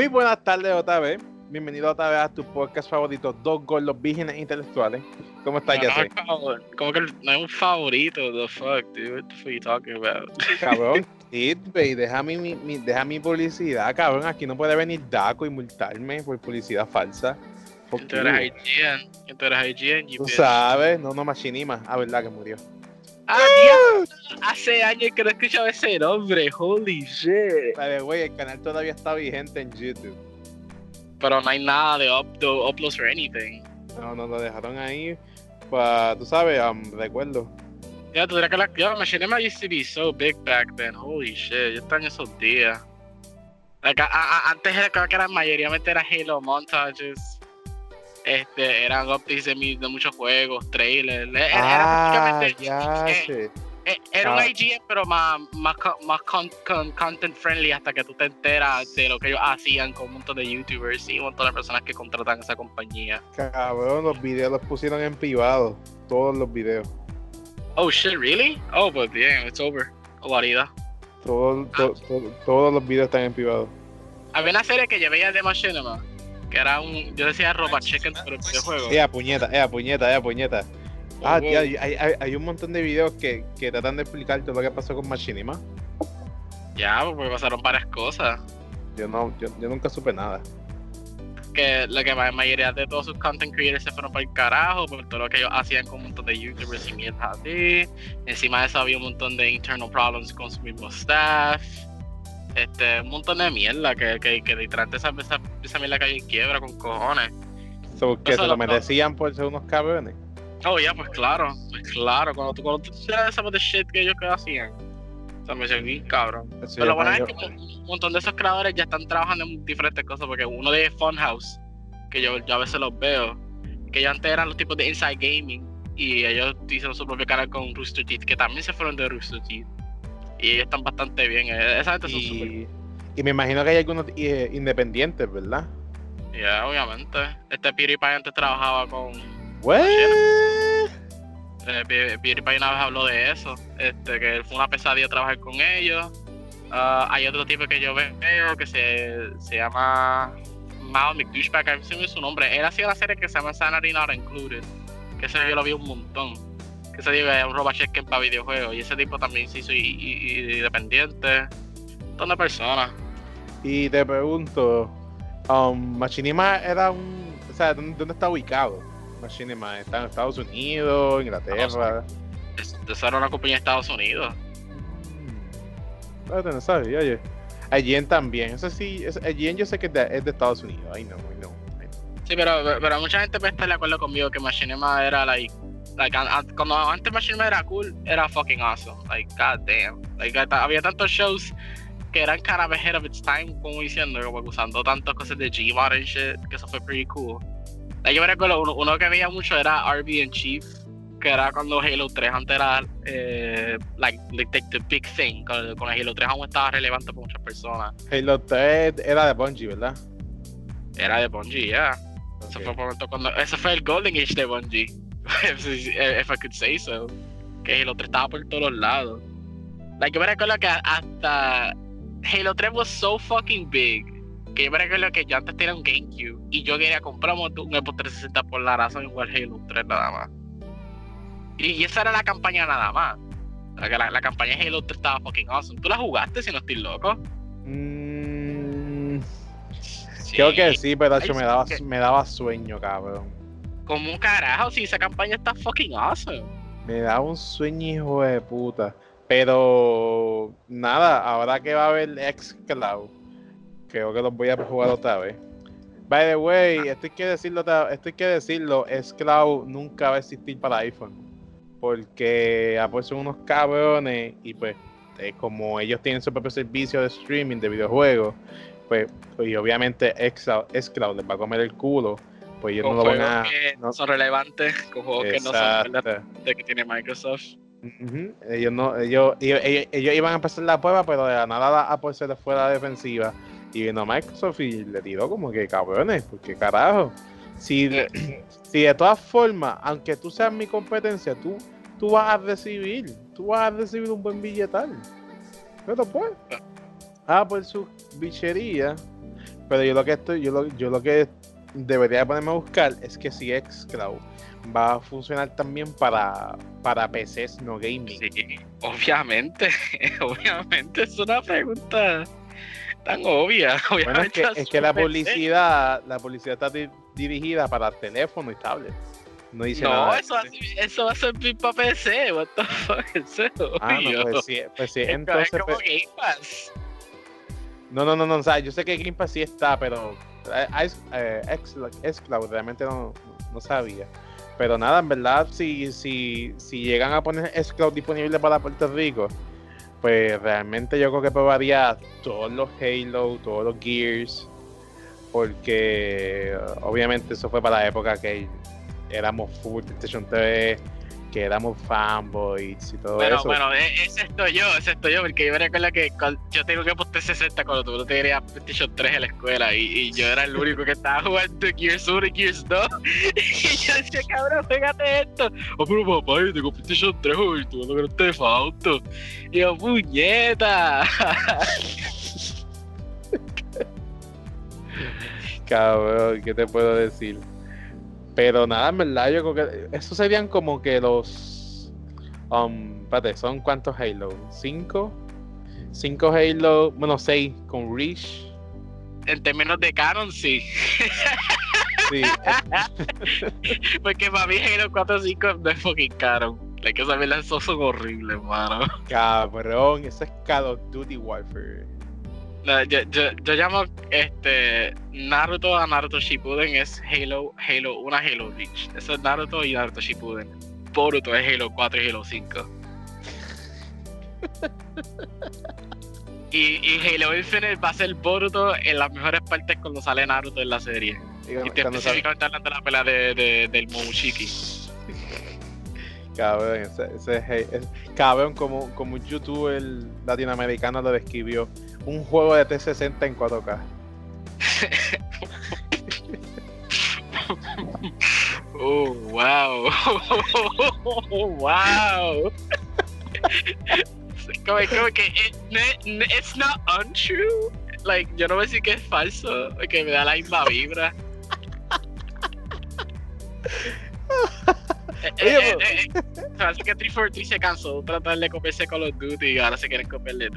Muy buenas tardes otra vez. Bienvenido otra vez a tu podcast favorito, Dos Gordos Vírgenes Intelectuales. ¿Cómo estás, No, ya no, como que no es un favorito, the fuck, dude. What the fuck you talking about? Cabrón, Itbay, deja mi, mi, deja mi publicidad, cabrón. Aquí no puede venir Daco y multarme por publicidad falsa. ¿Quién tú eres. IGN? ¿Quién tú eres IGN? Tú sabes, no, no, Machinima. Ah, verdad que murió. Ah, hace años que no escuchaba ese nombre, holy shit. Vale, güey, el canal todavía está vigente en YouTube. Pero no hay nada de, up, de uploads or anything. No, no, lo dejaron ahí. Pues, tú sabes, um, recuerdo. Ya, tú dirás que la yo, Machinima used to be so big back then, holy shit, yo extraño esos días. Like, a- a- antes era, que eran mayoritariamente era Halo montages. Este, eran updates de, mi- de muchos juegos, trailers. Era, era Ah, prácticamente- ya eh, Era Ah. un IGN, pero más, más, más con- con- content friendly hasta que tú te enteras de lo que ellos hacían con un montón de YouTubers y un montón de personas que contratan esa compañía. Cabrón, los videos los pusieron en privado. Todos los videos. Oh shit, really? Oh, but bien, it's over. Guarida. To- to- todos los videos están en privado. Había una serie que yo veía de Machinima, que era un. Yo decía Robot Chicken, pero el videojuego. Ea, puñeta, ea, puñeta, ea, puñeta. Oh, Ah, wow. tía, hay, hay, hay un montón de videos que, que tratan de explicar todo lo que pasó con Machinima. Ya, porque pasaron varias cosas. Yo no, yo, yo nunca supe nada. Que la que la mayoría de todos sus content creators se fueron para el carajo por todo lo que ellos hacían con un montón de YouTubers y mierda así. Encima de eso había un montón de internal problems con su mismo staff. Este, un montón de mierda que, que, que literalmente esa, esa, esa mierda cayó en quiebra con cojones. So, que se lo- merecían por ser unos cabrones. Oh, ya, pues claro, pues claro, cuando tú, cuando tú sabes the shit que ellos que hacían. O sea, me bien cabrón. Eso Pero lo bueno es que un montón de esos creadores ya están trabajando en diferentes cosas, porque uno de Funhouse, que yo, yo a veces los veo, que ellos antes eran los tipos de Inside Gaming, y ellos hicieron su propio canal con Rooster Teeth, que también se fueron de Rooster Teeth. Y ellos están bastante bien, eh, esa gente son súper... y, y me imagino que hay algunos eh, independientes, ¿verdad? Ya, obviamente. Este PewDiePie antes trabajaba con... ¿What? Eh, Pew- PewDiePie una vez habló de eso, este, que fue una pesadilla trabajar con ellos. Ah, hay otro tipo que yo veo que se, se llama Mal McDouchebag, a mí se me su nombre. Él hacía una serie que se llama Sanity Not Included, que ese yo lo vi un montón. Ese tipo es un check para videojuegos, y ese tipo también se hizo independiente. De personas. Y te pregunto, um, Machinima era un. O sea, ¿dónde, dónde está ubicado? Machinima, ¿está en Estados Unidos, Inglaterra? Esa era una compañía de Estados Unidos. Mm. No sabía, oye. IGN también, eso sí, IGN yo sé que es de, es de Estados Unidos, no, ay no. ay no. Sí, pero, pero mucha gente puede estar de acuerdo conmigo que Machinima era like, like an- an- cuando antes Machinima era cool, era fucking awesome. Like, god damn. Like, había tantos shows que eran kind of ahead of its time, como diciendo, como usando tantas cosas de Gmod and shit, que eso fue pretty cool. Like, yo me recuerdo, uno, uno que veía mucho era RB and Chief, que era cuando Halo 3 antes era, eh, like, like, the, big thing, con, con el Halo 3 aún estaba relevante para muchas personas. Halo 3 era de Bungie, ¿verdad? Era de Bungie, ya. Ese Ok. fue, el momento cuando, ese fue el Golden Age de Bungie. if, if I could say so. Que Halo 3 estaba por todos lados. Like, yo me recuerdo que hasta Halo 3 was so fucking big. Que yo me recuerdo que yo antes tenía un GameCube y yo quería comprar un Xbox 360 por la razón igual Halo 3 nada más. Y, y esa era la campaña nada más. La, la, la campaña de Halo 3 estaba fucking awesome. ¿Tú la jugaste si no estoy loco? Mm, Creo que sí, pero Ay, me, sí, daba, que- me daba sueño, cabrón. Como un carajo, si esa campaña está fucking awesome. Me daba un sueño, hijo de puta. Pero nada, ahora que va a haber Xcloud, creo que los voy a jugar otra vez. By the way, esto hay que decirlo, esto hay que decirlo, Xcloud nunca va a existir para iPhone. Porque Apple son unos cabrones y pues eh, como ellos tienen su propio servicio de streaming de videojuegos, pues, pues obviamente Xcloud les va a comer el culo. Pues ellos con no lo van a... que no- son relevantes, con juegos que no son de que tiene Microsoft. Ellos no, ellos, ellos, ellos, ellos iban a empezar la prueba, pero de la nada Apple se les fue la defensiva. Y vino Microsoft y le tiró como que cabrones, porque carajo. Si, de- si de todas formas, aunque tú seas mi competencia, tú, tú vas a recibir, tú vas a recibir un buen billetal. Pero pues, Apple su bichería, Pero yo lo que estoy, yo lo, yo lo que debería ponerme a buscar es que si Xcloud va a funcionar también para, para PCs no gaming. Sí, obviamente, obviamente es una pregunta tan obvia. Bueno, es Obviamente que, es que la publicidad, la publicidad está di- dirigida para teléfono y tablet. No dice No, nada. eso, eso va a ser para PC, what the fuck, eso es Ah, obvio. no, pues sí, pues sí, entonces. es como pues- Game Pass. No, no, no, no, o sea, yo sé que Game Pass sí está, pero Xcloud- Xcloud realmente no, no sabía. Pero nada, en verdad, si, si, si llegan a poner Xcloud disponible para Puerto Rico, pues realmente yo creo que probaría todos los Halo, todos los Gears, porque eh, obviamente eso fue para la época que éramos full PlayStation 3, que éramos fanboys y todo Bueno, eso. bueno, e- ese estoy yo, ese estoy yo, porque yo me recuerdo que yo tengo que apostar 60 cuando tú no tenías PlayStation 3 en la escuela y, y yo era el único que estaba jugando Gears 1 y Gears 2 y yo decía, cabrón, fíjate esto. Oh, pero papá, yo tengo PlayStation 3 y tú no de Fausto. Y yo, puñeta. Cabrón, ¿qué te puedo decir? Pero nada, en verdad, yo creo que esos serían como que los. Um, espérate, ¿son cuántos Halo? ¿Cinco? Cinco Halo, bueno, seis con Reach. En términos de canon, sí. Sí, Porque para mí Halo 4 o 5 no es fucking canon. Like, que mierdas son son horribles, mano. cabrón, eso es Call of Duty Warfare. Yo, yo, yo llamo este Naruto a Naruto Shippuden es Halo, Halo, una Halo Reach. Eso es Naruto y Naruto Shippuden. Boruto es Halo 4 y Halo 5. y, y Halo Infinite va a ser Boruto en las mejores partes cuando sale Naruto en la serie. Y Y sale- específicamente hablando de la pelea de, de- del Momoshiki. Cabrón, ese, ese es, es- cabrón, como, como un youtuber latinoamericano lo describió. Un juego de T60 en 4K. Oh, wow. wow. como, como que it, it's not untrue. Like, yo no voy a decir que es falso, que me da la misma vibra. Eh, eh, Oye, eh, eh, eh, parece que 343 se cansó de tratar de copiarse Call of Duty y ahora se quieren copiar de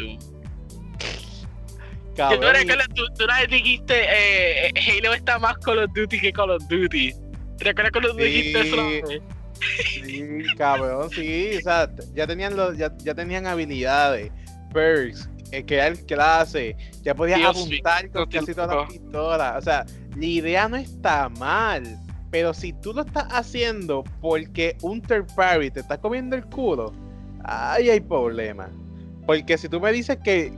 Cabrón, y- recuerdo, tú, tú una vez dijiste eh, Halo está más Call of Duty que Call of Duty. ¿Te recuerdas cuando tú dijiste eso? Sí. Sí, cabrón, sí, o sea, ya tenían los, ya, ya tenían habilidades, perks, eh, crear clase, ya podías Dios apuntar con mío, casi todas las pistolas, o sea, la idea no está mal, pero si tú lo estás haciendo porque un third party te está comiendo el culo, ahí hay problema. Porque si tú me dices que,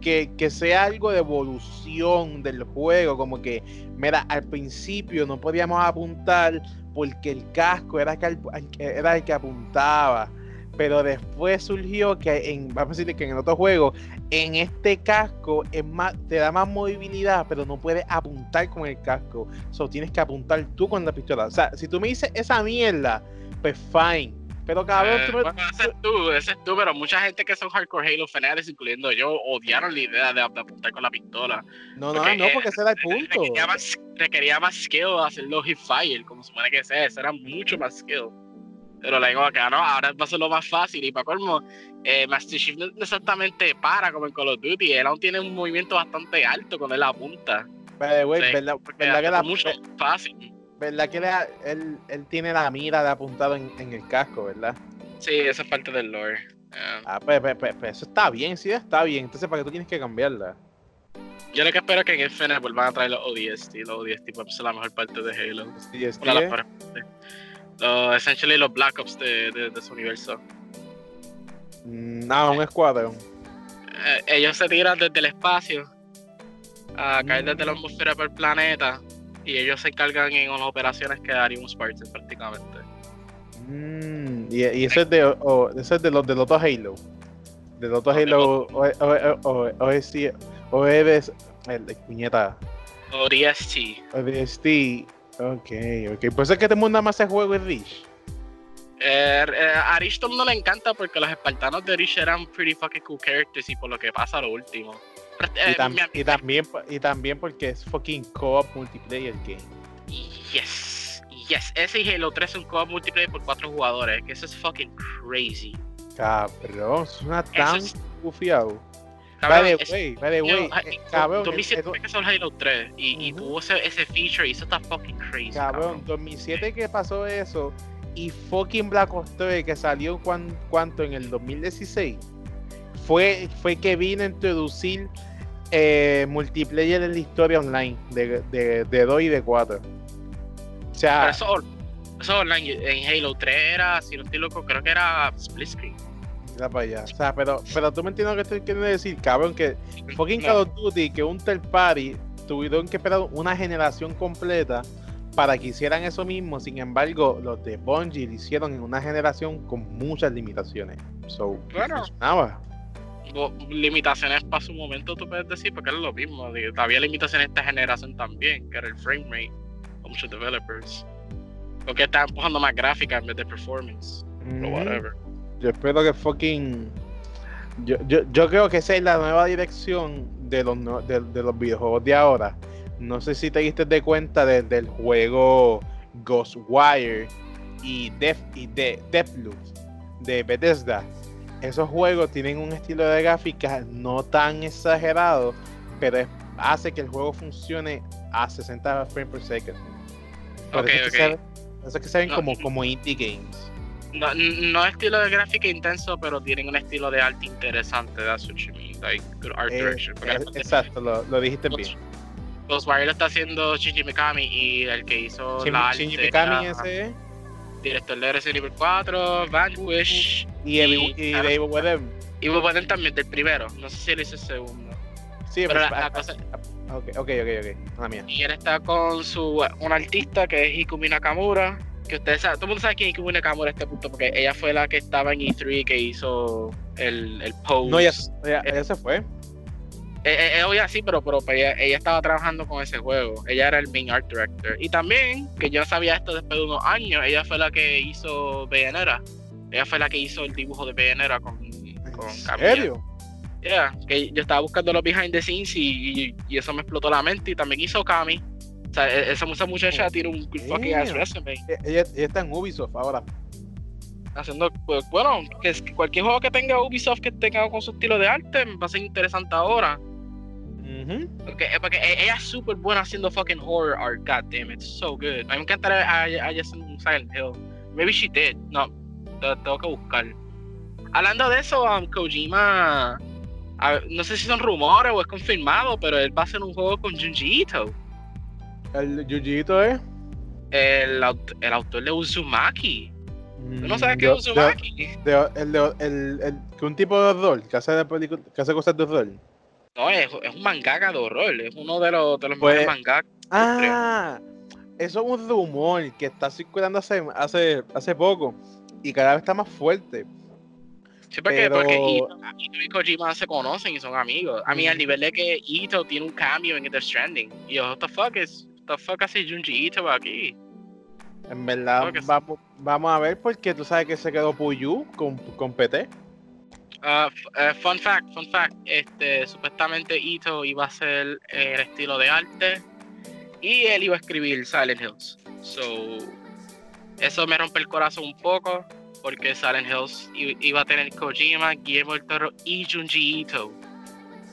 que, que sea algo de evolución del juego, como que, mira, al principio no podíamos apuntar porque el casco era, que era el que apuntaba. Pero después surgió que en, vamos a decir que en el otro juego, en este casco es más, te da más movilidad, pero no puedes apuntar con el casco. So tienes que apuntar tú con la pistola. O sea, si tú me dices esa mierda, pues fine. Pero cabrón, Eh, tú me- bueno, ese es tú, ese es tú, pero mucha gente que son hardcore Halo fanatics, incluyendo yo, odiaron la idea de, de apuntar con la pistola. no, no, no, eh, porque ese era el punto. Requería más, requería más skill hacerlo hip fire, como supone que sea, eso era mucho más skill. Pero la digo acá, no, ahora va a ser lo más fácil. Y para colmo, eh, Master Chief no exactamente para como en Call of Duty, él aún tiene un movimiento bastante alto cuando él apunta. The way, Sí, ¿verdad, verdad que la- mucho fácil. Verdad que él, él tiene la mira de apuntado en, en el casco, ¿verdad? Sí, esa es parte del lore. Eh, Ah, pues, pues, pues, pues eso está bien, sí, está bien. Entonces, ¿para qué tú tienes que cambiarla? Yo lo que espero es que en Infinite vuelvan a traer los ODST. Los ODST para ser la mejor parte de Halo. Una de las mejores partes. Los- essentially los Black Ops de, de, de su universo. Mm, No, un escuadrón. Eh, ellos se tiran desde el espacio a caer Mm. desde la atmósfera por el planeta y ellos se encargan en unas operaciones que darían un Spartan prácticamente. Mm, y, y eso es de, o- eso es de los del otro Halo. No, de Halo o, o, o, o, OST, o eres el de puñeta. ODST. ODST. Ok, ok. Pues es que te manda más ese juego es Rich. Eh, eh, a Rich mundo le encanta porque los espartanos de Rich eran pretty fucking cool characters y por lo que pasa lo último. Eh, Y, tam- mi- y también, y también porque es fucking co-op multiplayer game. Yes. Yes. Ese y Halo 3 es un co multiplayer por cuatro jugadores. Que eso es fucking crazy. Cabrón, Eso tan es- bufiado. Cabrón, By the es- way, by the yo, way, ah, eh, cabrón, 2007 eso- fue que salió Halo 3 y, tuvo ese, ese feature y eso está fucking crazy. Cabrón, 2007 que pasó eso y fucking Black Ops 3 que salió cuan- cuánto en el 2016 fue, fue que vino a introducir eh, multiplayer en la historia online de, de, de 2 y de 4. O Pero sea, eso, eso online en Halo 3 era, si no estoy loco, creo que era split screen. mira para allá. O sea, pero, pero tú me entiendes lo que estoy queriendo decir, cabrón, que fucking No. Call of Duty, que un third party tuvieron que esperar una generación completa para que hicieran eso mismo. Sin embargo, los de Bungie lo hicieron en una generación con muchas limitaciones. So, Claro. funcionaba. Limitaciones para su momento, tú puedes decir, porque es lo mismo. digo, Había limitaciones esta generación también, que era el frame rate con muchos developers. Porque estaban empujando más gráfica en vez de performance, o whatever. Yo espero que fucking. Yo, yo, yo creo que esa es la nueva dirección de los, de, de los videojuegos de ahora. No sé si te diste de cuenta de- del juego Ghostwire y, Death, y de, Deathloop de Bethesda. Esos juegos tienen un estilo de gráfica no tan exagerado, pero es- hace que el juego funcione a 60 frames per second. Por Ok, eso, es ok. que se, eso que se ven No, como, no. como indie games. No, no estilo de gráfica intenso, pero tienen un estilo de arte interesante. That's what you mean. Like, good art Eh, direction. Eh, exacto, lo, lo dijiste bien. Ghostwire lo está haciendo Shinji Mikami y el que hizo Shin- la arte Shinji Mikami ese director de Resident Evil 4, Vanquish y, y ah, David Whatever. y Bob Potter también del primero. No sé si él hizo el segundo. Sí, Pero pues, la, la ah, cosa, ah, ok, ok, ok, ok. Mala mía. y él está con su un artista que es Hikumi Nakamura. Que ustedes saben, todo el mundo sabe quién es Hikumi Nakamura a este punto, porque ella fue la que estaba en E3 que hizo el, el pose. No, ella, ella, ella se fue. Eh, eh, eh, obvio, sí, pero, pero pues, ella, ella estaba trabajando con ese juego. Ella era el main art director. Y también, que yo sabía esto después de unos años, ella fue la que hizo Bayonetta. Ella fue la que hizo el dibujo de Bayonetta con, con ¿En serio? Yeah, que yo estaba buscando los behind the scenes y, y, y eso me explotó la mente. Y también hizo Kami. O sea, e- esa, esa muchacha tiene un fucking ass resume. E- Ella, ella está en Ubisoft ahora. Haciendo, pues, bueno, es- que cualquier juego que tenga Ubisoft que tenga con su estilo de arte va a ser interesante ahora. Ujú. Porque, eh, porque e- ella es súper buena haciendo fucking horror art, god damn it, so good. A mí me encantaría a a un Silent Hill. Maybe she did, no, te- tengo que buscar. Hablando de eso, um, Kojima, a- no sé si son rumores o es confirmado, pero él va a hacer un juego con Junji Ito, El Yujito es. el, el autor de Uzumaki. ¿Tú no sabes Mm, qué es Uzumaki? de- de- el, el, el- un tipo de horror que hace, que hace cosas de horror. No, es, es un mangaka de horror, es uno de los, de los Pues- mejores mangakas. Ah, eso es un rumor que está circulando hace, hace, hace poco y cada vez está más fuerte. Sí, porque, Pero- porque Ito, Ito y Kojima se conocen y son amigos. A mí, al nivel de que Ito tiene un cambio en The Stranding. Y yo, what the fuck is, what the fuck hace Junji Ito aquí? En verdad, vamos, vamos a ver porque tú sabes que se quedó Puyu con, con PT. Ah, eh, fun fact, fun fact. Este, supuestamente Ito iba a hacer el estilo de arte y él iba a escribir Silent Hills. So, eso me rompe el corazón un poco porque Silent Hills iba a tener Kojima, Guillermo del Toro y Junji Ito.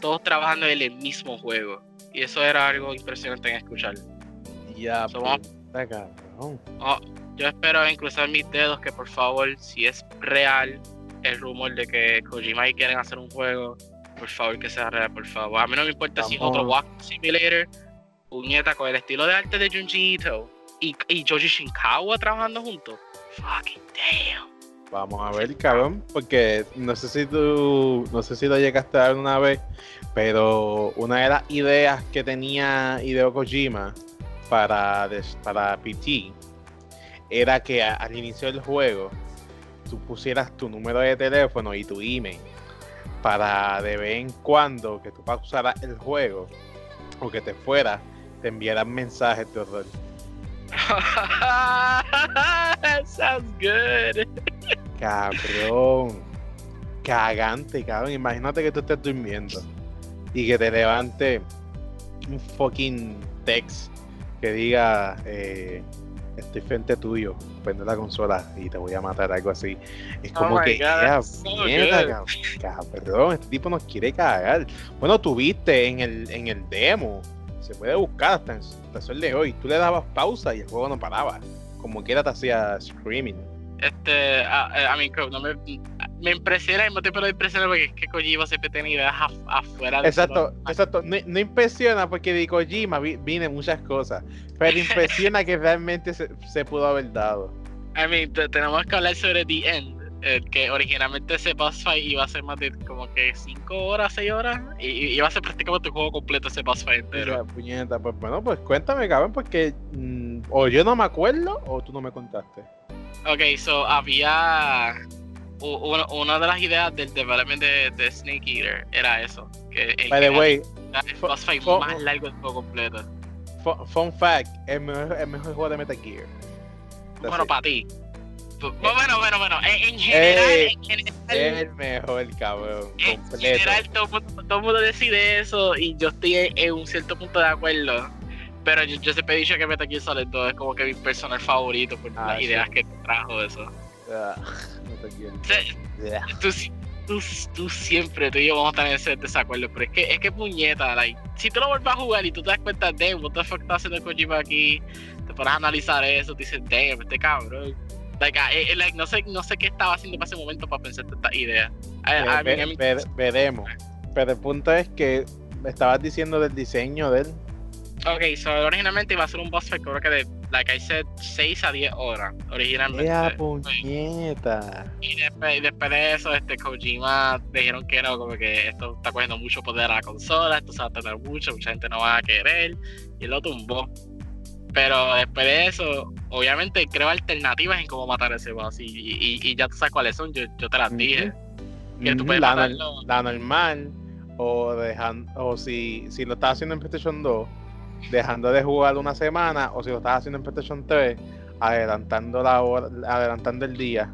Todos trabajando en el mismo juego. Y eso era algo impresionante en escuchar. Ya, So, vamos- puta, cabrón. Oh, yo espero en cruzar mis dedos que por favor, si es real el rumor de que Kojima y quieren hacer un juego, por favor que sea real, por favor. A mí no me importa si es otro. Walk Simulator, puñeta con el estilo de arte de Junji Ito y, y Shinkawa trabajando juntos. Fucking damn. Vamos a ver, cabrón, porque no sé si tú, no sé si lo llegaste a ver una vez, pero una de las ideas que tenía Hideo Kojima para, para PT era que al inicio del juego tú pusieras tu número de teléfono y tu email para de vez en cuando que tú pausaras el juego o que te fuera te enviaran mensajes de horror. That sounds good. Cabrón. Cagante, cabrón. Imagínate que tú estés durmiendo. y que te levante un fucking text que diga eh, estoy frente tuyo, prende la consola y te voy a matar, algo así. Es Oh como que, God, este tipo nos quiere cagar. Bueno, tuviste en el, en el demo, se puede buscar hasta en hasta el sol de hoy, tú le dabas pausa y el juego no paraba. Como quiera te hacía screaming. Este, a, a mí no me, me impresiona y no te puedo impresionar porque es que Kojima siempre tiene ideas af- afuera de Exacto, exacto. No, no impresiona porque de Kojima vi- viene muchas cosas, pero impresiona que realmente se, se pudo haber dado. I mean, te- tenemos que hablar sobre The End, eh, que originalmente ese boss fight iba a ser más de como que 5 horas, 6 horas, y, y iba a ser prácticamente un juego completo ese boss fight O entero. sea, puñeta, pues bueno, pues cuéntame, cabrón, porque mm, o yo no me acuerdo o tú no me contaste. Ok, so había una de las ideas del development de, de Snake Eater era eso, que el, By the way, el boss fight fo- más largo del juego completo. fu- fun fact, el mejor, el mejor juego de Metal Gear. That's Bueno, para ti. Bu- Bueno, bueno, bueno, en, en general, Ey, en general, el mejor, cabrón, en completo. general todo, el mundo- todo el mundo decide eso y yo estoy en, en un cierto punto de acuerdo. Pero yo, yo siempre he dicho que Metal Gear Solid 2 es como que mi personal favorito por Ah, las sí. ideas que trajo eso. Ah. Se- Yeah. tú, tú, tú siempre, tú y yo vamos a tener ese desacuerdo, pero es que es que puñeta, like, si tú lo vuelves a jugar y tú te das cuenta, damn, what the fuck está haciendo Kojima aquí, te pones a analizar eso, tú dices, damn, este cabrón. Like, ah, eh, eh, like, no sé, no sé qué estaba haciendo para ese momento para pensar esta idea. I- I mean, I mean, veremos. Pero el punto es que me estabas diciendo del diseño de él. Ok, so originalmente iba a ser un boss fight, creo que de, like I said, 6 a 10 horas, originalmente. ¡Ea puñeta! Y después, después de eso, este Kojima dijeron que era como que esto está cogiendo mucho poder a la consola, esto se va a tener mucho, mucha gente no va a querer, y lo tumbó. Pero después de eso, obviamente creo alternativas en cómo matar ese boss, y, y, y ya tú sabes cuáles son, yo, yo te las dije. Que tú puedes la, nor- matarlo. la normal, o dejan, o si, si lo estás haciendo en PlayStation 2, dejando de jugar una semana, o si lo estás haciendo en PlayStation 3, adelantando la hora, adelantando el día.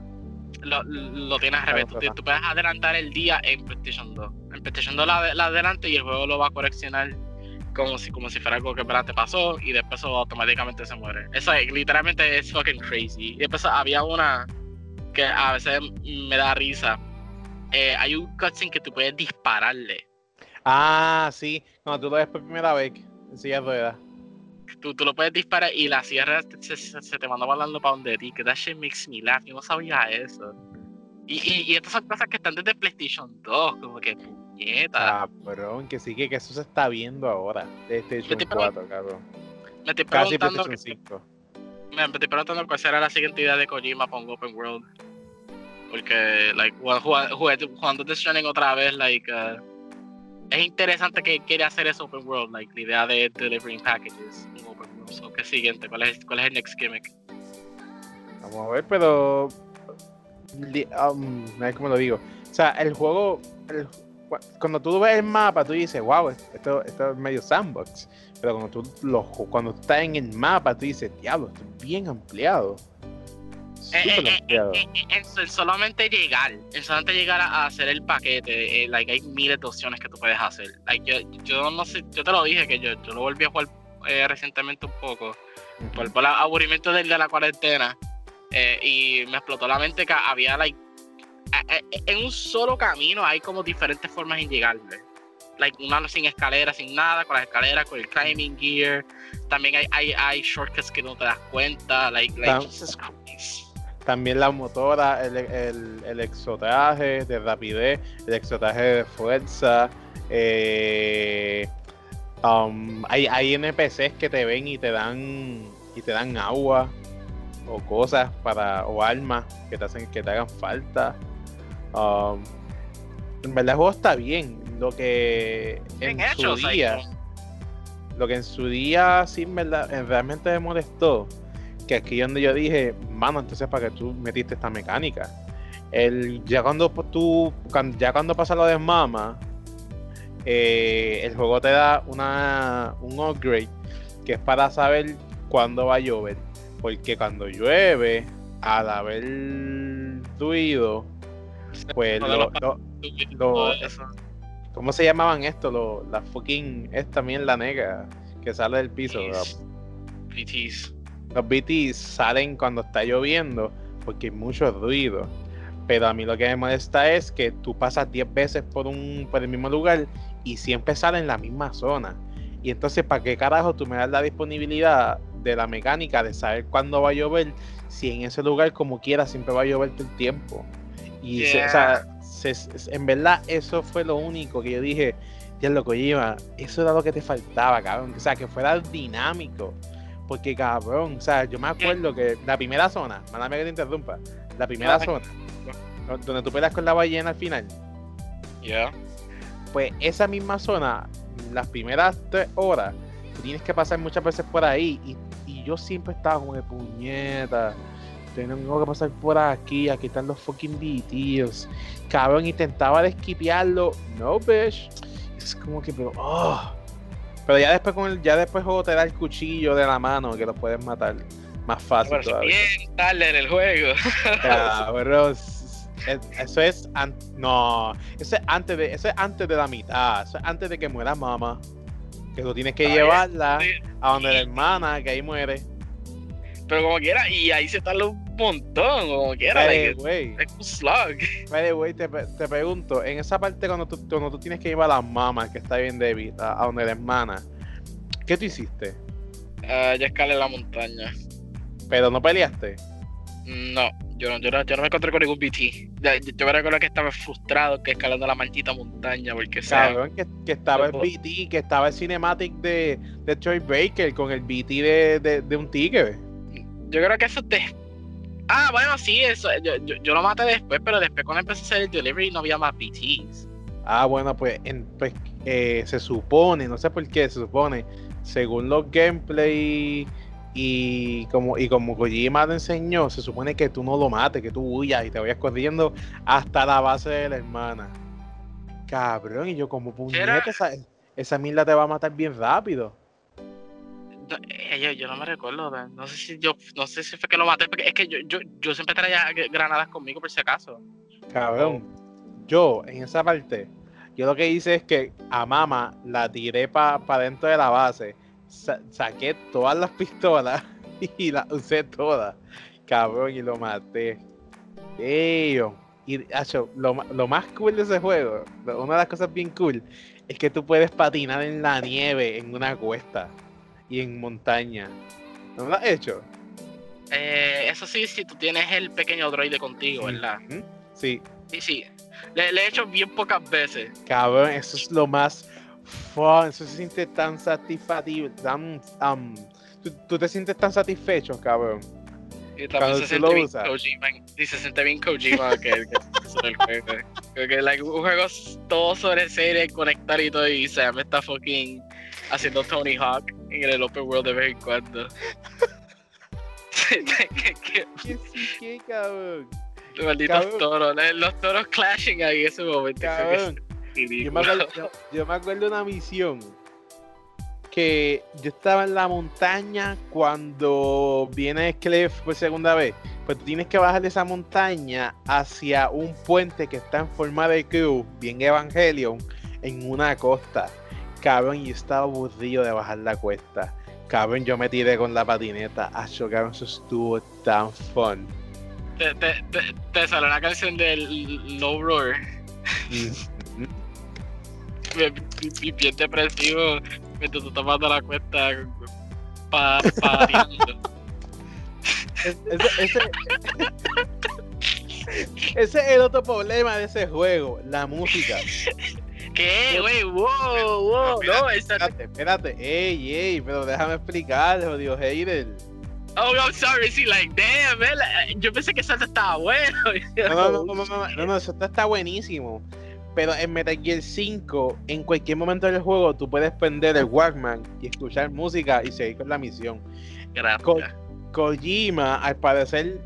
Lo, lo tienes al revés, tú, puedes adelantar el día en PlayStation 2. En PlayStation 2 la, la adelanta y el juego lo va a coleccionar como si, como si fuera algo que te pasó y después eso automáticamente se muere. Eso es, literalmente es fucking crazy. Y después había una que a veces me da risa. Eh, hay un cutscene que tú puedes dispararle. Ah, sí, cuando tú lo ves por primera vez en silla de ruedas. Tú, tú lo puedes disparar y la sierra se, se- se te manda volando para donde ti. Que that shit makes me laugh. Yo no sabía eso. Y, y, y estas son cosas que están desde PlayStation 2. Como que puñeta. Cabrón, que sí que, que eso se está viendo ahora. PlayStation te 4, cabrón. Me estoy Casi preguntando, PlayStation 5. me estoy preguntando cuál será la siguiente idea de Kojima para un Open World. Porque, like, jugando, jugando, jugando The Stranding otra vez, like, uh, es interesante que quiere hacer eso Open World, like, la idea de delivering packages en Open World. ¿Qué siguiente? ¿Cuál es, ¿Cuál es el next gimmick? Vamos a ver, pero. um, a ver cómo lo digo. O sea, el juego. cuando tú ves el mapa, tú dices, wow, esto, esto es medio sandbox. Pero cuando tú, lo, cuando estás en el mapa, tú dices, diablo, esto es bien ampliado. Eh, eh, eh, sol- solamente llegar, en solamente llegar a, hacer el paquete, eh, like, hay miles de opciones que tú puedes hacer. Like, yo, yo no sé, yo te lo dije que yo, yo lo volví a jugar eh, recientemente un poco. por, por el aburrimiento del de la cuarentena eh, y me explotó la mente que había like en un solo camino hay como diferentes formas en llegarle like una sin escaleras sin nada con las escaleras con el climbing gear también hay, hay, hay shortcuts que no te das cuenta like, like Jesus Christ. También la motora, el, el, el exotraje de rapidez, el exotraje de fuerza. eh, um, hay, hay NPCs que te ven y te dan y te dan agua o cosas para o armas que te hacen que te hagan falta. Um, en verdad el juego está bien. Lo que en hecho, su día, lo que en su día sí en verdad realmente me molestó que aquí donde yo dije mano entonces para que tú metiste esta mecánica el ya cuando tú ya cuando pasa lo de mama eh, el juego te da una un upgrade que es para saber cuándo va a llover porque cuando llueve al haber ruido pues Lo de lo- lo- Todo lo- eso. ¿Cómo se llamaban esto? Lo, la fucking. Es también la negra que sale del piso. Los BTs salen cuando está lloviendo porque hay mucho ruido. Pero a mí lo que me molesta es que tú pasas 10 veces por, un, por el mismo lugar y siempre sale en la misma zona. Y entonces, ¿para qué carajo tú me das la disponibilidad de la mecánica de saber cuándo va a llover si en ese lugar como quiera siempre va a llover todo el tiempo? Y se- o sea, se- se- en verdad eso fue lo único que yo dije, Diablo Kojima, eso era lo que te faltaba, cabrón. O sea, que fuera dinámico. Porque, cabrón, o sea, yo me acuerdo que la primera zona, mándame que te interrumpa, la primera zona, do- donde tú peleas con la ballena al final, Yeah. pues esa misma zona, las primeras tres horas, tú tienes que pasar muchas veces por ahí. Y, y yo siempre estaba como de puñeta. Tengo que pasar por aquí, aquí están los fucking BTs. Cabrón, intentaba de esquipearlo. No, bitch. Es como que, pero, oh. Pero ya después con el, ya después el juego te da el cuchillo de la mano que lo puedes matar más fácil Pero todavía. bien tarde en el juego. Cabrón, es- es- eso es an- no, eso es antes de eso es antes de la mitad, eso es antes de que muera mamá. Que tú tienes que llevarla sí. a donde la hermana que ahí muere. Pero como quiera, y ahí se tarda un montón, como quiera. Like, es un slug. the way, te, te pregunto, en esa parte cuando tú, cuando tú tienes que llevar a la mamá que está bien débil, a, a donde la hermana, ¿qué tú hiciste? Ah, ya escalé la montaña. Pero no peleaste. No, yo no, yo no, yo no me encontré con ningún BT. Yo, yo me recuerdo que estaba frustrado que escalando la maldita montaña, porque Cabrón, que, que estaba el Yo- BT, que estaba el cinematic de, de Troy Baker con el BT de, de, de un tigre. Yo creo que eso te. Ah, bueno, sí, eso. Yo, yo, yo lo maté después, pero después cuando empecé a hacer el delivery no había más BTs. Ah, bueno, pues, en- pues, eh, se supone, no sé por qué, se supone, según los gameplay y como, y como Kojima te enseñó, se supone que tú no lo mates, que tú huyas y te vayas corriendo hasta la base de la hermana. Cabrón, y yo como puñeta, esa, esa mierda te va a matar bien rápido. Eh, yo, yo no me recuerdo, no sé si yo, no sé si fue que lo maté, porque es que yo, yo, yo siempre traía gr- granadas conmigo por si acaso. Cabrón, yo en esa parte, yo lo que hice es que a Mama la tiré para dentro de la base, sa- saqué todas las pistolas y las usé todas, cabrón, y lo maté. Damn. Y acho, lo, lo más cool de ese juego, una de las cosas bien cool, es que tú puedes patinar en la nieve en una cuesta y en montaña. ¿No lo has hecho? Eh, eso sí, si tú tienes el pequeño droide contigo, ¿verdad? Sí, Sí, sí. Le, le he hecho bien pocas veces. Cabrón, eso es lo más fun, eso se siente tan satisfactivo, tan, um, tú, tú te sientes tan satisfecho, cabrón. Y también se tú siente lo bien. Kojima. Y se siente bien Kojima que, que. Creo que like, un juego todo sobre serie, conectar y todo. Y Sam está fucking haciendo Tony Hawk en el open world de vez en cuando. ¿Qué sí, qué, cabrón? los malditos Cabrón. toros, los toros clashing ahí en ese momento. Cabrón, yo me, acuerdo, yo, yo me acuerdo de una misión que yo estaba en la montaña cuando viene Clef por segunda vez. Pues tú tienes que bajar de esa montaña hacia un puente que está en forma de cruz, bien Evangelion, en una costa. Cabrón, y yo estaba aburrido de bajar la cuesta. Cabrón, yo me tiré con la patineta. Acho, cabrón, eso estuvo tan fun. Te, te, te, te salió la canción del Low Roar. Bien- bien depresivo mientras tú tomando la cuesta pa. Es- ese, ese- ese es el otro problema de ese juego, la música. ¿Qué, güey? Wow, wow. No, esa... Espérate, espérate, ey, ey, pero déjame explicar, jodido hater. Oh, I'm sorry, sí, like, damn, man. like, Yo pensé que esa estaba bueno. No, no, no, no, no, no, no, no, eso está, buenísimo. Pero en Metal Gear 5, en cualquier momento del juego, tú puedes prender el Walkman y escuchar música y seguir con la misión. Gracias. Kojima, al parecer,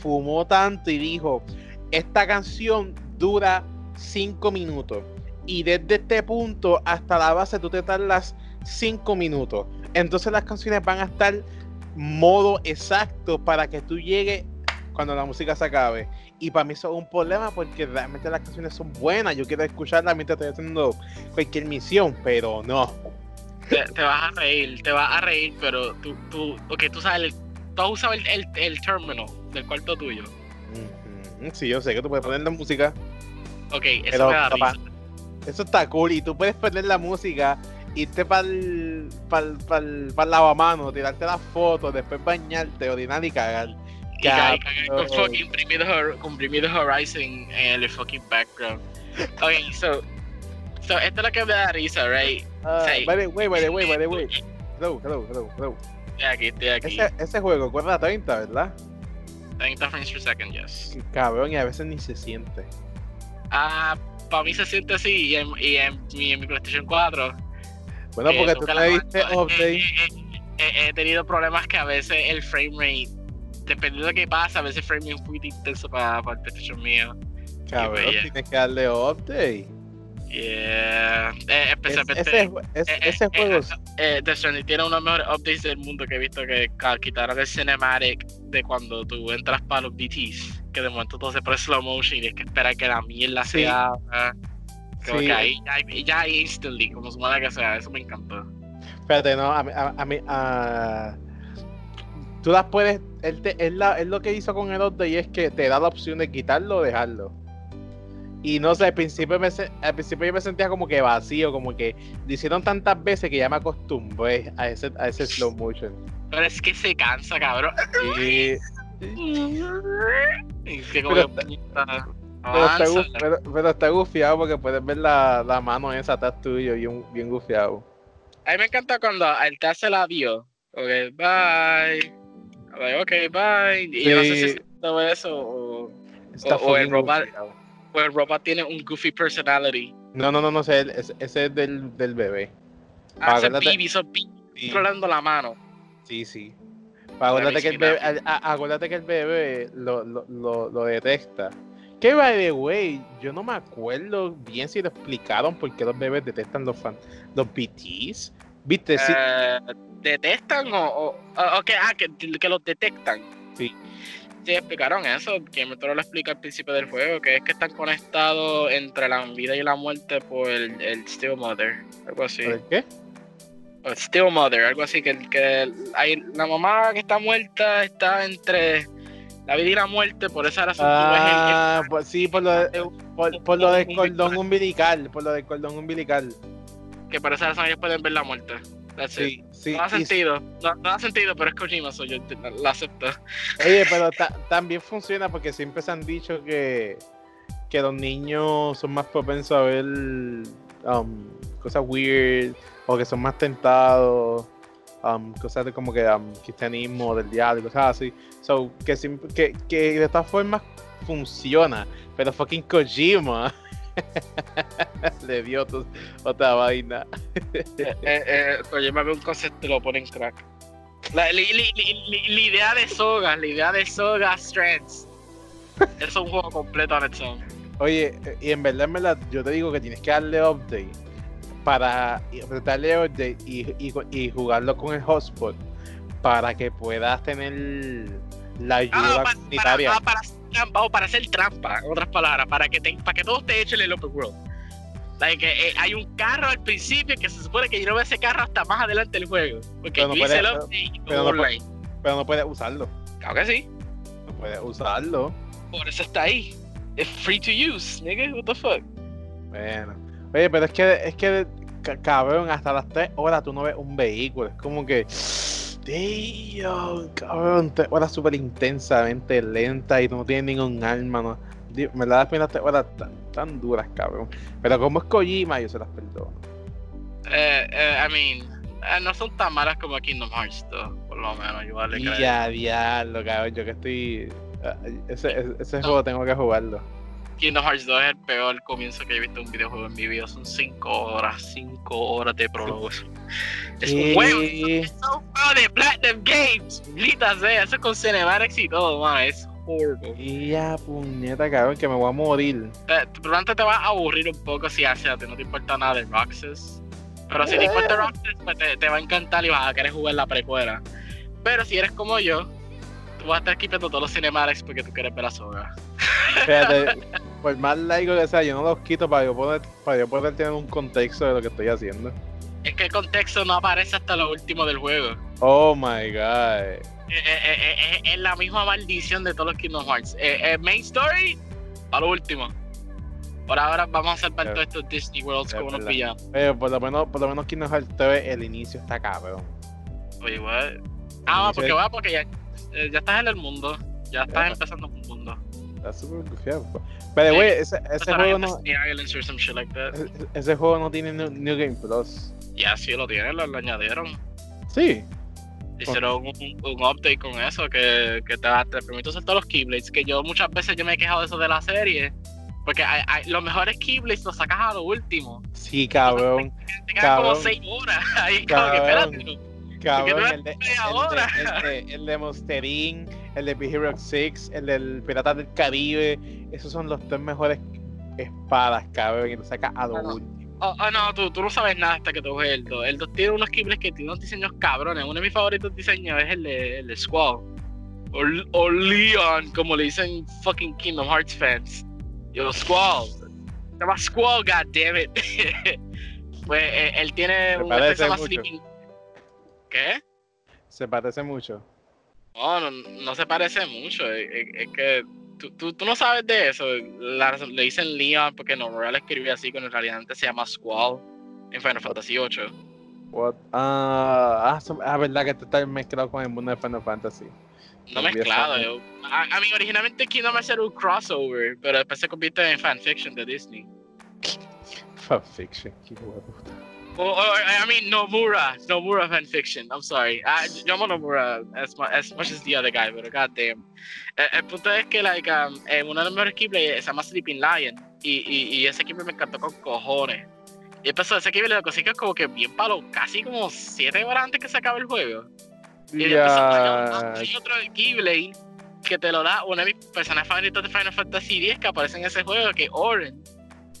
fumó tanto y dijo: Esta canción dura 5 minutos. Y desde este punto hasta la base tú te tardas 5 minutos. Entonces las canciones van a estar modo exacto para que tú llegues cuando la música se acabe. Y para mí eso es un problema porque realmente las canciones son buenas. Yo quiero escucharlas mientras estoy haciendo cualquier misión, pero no. Te, te vas a reír, te vas a reír, pero tú, tú, ok, tú sabes, tú has usado el, el, el terminal del cuarto tuyo. Sí, yo sé que tú puedes poner la música. Ok, eso Pero, me da risa. Eso está cool. Y tú puedes poner la música, irte para el pa'l, pa'l, pa'l lavamanos, tirarte las fotos, después bañarte, orinar y cagar. Y ca- y cagar con fucking Bring Hor- Horizon en el fucking background. Ok, so, so esto es lo que me da risa, right? Ah, Sí. by the way, by the way, by the way. Hello, hello, hello, hello. Estoy aquí, estoy aquí. Ese, ese juego corre a 30, ¿verdad? 30 frames per second, yes. Cabrón, y a veces ni se siente. Ah, para mí se siente así y en, y en, mi, en mi PlayStation 4. Bueno, eh, porque tú no la le diste update. eh, eh, eh, He tenido problemas que a veces el frame rate, dependiendo de qué pasa, a veces el frame rate es poquito intenso para, el PlayStation mío. Cabrón, bella. tienes que darle update. Yeah. Eh, Es- especialmente. ese, ju- es- eh, ese eh, juego. eh, eh, Stranding tiene uno de los mejores updates del mundo que he visto que quitaron el cinematic de cuando tú entras para los BTs, que de momento todo se pone slow motion y tienes que esperar que la mierda Sí. se abra. Como Sí. que ahí ya, instantly, como su manera que sea, eso me encantó. Espérate, no, a mí. A, a mí a- tú las puedes. Él, te- él, la- él lo que hizo con el update es que te da la opción de quitarlo o dejarlo. Y no sé, al principio, me, al principio yo me sentía como que vacío, como que lo hicieron tantas veces que ya me acostumbré a ese, a ese slow motion. Pero es que se cansa, cabrón. Que como Pero que, puñeta, pero, está, pero, pero está gufiado porque puedes ver la, la mano esa atrás tuyo y un, bien gufiado. A mí me encanta cuando él te hace el adiós. Ok, bye. Like, ok, bye. Y yo no sé si Sí. es todo eso o, Está O- o el robot- gufiado. o el robot tiene un goofy personality. No, no, no, no sé, ese, ese es del, del bebé. Ah, bibi, son bibi Sí, controlando la mano. Sí. sí. Acuérdate que el bebé, también. a- a- acuérdate que el bebé lo, lo, lo, lo detecta. Que by the way, yo no me acuerdo bien si lo explicaron por qué los bebés detectan los fan, los BTs. ¿Viste? Sí, Eh, ¿Detestan o, o, o- o que, ah, que, que los detectan? Sí. Sí, explicaron eso, que me lo explica al principio del juego, que es que están conectados entre la vida y la muerte por el, el Steel Mother, algo así. ¿por qué? O Steel Mother, algo así, que, que hay, la mamá que está muerta está entre la vida y la muerte, por esa razón tú ves el- el- Ah, pues sí, por lo, de- por, por lo del cordón umbilical, por lo del cordón umbilical. que por esa razón ellos pueden ver la muerte. That's it. Sí, sí. No da y- sentido, no, no da sentido, pero es Kojima, so yo la, la acepto. Oye, pero ta- también funciona porque siempre se han dicho que, que los niños son más propensos a ver um, cosas weird o que son más tentados, um, cosas de como que um, cristianismo, del diablo, cosas así. So, que, de todas formas funciona, pero fucking Kojima le dio otra vaina. eh, eh, Kojima ve un concepto y lo pone en crack. La, li- idea de Soga, la idea de Soga Strands. Es un juego completo on its own. Oye, eh, y en verdad, en verdad, yo te digo que tienes que darle update para darle update y, y, y jugarlo con el hotspot para que puedas tener la ayuda Ah, pa- para, comunitaria. ah, para trampa, o para hacer trampa, en otras palabras, para que, te, para que todos te echen el open world. Like, eh, hay un carro al principio que se supone que yo no veo ese carro hasta más adelante del juego. Porque Pero no yo hice el update y pero todo no puede-. Pero no puedes usarlo. Claro que sí. No puedes usarlo. Por eso está ahí. Es free to use, nigga. What the fuck? Bueno. Oye, pero es que, es que, ca- cabrón, hasta las 3 horas tú no ves un vehículo. Es como que. Damn, cabrón, 3 horas súper intensamente lenta y no tiene ningún alma. No. Me la das primeras 3 horas tan, tan duras, cabrón. Pero como es Kojima, yo se las perdono. Eh, eh, I mean, eh, no son tan malas como Kingdom Hearts, though, por lo menos. Yo vale ya, diablo, cabrón. Yo que estoy. Ah, Ese, ese, No. juego tengo que jugarlo. Kingdom Hearts 2 es el peor comienzo que he visto en un videojuego en mi vida. Son 5 horas, 5 horas de prólogos. Es un juego. Es un juego de Platinum Games. Maldita sea, eso con cinematics y todo, man. Es horrible. Y ya, puñeta, cabrón, que me voy a morir. Te- Probablemente te va a aburrir un poco si hace a ti no te importa nada de Roxas. Pero si te importa Roxas, pues te, te va a encantar y vas a querer jugar la precuela. Pero si eres como yo, tú vas a estar skippando todos los cinematics porque tú quieres ver a Soga. Fíjate, por más largo que sea, yo no los quito para yo poder, para yo poder tener un contexto de lo que estoy haciendo. Es que el contexto no aparece hasta lo último del juego. Oh my god. Eh, eh, eh, Es la misma maldición de todos los Kingdom Hearts. Main story, a lo último. Por ahora vamos a salvar Ya. todos estos Disney Worlds como villanos. Pero por lo menos, por lo menos Kingdom Hearts 3, el inicio está cabrón. Oye, what? Ah, porque va, porque ya, eh, ya estás en el mundo. Ya estás Ya. empezando un mundo. Está súper gufiado. Pero güey, ese, ese juego no, like ese, ese juego no tiene New, New Game Plus. Ya sí lo tienen, lo, lo añadieron. Sí. Hicieron un, un update con eso que, que te, te permite usar todos los Keyblades. Que yo muchas veces yo me he quejado de eso de la serie. Porque hay, hay- los mejores Keyblades los sacas a lo último. Sí, cabrón. Te quedan como Cabrón. 6 horas. Ahí como que Cabrón. espérate. Cabrón, no el de, el, de, el, de, el de Monster Inc., el de Big Hero 6, el del Piratas del Caribe. Esos son los tres mejores espadas, cabrón. Y lo sacas a lo Ah. Oh, oh, no, tú, tú no sabes nada hasta que tú juegues el 2. El 2 tiene unos Keyblades que tiene unos diseños cabrones. Uno de mis favoritos diseños es el de, el de Squall. O, o Leon, como le dicen fucking Kingdom Hearts fans. Yo, Squall. Se llama Squall, goddammit. pues eh, él tiene Me un mucho. Sleeping. ¿Qué? Se parece mucho. No, no, no se parece mucho. Es, es- es que tú, tú, tú no sabes de eso. La- le dicen Leon porque Nomura lo escribió así, cuando en realidad antes se llama Squall en Final Fantasy VIII. What? Ah, ah, son- ah, verdad que tú estás mezclado con el mundo de Final Fantasy. No mezclado. yo- A, a mí originalmente Kingdom Hearts era un crossover, pero después se convierte en fanfiction de Disney. Fanfiction, qué hijo de puta. O, o- I mean, Nomura, Nomura fanfiction. I'm sorry. Ah, yo amo Nomura as, mu- as much as the other guy, pero goddamn. Eh, el punto es que, like, um, eh, uno de los mejores Keyblades se llama Sleeping Lion. Y, y, y ese Keyblade me encantó con cojones. Y empezó ese Keyblade lo consigues como que bien palo, casi como 7 horas antes que se acabe el juego. Y después Ya. hay otro Keyblade que te lo da una de mis personajes favoritos de Final Fantasy X que aparece en ese juego, que es Oren.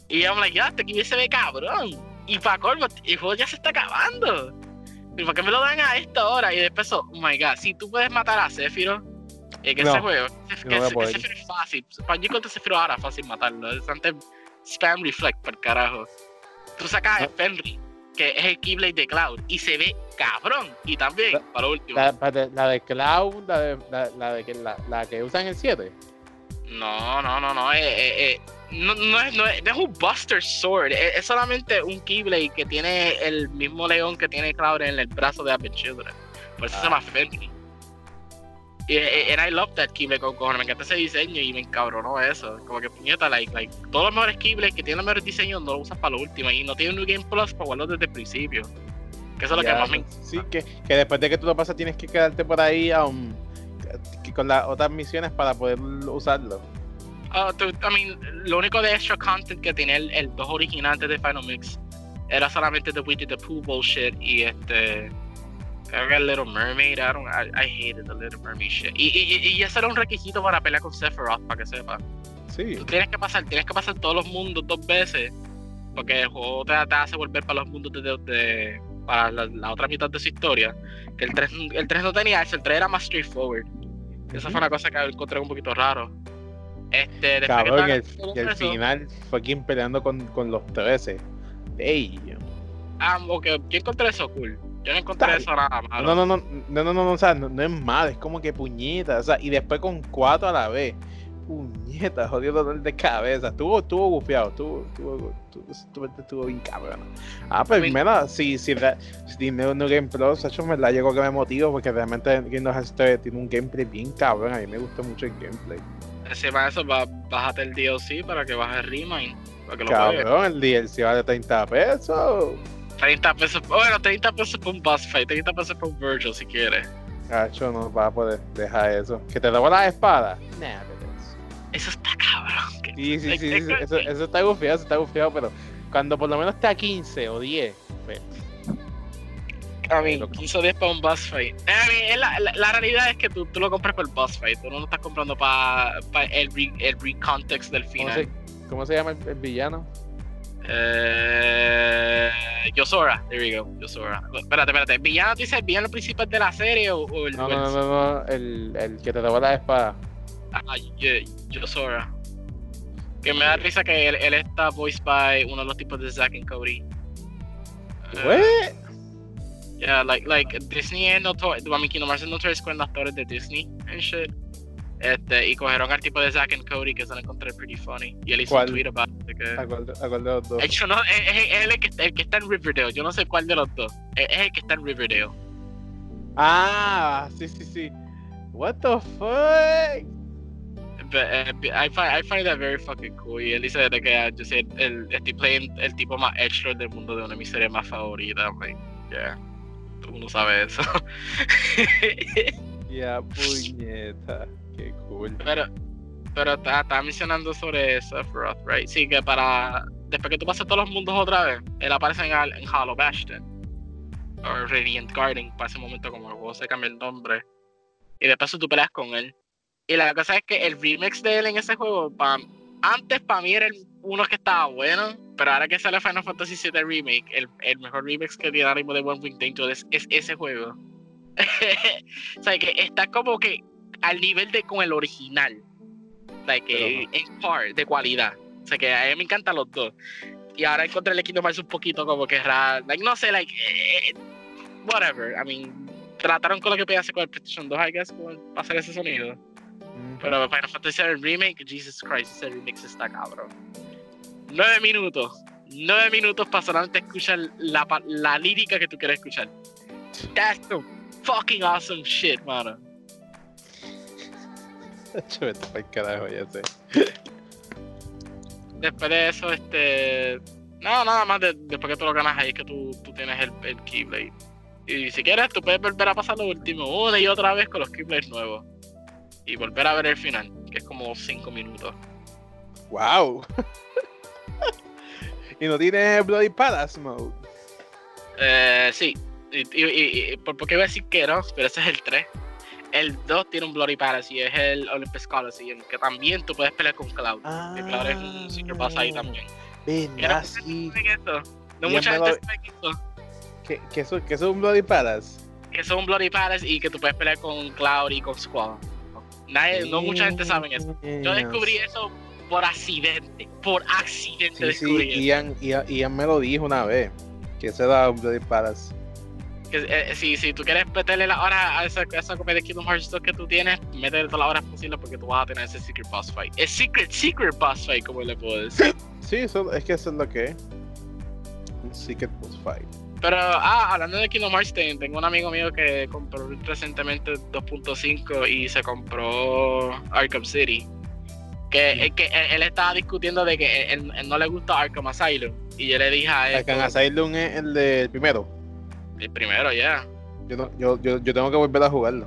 Y I'm like, ya, este Keyblade se ve cabrón. Y para colmo, el juego ya se está acabando. ¿Y por qué me lo dan a esta hora? Y después, oh my god, si tú puedes matar a Sephiroth en ese No, juego, que, no que poder. Sephiroth es fácil. Para yo contra Sephiroth ahora es fácil matarlo. Es antes spam reflect, por carajo. Tú sacas a No. Fenry, que es el Keyblade de Cloud, y se ve cabrón. Y también, La- para lo último. La, de Cloud, la, de, la, la de que, la, la que usan el 7. No, no, no, no. eh, eh, eh, no, no, es, no, es, no es un Buster Sword. Es, es solamente un Keyblade que tiene el mismo león que tiene Cloud en el brazo de Happy Children. Por eso Ah. se llama Fenry. Y eh, and I love that Keyblade con cojones. Me encanta ese diseño y me encabronó eso. Como que puñeta, like, like, todos los mejores Keyblades que tienen los mejores diseños no lo usas para lo último. Y no tiene un New Game Plus para jugarlo desde el principio. Que eso es lo que más me Sí, que, que después de que tú lo pasas tienes que quedarte por ahí um, con las otras misiones para poder usarlo. Ah, tú- I mean, lo único de extra content que tenía el, el 2 original antes de Final Mix era solamente The Winnie the Pooh bullshit y este. Creo que el Little Mermaid. I, don't, I, I hated the Little Mermaid shit. Y, y, y- ese era un requisito para pelear con Sephiroth, para que sepa. Sí. Tú tienes que pasar, tienes que pasar todos los mundos dos veces. Porque el juego te, te hace volver para los mundos de, de- de- para la, la otra mitad de su historia. Que el 3, el 3 no tenía eso, el 3 era más straightforward. Esa fue una cosa que encontré un poquito raro. Este, Cabrón, que el, el final fue quien peleando con, con los 13. Ey. Ah, ok, yo encontré eso cool. Yo no encontré Dale. eso nada malo. No, no, no, no, no, no, no, o sea, no, no es mal, es como que puñeta, o sea, y después con cuatro a la vez. Puñeta, jodido dolor de cabeza. Estuvo, estuvo bufiado, estuvo, estuvo, estuvo, estuvo, bien cabrón. Ah, pues mira, si, si, si New, New Game Plus, hecho, me la llegó que me motivo porque realmente Kingdom Hearts 3 tiene un gameplay bien cabrón. A mí me gusta mucho el gameplay. Encima de eso, ba- bájate el DLC para que bajes Remind. Para que lo. Cabrón, el DLC vale 30 pesos. 30 pesos, bueno, 30 pesos por un boss fight, 30 pesos por un Virgil si quieres. Cacho, no vas a poder dejar eso. ¿Que te roba la espada? Nah, pero eso. Eso está cabrón. Sí, sí, sí, sí, eso, eso está gufiado, eso está gufiado, pero cuando por lo menos esté a 15 o 10, mean, Loco. 15 o 10 para un boss fight. I mean, es la, la, la realidad es que tú, tú lo compras por el boss fight, tú no lo estás comprando para el, re, el recontext del ¿cómo final. se, cómo se llama el, el villano? Eh, Yosora, there we go, Yosora. Espérate, espérate, ¿villano tú dices el villano principal de la serie o, o el No, no, no, no, no, el, el que te roba la espada. Ah, Yo- Yosora. Que me da risa que él, él está voiced by uno de los tipos de Zack and Cody. Eh, ¿What? Yeah, like, like Disney es notorio, a mí Kingdom Hearts es notorious con actores de Disney and shit. Este, y cogieron al tipo de Zack and Cody que se lo encontré pretty funny. Y él hizo ¿Cuál? un tweet about it, que... Acuerdo, acuerdo los dos. De hecho, no, es, es- el, que, el que está en Riverdale. Yo no sé cuál de los dos. Es, es el que está en Riverdale. Ah, sí, sí, sí. What the fuck? But, eh, I, find, I find that very fucking cool. Y él dice de que ah, yo sé, el, estoy playing el tipo más extra del mundo de una de mis series más favoritas. I'm like, yeah. Todo el mundo sabe eso. Ya, puñeta. Qué cool. pero, pero está, está mencionando sobre Sephiroth, right? Sí, que para. Después que tú pases todos los mundos otra vez, él aparece en, en Hollow Bastion. O Radiant Garden, para ese momento, como el juego se cambia el nombre. Y después tú peleas con él. Y la cosa es que el remix de él en ese juego, antes para mí era el- uno que estaba bueno, pero ahora que sale Final Fantasy VII Remake, el, el mejor remix que tiene ahora mismo de One Wing Danger es, es ese juego. o sea, que está como que al nivel de con el original. Like, que en par de cualidad. O sea, que a mí me encantan los dos. Y ahora encontré el Kingdom Hearts un poquito como que raro. Like, no sé, like, eh, whatever. I mean, trataron con lo que podía hacer con el PlayStation 2, I guess, con- hacer ese sonido. Mm. Pero Final Fantasy VII Remake, Jesus Christ, ese remix está cabrón. Nueve minutos. Nueve minutos para solamente escuchar la, la lírica que tú quieres escuchar. That's some fucking awesome shit, mano. Carajo, ya sé. Después de eso, este. No, nada más de- después que tú lo ganas ahí es que tú, tú tienes el, el Keyblade. Y si quieres, tú puedes volver a pasar lo último una y otra vez con los Keyblades nuevos. Y volver a ver el final, que es como 5 minutos. Wow. Y no tiene Bloody Palace mode. Eh, sí. Y, y, y- y- por porque iba a decir que no, pero ese es el 3. El 2 tiene un Bloody Palace y es el Olympus Coliseum, que también tú puedes pelear con Cloud. Ah, Que Cloud es un secret boss ahí también. ¿Saben eso? No Y mucha en gente sabe eso. ¿Qué, qué, eso, ¿Qué es un Bloody Palace? Que son Bloody Palace y que tú puedes pelear con Cloud y con Squall. Nadie, no mucha gente sabe eso. Yo descubrí eso por accidente. Por accidente Sí, descubrí sí, Ian, Ian, Ian me lo dijo una vez. Que se da un Bloody Palace. eso. Que, eh, si, si tú quieres meterle la hora a esa, a esa copia de Kingdom Hearts 2 que tú tienes, métele todas las horas posibles porque tú vas a tener ese secret boss fight. Es secret, secret boss fight, como le puedo decir. Sí, eso, es que eso es lo que es. Un Secret Boss Fight. Pero, ah, hablando de Kingdom Hearts, ten- tengo un amigo mío que compró recientemente 2.5 y se compró Arkham City. Que, que él, él estaba discutiendo de que él, él no le gusta Arkham Asylum. Y yo le dije a él, Arkham Asylum es el del primero. el primero ya. Yo, no- yo, yo, yo tengo que volver a jugarlo.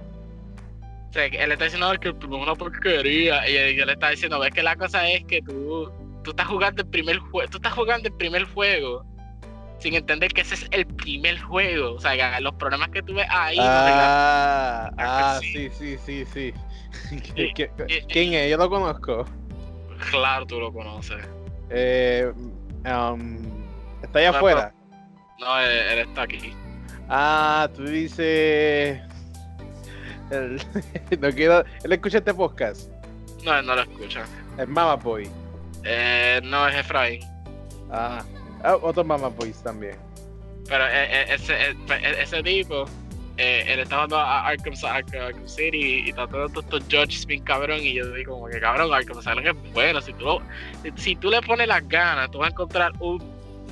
O sea, él está diciendo que el primero es una porquería. Y yo, le estaba diciendo, ves que la cosa es que tú, tú estás jugando el primer juego. Tú estás jugando el primer juego. Sin entender que ese es el primer juego. O sea, los problemas que tú ves ahí. Ah, ah, Sí. sí, sí, sí, sí. Sí, ¿Qui- qui- sí, ¿Quién es? Yo lo conozco. claro, tú lo conoces. Eh, um, está allá No, afuera. No, él, él está aquí. Ah, tú dices. El- no quiero. Él escucha este podcast. No, él no lo escucha. Es Mama Boy. Eh, no es Efraín. Ah, ah, otro Mama Boys también. Pero eh, eh, ese, eh, eh, ese tipo, eh, él está jugando a Arkham, Arkham City y está todo estos judges bien cabrón. Y yo digo, como que cabrón, Arkham Asylum es bueno. Si tú, lo- si tú le pones las ganas, tú vas a encontrar un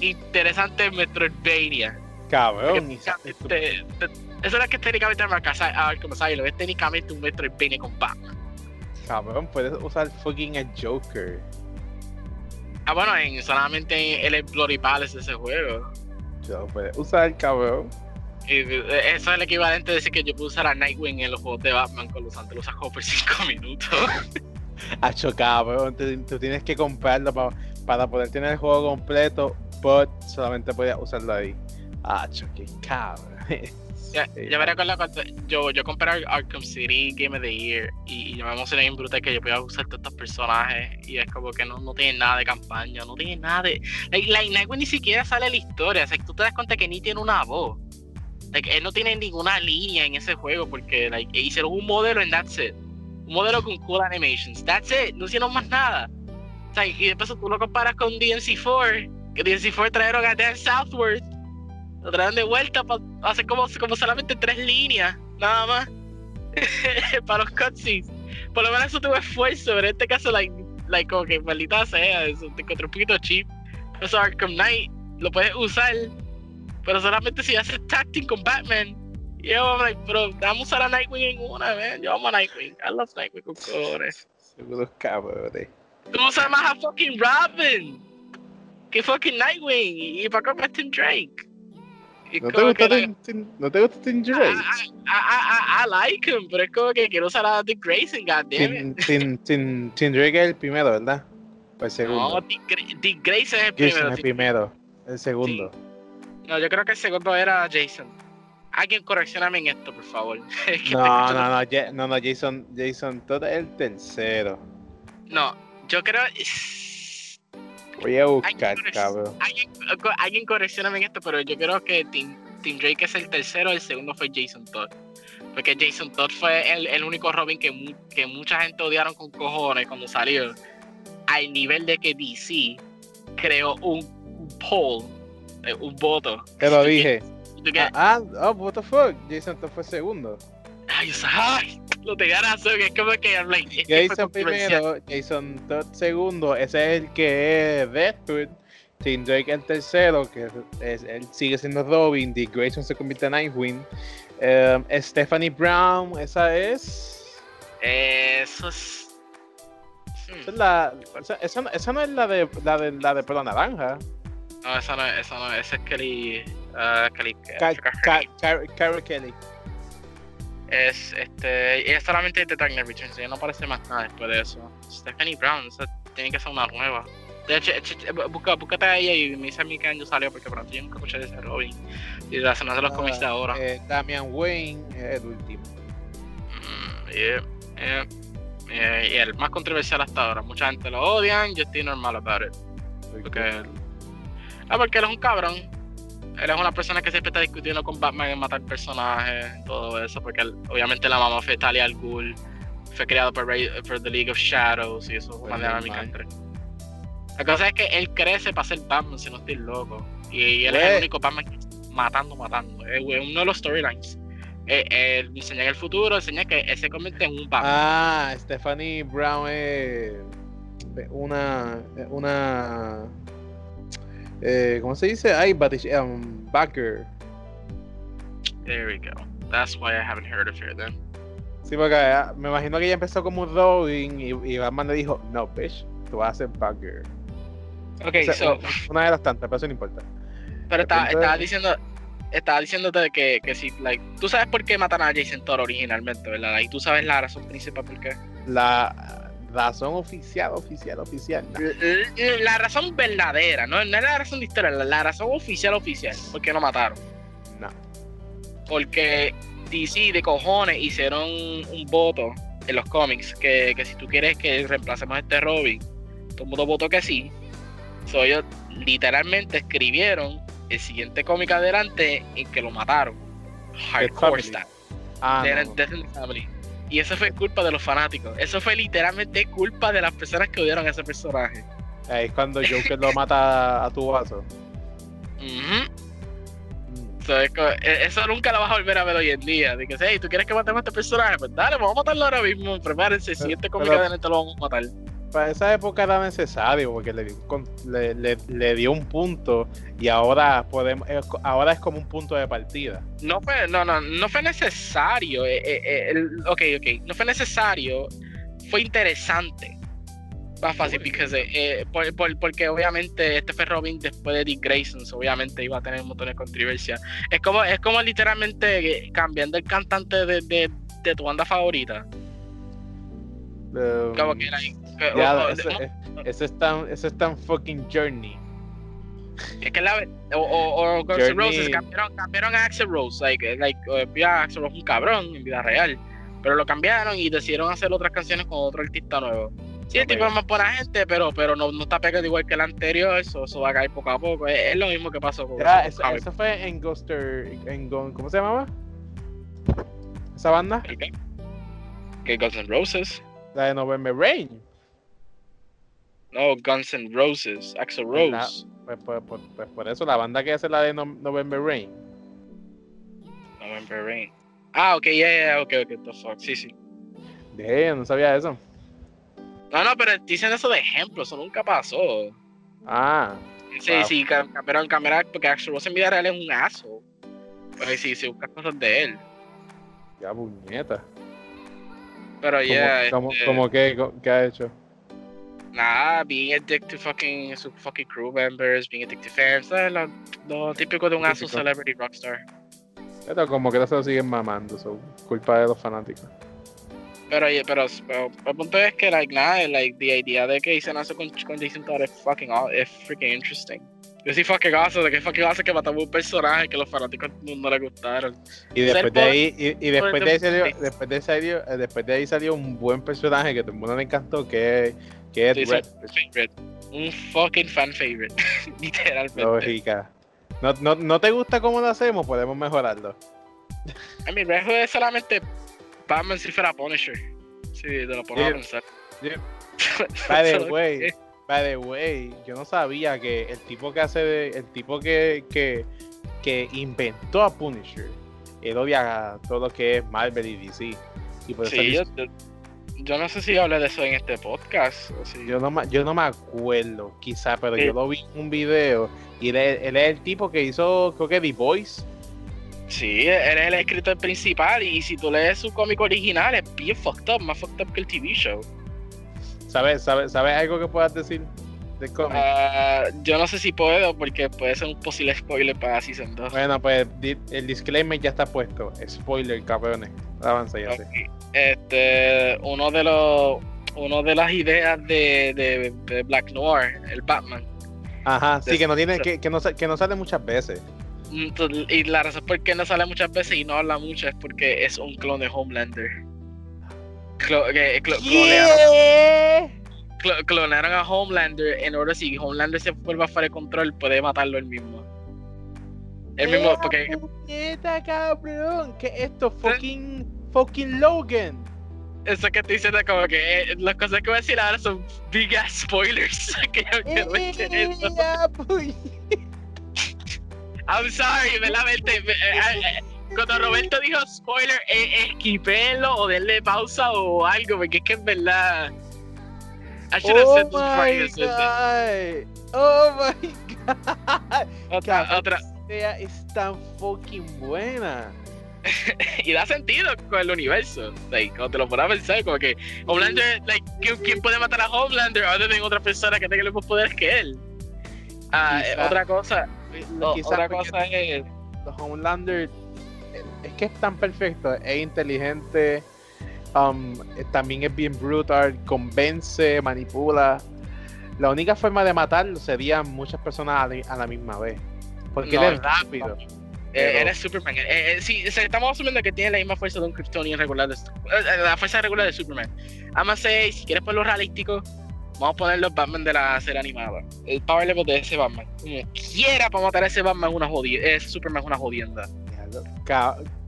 interesante Metroidvania. Cabrón. y- Técnicamente, te- eso no es que técnicamente Asy- Arkham Asylum, es técnicamente un Metroidvania con Batman. Cabrón, puedes usar fucking el Joker. Ah, bueno, en, solamente en el Bloody Palace ese juego. Yo puedes usar, cabrón. Eh, eso es el equivalente de decir que yo puedo usar a Nightwing en los juegos de Batman con los antes lo usas como por 5 minutos. Hacho, cabrón. Tú, tú tienes que comprarlo pa- para poder tener el juego completo, but solamente puedes usarlo ahí. Ah, qué cabrón. Ya, ya me recuerdo cuando yo, yo compré Ar- Arkham City Game of the Year y, y yo me emocioné bien brutal que yo podía usar todos estos personajes y es como que no, no tiene nada de campaña, no tiene nada de... Like, like, Nightwing ni siquiera sale la historia, o sea, tú te das cuenta que ni tiene una voz. Like, él no tiene ninguna línea en ese juego porque like, hicieron un modelo and that's it. Un modelo con cool animations, that's it, no hicieron más nada. O sea, y después tú lo comparas con DNC4, que DNC4 trajeron a Dan Southworth lo traen de vuelta para hacer como, como solamente tres líneas, nada más. para los cutscenes. Por lo menos eso tuvo esfuerzo, pero en este caso, como que maldita sea, eso te encontré un poquito cheap. Eso Arkham Knight lo puedes usar, pero solamente si haces tacting con Batman. Y yo, like, bro, vamos a usar a Nightwing en una, man. Yo amo a Nightwing. I love Nightwing con cojones. Seguro cabrón. Tú usas más a fucking Robin que fucking Nightwing. Y, para qué Tim Drake. ¿No te gusta que, Tim- Tim- ¿No te gusta Tim Drake? I, I, I, I like him, pero es como que quiero usar a Dick Grayson, goddammit. Tim, Tim, Tim, Drake es el primero, ¿verdad? O el segundo. No, Dick, Dick Grayson es el primero. es el primero. El segundo. No, yo creo que el segundo era Jason. Alguien correccioname en esto, por favor. Es que No, no, no, Ja- no, no, Jason, Jason Todd es el tercero. No, yo creo. Voy a buscar, corrección. cabrón. Alguien, alguien correccioname en esto, pero yo creo que Tim, Tim Drake es el tercero, el segundo fue Jason Todd. Porque Jason Todd fue el, el único Robin que, mu- que mucha gente odiaron con cojones cuando salió. Al nivel de que DC creó un poll, eh, un voto. Te lo dije. Ah, oh, what the fuck. Jason Todd fue segundo. Ay, ay, lo tenía razón, es como que fue Jason primero, Jason Todd segundo. Ese es el que es Deadwood. Tim Drake el tercero, que es, él sigue siendo Robin. Dick Grayson se convierte en Nightwing. Um, Stephanie Brown, esa es. Eso es. Esa, Hmm, es la, esa, esa esa no es la de la de la de pelo naranja. No, esa no, es- esa no, esa es Kelly. ah, Kelly. Ca- Ca- Ca- Cara Cara Kelly. es este. Ella es solamente de Dark Knight Returns, ella no aparece más nada después de eso. Stephanie Brown, esa tiene que ser una nueva. De hecho, ch- ch- busca, búscate a ella y me dice a mí qué año salió, porque pronto yo nunca escuché de ese Robin. Y hace no de los cómics de ahora. Eh, Damian Wayne es el último. Mm, yeah, yeah, yeah, y el más controversial hasta ahora. Mucha gente lo odian, yo estoy normal about it. Porque ah, porque él es un cabrón. Él es una persona que siempre está discutiendo con Batman en matar personajes y todo eso. Porque él- obviamente la mamá fue Talia al Ghul. Fue creado por, Ray- por The League of Shadows y eso Pues. La cosa es que él crece para ser Batman, si no estoy loco. Y, y él es Pues- el único Batman que está matando, matando. Es uno de los storylines. Eh, enseña en el futuro, enseña que él se convierte en un Batman. Ah, Stephanie Brown es una. una eh, ¿Cómo se dice? Ay, um, Backer. There we go. That's why I haven't heard of her then. Sí, porque ah, me imagino que ella empezó como un Robin y, y Batman le dijo: No, bitch, tú vas a ser Backer. Ok, O sea, so, una de las tantas, pero eso no importa. pero estaba, estaba diciendo, estaba diciéndote que, que si, like, tú sabes por qué matan a Jason Todd originalmente, ¿verdad? Y tú sabes la razón principal por qué. La razón oficial, oficial, oficial. nah. La, la razón verdadera, no, no es la razón de historia, la, la razón oficial, oficial, por qué lo mataron. No. Porque DC de cojones hicieron un voto en los cómics que, que si tú quieres que reemplacemos a este Robin, todo el mundo votó que sí. So, ellos literalmente escribieron el siguiente cómic adelante en que lo mataron. Hardcore Family. Ah, Death- no. Death in the Family. Y eso fue culpa de los fanáticos. Eso fue literalmente culpa de las personas que odiaron a ese personaje. Ahí es cuando Joker lo mata a tu vaso. So, es e- eso nunca lo vas a volver a ver hoy en día. De que, hey, ¿tú quieres que matemos a este personaje? Pues dale, vamos a matarlo ahora mismo. Prepárense, siguiente cómic pero- adelante lo vamos a matar. Para esa época era necesario porque le dio, un con- le, le- le dio un punto y ahora podemos ahora es como un punto de partida. No fue, no, no, no fue necesario. eh, eh, eh, el- ok, ok. No fue necesario. Fue interesante. Más fácil, because, eh, por- por- porque obviamente este fue Robin después de Dick Grayson, so obviamente iba a tener un montón de controversia. Es como, es como literalmente cambiando el cantante de, de, de tu banda favorita. Um, Como que era ya, o- o- ese, ese es tan, ese es tan fucking journey. Es que la. O, Guns N' Roses cambiaron, cambiaron a Axel Rose. Like, like, eh, vía Axel Rose un cabrón en vida real. Pero lo cambiaron y decidieron hacer otras canciones con otro artista nuevo. Sí, el tipo es más buena gente, pero, pero no, no está pegado igual que el anterior. Eso, eso va a caer poco a poco. Es, es lo mismo que pasó con. Con eso, eso fue en Ghoster. En, ¿Cómo se llamaba? ¿Esa banda? ¿El qué? Que Guns N' Roses. La de November Rain. No, Guns N' Roses. Axel ¿Verdad? Rose. Pues, pues- pues- pues por eso, la banda que hace la de No- November Rain. November Rain. Ah, ok, yeah, yeah, ok, ok, the fuck. Sí, sí. De no sabía eso. No, no, pero dicen eso de ejemplo. Eso nunca pasó. Ah, Sí, Wow. sí, cam- cambiaron cámara porque Axel Rose en vida real es un aso. Pero sí, sí, buscas cosas de él. ya puñeta. Pero ¿Cómo, ya, cómo- este, cómo que, co- qué ha hecho? Nada, being a dick to fucking, su fucking crew members, being a dick to fans, ¿sabes? Lo, lo típico de un aso celebrity rockstar. Esto como que no se lo siguen mamando, so, culpa de los fanáticos. Pero, yeah, pero, pero el punto es que, like, nada, like, the idea de que hicieron eso con, con Jason Todd es fucking, aw- es freaking interesting. Yo sí fucking awesome, de que awesome que matamos un personaje que los fanáticos no le gustaron. Y después de ahí, y, y después de ahí salió, después de ahí salió, eh, después de ahí salió un buen personaje que todo el mundo le encantó, que, que es Sí. Red. favorite. Un fucking fan favorite. Literalmente. Lógica. No, no, ¿No te gusta cómo lo hacemos? Podemos mejorarlo. I mean, Red Hood es solamente Batman si fuera Punisher. Sí, te lo pongo Yeah. a pensar. Yeah. By the Eso- way, by the way, yo no sabía que el tipo que hace de, el tipo que, que, que inventó a Punisher, él odia todo lo que es Marvel y DC. Y por eso Sí, yo, dice- yo- yo no sé si hablé de eso en este podcast. O si... yo, no, me- yo no me acuerdo, quizá, pero Sí. yo lo vi en un video y él, es- él es el tipo que hizo, creo que The Voice. Sí, él es el escritor principal y si tú lees su cómic original es bien fucked up, más fucked up que el TV show. ¿Sabes, sabes, ¿Sabes algo que puedas decir del cómic? Ah, yo no sé si puedo porque puede ser un posible spoiler para Season 2. Bueno, pues el disclaimer ya está puesto. Spoiler, cabrones. Avanza ya sé. Ok. Este, uno de los, uno de las ideas de, de, de Black Noir, el Batman, Ajá, sí, que no tiene, que, que no, que no sale muchas veces. Mm, to- y la razón por qué no sale muchas veces y no habla mucho es porque es un clon de Homelander. Clo- que- clo- clonearon, clo- clonaron a Homelander en orden si Homelander se vuelve a fuera de control puede matarlo él mismo. El mismo, porque puñeta, cabrón! ¿Qué es esto? Fucking, fucking Logan. eso que estoy diciendo como que eh, las cosas que voy a decir ahora son big ass spoilers que yo que no I'm sorry, verdaderamente. eh, eh, eh, Cuando Roberto dijo spoiler, eh, esquipélo o denle pausa o algo, porque es que en verdad. I should have Oh said this before that. god. Oh my god. Otra, otra. Es tan fucking buena. Y da sentido con el universo. Like, cuando te lo pones a pensar, como que Homelander, like, ¿quién, quién puede matar a Homelander other than otra persona que tenga los mismos poderes que él? Ah, eh, otra cosa, o- Quizá otra cosa es. Homelander es que es tan perfecto, es inteligente, um, también es bien brutal, convence, manipula. La única forma de matarlo sería muchas personas a la, misma vez. Porque No, él es rápido. Eh, Pero- Eres Superman. Eh, eh, sí, estamos asumiendo que tiene la misma fuerza de un Kryptonian regular. De, la fuerza regular de Superman. Además, si quieres ponerlo realístico, vamos a poner los Batman de la serie animada. El power level de ese Batman. Como quiera para matar a ese Batman una jodienda. Ese Superman es una jodienda.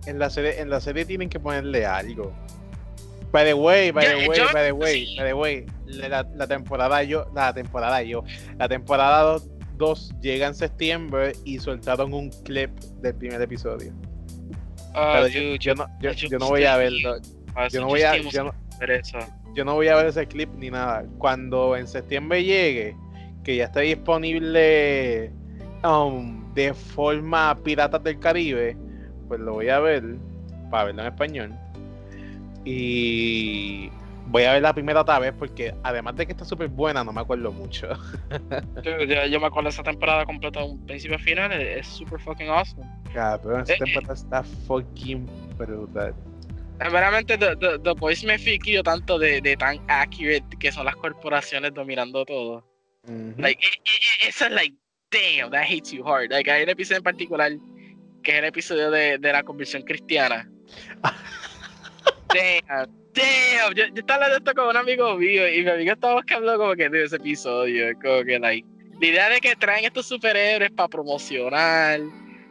En la, serie, en la serie tienen que ponerle algo. By the way, by the way, yo- by the way, by the way, la, la temporada yo, la temporada yo, la temporada 2 llega en septiembre y soltaron un clip del primer episodio. Ah, Pero yo, yo no, yo, no voy a verlo. Yo no voy a, no, yo no voy a ver ese clip ni nada. Cuando en septiembre llegue, que ya esté disponible um, de forma Piratas del Caribe, pues lo voy a ver para verlo en español. Y voy a ver la primera otra vez porque además de que está súper buena, no me acuerdo mucho. Yo, yo- yo me acuerdo esa temporada completa, de un principio a final. Es, super fucking awesome. Cabrón, esa Eh, eh. temporada está fucking brutal. Veramente, The, The, The Boys me tanto de, de tan accurate que son las corporaciones dominando todo. Like, eh, eh, eh, esa es like damn, that hits you hard. Like, hay un episodio en particular que es el episodio de, de la conversión cristiana. damn, damn. Yo, yo estaba hablando esto con un amigo mío y mi amigo estaba buscando como que de ese episodio. Como que, like, la idea de que traen estos superhéroes para promocionar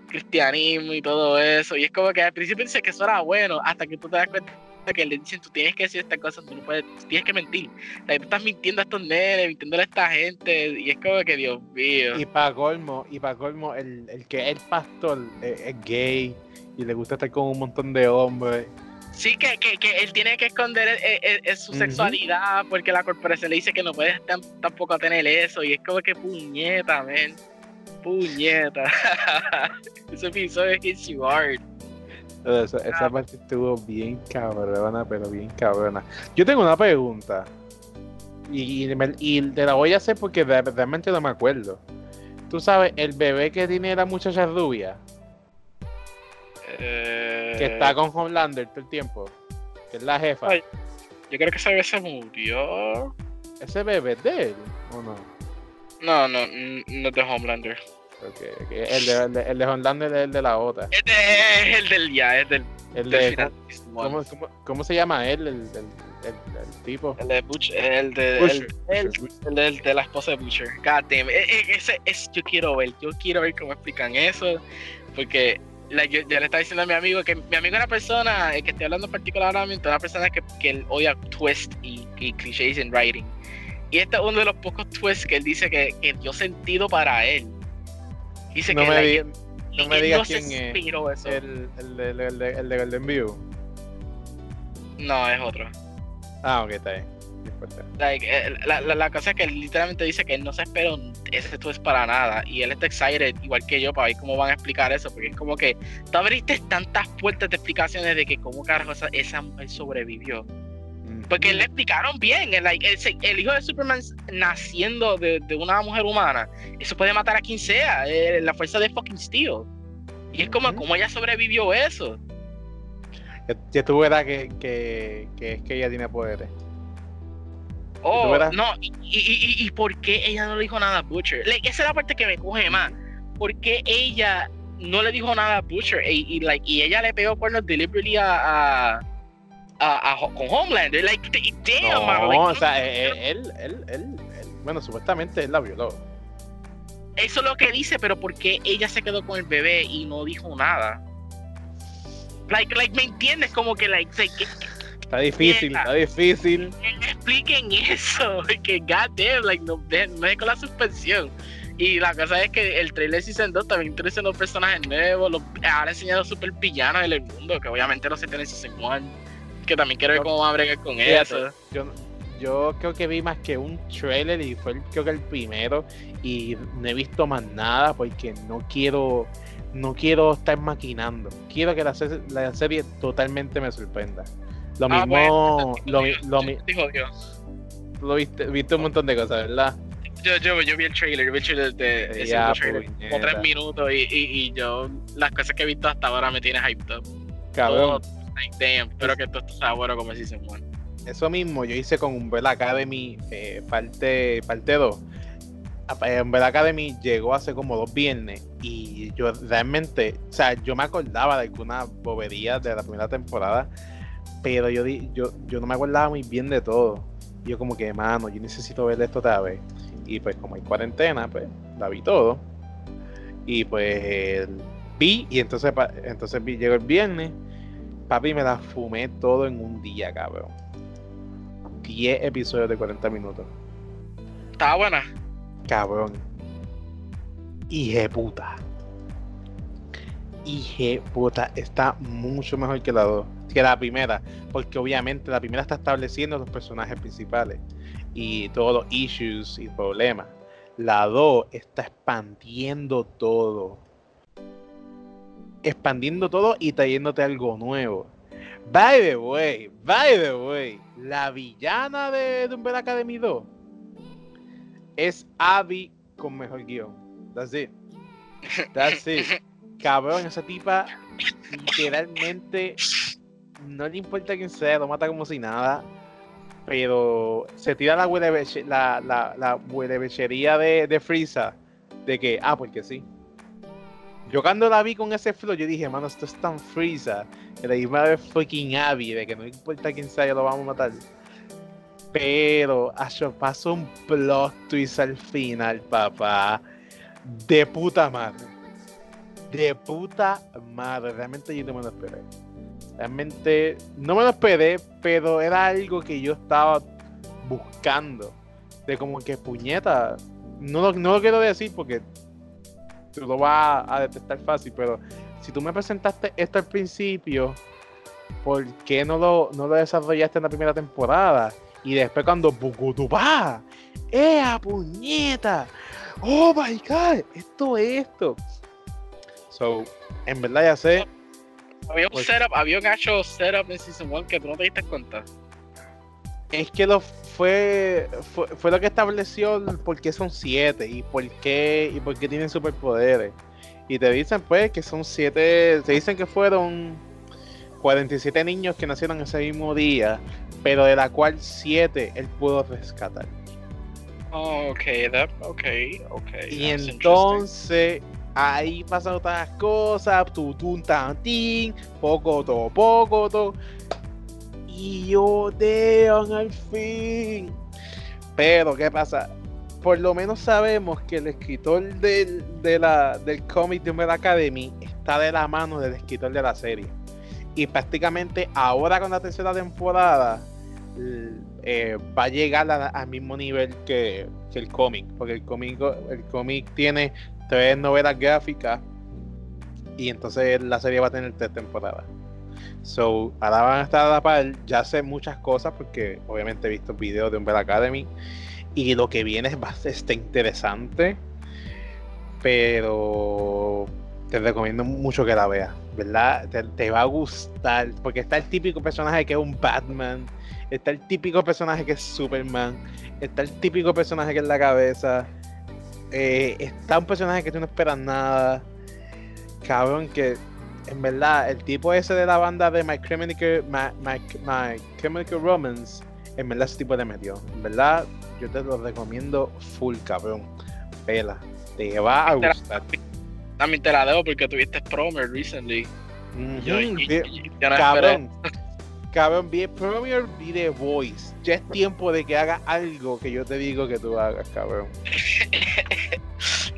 cristianismo y todo eso. Y es como que al principio dice que eso era bueno, hasta que tú te das cuenta que le dicen tú tienes que decir esta cosa, tú no puedes, tú tienes que mentir. O sea, tú estás mintiendo a estos nenes, mintiendo a esta gente, y es como que Dios mío. Y para colmo, y para colmo, el, el que es el pastor es, es gay y le gusta estar con un montón de hombres. Sí, que, que, que él tiene que esconder eh, eh, eh, su Ujú. sexualidad porque la corporación le dice que no puedes tam- tampoco tener eso. Y es como que puñeta, man. Puñeta. Ese episodio you hard. Eso- esa parte estuvo bien cabrona, pero bien cabrona. Yo tengo una pregunta. Y, y me- y te la voy a hacer porque realmente no me acuerdo. Tú sabes, el bebé que tiene la muchacha rubia, Eh, que está con Homelander todo el tiempo, que es la jefa. Ay. Yo creo que ese bebé se murió. ¿Ese bebé es de él o no? No, no, no es de Homelander. Ok. El, de, el, de, el de Homelander es el de la otra. Este es el del ya, es del, El del de, final. ¿cómo, cómo, cómo se llama él? El, el, el, tipo. El de Butcher, el de, Butcher, el, Butcher, de la esposa de Butcher. God damn. E- e- Ese, es, yo quiero ver, yo quiero ver cómo explican eso. Porque like, yo, yo le estaba diciendo a mi amigo que mi amigo es una persona, el que estoy hablando particularmente, una persona que, que él odia twist y, y clichés en writing. Y este es uno de los pocos twists que él dice que, que dio sentido para él. Dice No que me, no digas quién es. eso. El, el, el, el, el de Golden View. No, es otro. Ah, ok, está bien. Like, eh, la, la, la cosa es que él literalmente dice que él no se espera ese twist para nada y él está excited igual que yo para ver cómo van a explicar eso porque es como que tú abriste tantas puertas de explicaciones de que cómo carajo esa, esa mujer sobrevivió. Porque le explicaron bien el, el, el hijo de Superman naciendo de, de una mujer humana eso puede matar a quien sea eh, la fuerza de fucking Steel y es como cómo ella sobrevivió eso Ya, ya tú verás que, que, que es que ella tiene poderes. Oh, no, y, y, y, y por qué ella no le dijo nada a Butcher? Like, esa es la parte que me coge más. ¿Por qué ella no le dijo nada a Butcher? Y, y, like, y ella le pegó cuernos deliberately a, a, a- a con Homelander. Like, damn, man, No, like, o sea, eh, él, él, él, él- bueno, supuestamente él la violó. eso es lo que dice, pero ¿por qué ella se quedó con el bebé y no dijo nada? Like, like, ¿me entiendes? Como que, like, que, Está difícil, está difícil. que expliquen eso. Que goddamn, like, no, no dejen con la suspensión. Y la cosa es que el trailer Season 2 también introduce los personajes nuevos, los, ahora enseñan los super villanos del mundo, que obviamente no se tiene en Season 1. Que también quiero ver cómo van a bregar con eso. Yo, yo creo que vi más que un trailer y fue el- creo que el primero y no he visto más nada porque no quiero no quiero estar maquinando. Quiero que la, se- la serie totalmente me sorprenda. Lo Ah, mismo, bueno, lo, mi- lo, lo viste, viste un montón de cosas, ¿verdad? Yo, yo, yo vi el trailer, yo vi el trailer de, ese trailer, como tres minutos y, y, y yo, las cosas que he visto hasta ahora me tienen hyped up. Cabrón. Todo, like, que sea bueno como Season 1. Eso mismo yo hice con Umbrella Academy eh, parte, parte 2. A- Umbrella Academy llegó hace como dos viernes y yo realmente, o sea, yo me acordaba de algunas boberías de la primera temporada, pero yo, yo, yo no me acordaba muy bien de todo. Yo como que, mano, yo necesito ver esto otra vez. Y pues como hay cuarentena, pues la vi todo. Y pues vi y entonces, entonces vi, llegó el viernes. Papi, me la fumé todo en un día, cabrón. 10 episodios de 40 minutos. Estaba buena. Cabrón. Hije puta. Hije puta. Está mucho mejor que la 2. Que la primera. Porque obviamente la primera está estableciendo los personajes principales. Y todos los issues y problemas. La 2 está expandiendo todo. Expandiendo todo y trayéndote algo nuevo. By the way, by the way, la villana de Dumbbell Academy 2 es Abby con mejor guion. That's it. That's it. Cabrón, esa tipa literalmente no le importa quién sea, lo mata como si nada. Pero se tira la huelebeche- la, la, la huelebechería de, de Frieza de que, ah, porque sí. Yo cuando la vi con ese flow, yo dije, mano, esto es tan freeza. Que la misma vez fucking Abby, de que no importa quién sea, lo vamos a matar. Pero, Asho, pasó un plot twist al final, papá. De puta madre. De puta madre. Realmente yo no me lo esperé. Realmente no me lo esperé, pero era algo que yo estaba buscando. De como que puñeta. No no lo quiero decir porque tú lo vas a detectar fácil, pero si tú me presentaste esto al principio, ¿por qué no lo, no lo desarrollaste en la primera temporada? Y después cuando Bukutupá, ¡eh, puñeta! ¡Oh my god! Esto es esto. So, en verdad ya sé. Había un Pues- setup, había un actual setup en Season 1 que tú no te diste cuenta. Es que lo fue, fue, fue lo que estableció el por qué son siete y por qué, y por qué tienen superpoderes. Y te dicen pues que son siete, te dicen que fueron 47 niños que nacieron ese mismo día, pero de la cual siete él pudo rescatar. Oh, ok, that, ok, ok. Y entonces ahí pasan otras cosas, tutun tantín, poco to, poco to. Y yo Deon al fin. Pero, ¿qué pasa? Por lo menos sabemos que el escritor del, de del cómic de Umbrella Academy está de la mano del escritor de la serie. Y prácticamente ahora con la tercera temporada eh, va a llegar al mismo nivel que, que el cómic. Porque el cómic, el cómic tiene tres novelas gráficas y entonces la serie va a tener tres temporadas. So, ahora van a estar a la par. Ya sé muchas cosas porque obviamente he visto videos de Umbrella Academy y lo que viene es bastante interesante. Pero te recomiendo mucho que la veas, ¿verdad? Te, te va a gustar porque está el típico personaje que es un Batman, está el típico personaje que es Superman, está el típico personaje que es la cabeza, eh, está un personaje que tú no esperas nada, cabrón, que en verdad el tipo ese de la banda de My Chemical, My, My, My Chemical Romance, en verdad ese tipo le metió, en verdad yo te lo recomiendo full, cabrón, pela, te va a gustar. También te la debo porque tuviste promo recently. Yo. Cabrón, cabrón, vi Premier, vi The Voice. Ya es tiempo de que haga algo que yo te digo que tú hagas, cabrón.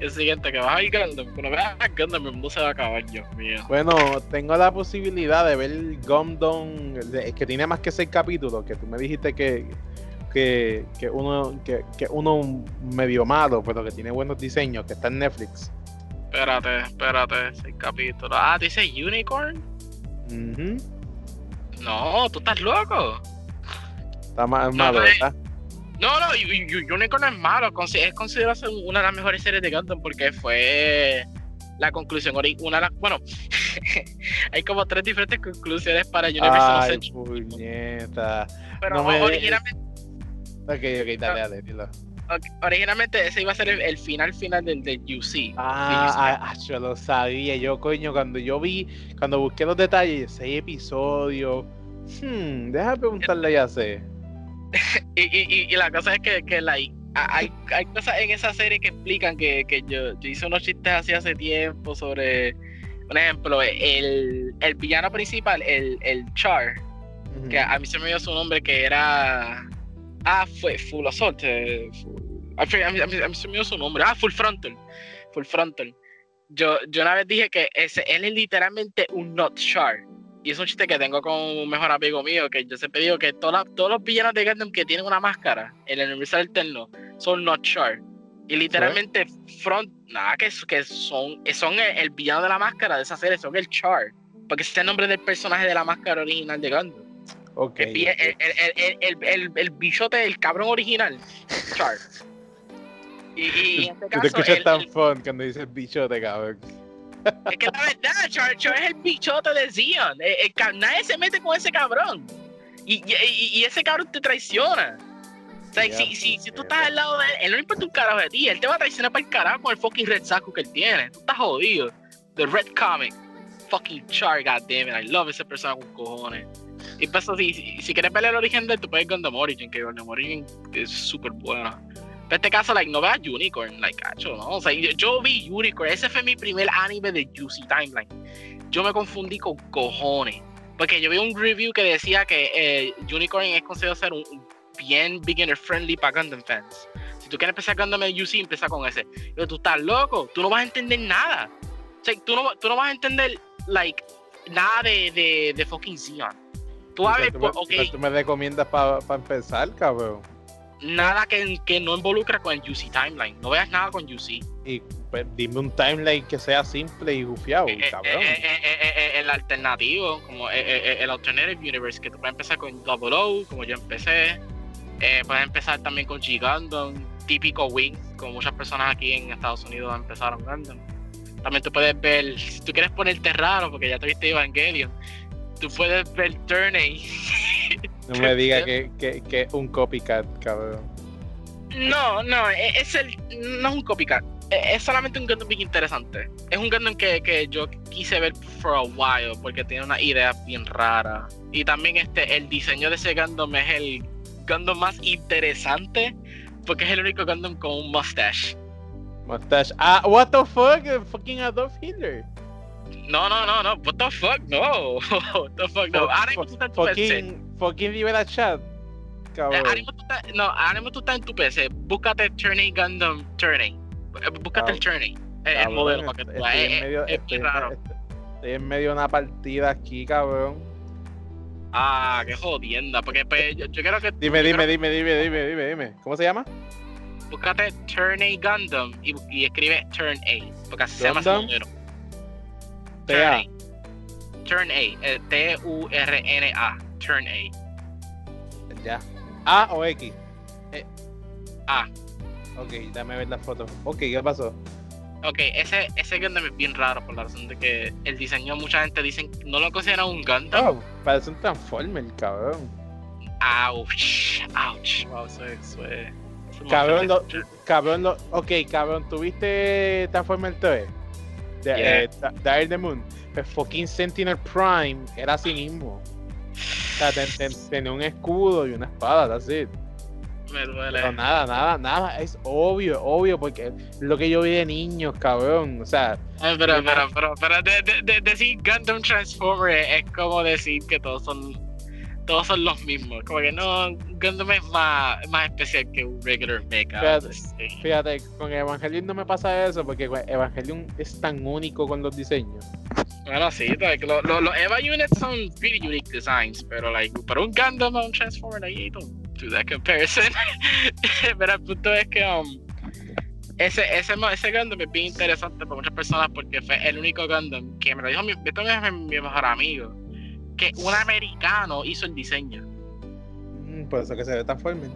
El siguiente, que vas a ir Gundam. Cuando veas Gundam, el mundo se va a acabar, Dios mío. Bueno, tengo la posibilidad de ver Gundam, que tiene más que seis capítulos, que tú me dijiste que, que, que uno, que, que uno medio malo, pero que tiene buenos diseños, que está en Netflix. Espérate, espérate, seis capítulos. Ah, ¿tú dices Unicorn? Ujú. No, tú estás loco. Está más No, malo, ¿verdad? No, no, Unicorn no es malo. Es considerado una de las mejores series de Gundam porque fue la conclusión. Una de las, bueno, hay como tres diferentes conclusiones para Universal Ay, puñeta. Pero no me- originalmente, Ok, ok, dale, dale, dilo. ok, originalmente ese iba a ser el, el final final del, del UC. Ah, ah, ah, yo lo sabía. Yo, coño, cuando yo vi, cuando busqué los detalles, seis episodios. Hmm, deja preguntarle ya sé. Y, y, la cosa es que, que like, hay, hay cosas en esa serie que explican que, que yo, yo hice unos chistes así hace tiempo sobre, por ejemplo, el, el villano principal, el, el Char, que a mí se me dio su nombre que era... Ah, fue Full Assault. eh, full- a, mí, a mí- a mí- a mí se me dio su nombre. Ah, Full Frontal. Full Frontal. Yo, yo una vez dije que ese, él es literalmente un Not Char. Y es un chiste que tengo con un mejor amigo mío, que yo siempre digo que todas todos los villanos de Gundam que tienen una máscara en el universo alterno son Not Char. Y literalmente Front, nada, que, que son, son el, el villano de la máscara de esa serie, son el Char. Porque ese es el nombre del personaje de la máscara original de Gundam. Ok. El, vi- el, el, bichote, el cabrón original, Char. Y, y en este Tú te escuchas tan fun cuando dices bichote, cabrón. Es que la verdad, Char, Char es el bichote de Zion. El- el ca- nadie se mete con ese cabrón. Y, y, y- y ese cabrón te traiciona. O sea, si, si, si tú estás al lado de él, él no importa un carajo de ti. Él te va a traicionar para el carajo con el fucking red saco que él tiene. Tú estás jodido. The Red Comic. Fucking Char, goddammit. I love ese personaje con cojones. Y pues, si, si, si quieres ver el origen de él, tú puedes ir Gundam Origin, que Gundam Origin es súper buena. En este caso, like, no veas Unicorn, like, cacho, ¿no? O sea, yo, yo, vi Unicorn, ese fue mi primer anime de Juicy Timeline. Yo me confundí con cojones. Porque yo vi un review que decía que eh, Unicorn es considerado ser un, bien beginner friendly para Gundam fans. Si tú quieres empezar Gundam en UC, empieza con ese. Pero tú estás loco, tú no vas a entender nada. O sea, tú no, tú no vas a entender, like, nada de, de, de fucking Xeon. Tú O sea, tú, me, ok, pero tú me recomiendas para empezar, cabrón. Nada que, que no involucra con el UC timeline. No veas nada con UC. Y pues, dime un timeline que sea simple y gufiado, Eh, eh, cabrón. eh, el alternativo, como el Alternative Universe, que tú puedes empezar con Double O, como yo empecé. Puedes empezar también con G-Gundam, típico Wing, como muchas personas aquí en Estados Unidos empezaron Gundam. También tú puedes ver, si tú quieres ponerte raro, porque ya te viste Evangelion, tú puedes ver Turn no me digas que, que, que es un copycat, cabrón. No, no, e- es el, no es un copycat. E- Es solamente un Gundam bien interesante. Es un Gundam que, que yo quise ver for a while porque tiene una idea bien rara. Y también este, el diseño de ese Gundam es el Gundam más interesante porque es el único Gundam con un mustache. Mustache. Ah, what the fuck? Fucking Adolf Hitler. No, no, no, no. What the fuck? No. What the fuck? No. Ahora mismo tú estás en tu PC. Fucking, Rivera Chat. Eh, Cabrón. Ahora mismo tú estás, no, ahora mismo tú estás en tu PC. Búscate Tourney Gundam Tourney. Eh, Búscate el Tourney. El, el modelo para que tú estoy veas. en Es- medio- es- es estoy bien en- raro. Estoy en medio de una partida aquí, cabrón. Ah, qué jodienda. Porque pues, yo, quiero que. Dime, dime, dime, dime, dime, dime, dime. ¿Cómo se llama? Búscate Turn A Gundam y, escribe Turn A. Porque así se llama ese modelo. Turn TA. A. Turn A. eh, T-U-R-N-A. Turn A. Ya. ¿A o X? Eh, A. Ok, dame ver la foto. Ok, ¿qué pasó? Ok, ese, ese Gundam es bien raro por la razón de que el diseño, mucha gente dicen, no lo consideran un Gundam. Oh, parece un Transformer, cabrón. Ouch. Ouch. Wow, eso es. Eso es Cabrón, lo, cabrón, lo, ok, cabrón, ¿tuviste Transformer 3? De, Yeah. eh, Dire the Moon. Pues fucking Sentinel Prime era así mismo. O sea, ten- ten- tenía un escudo y una espada, that's it. Me duele. Pero nada, nada, nada, es obvio, obvio, porque es lo que yo vi de niños, cabrón. O sea, Ay, pero, pero, pero, pero de, de- de- decir Gundam Transformer es como decir que todos son todos son los mismos. Como que no, Gundam es más, más especial que un regular mecha. Fíjate. Sí. fíjate, con Evangelion no me pasa eso, porque Evangelion es tan único con los diseños. Bueno, sí, like, lo- lo- los Eva units son really unique designs, pero like, para un Gundam o un Transformer, like, you don't do that comparison. pero el punto es que um, ese, ese, ese Gundam es bien interesante para muchas personas porque fue el único Gundam que me lo dijo mi, mi mejor amigo, que un americano hizo el diseño. Mm, por eso que se ve Transformer.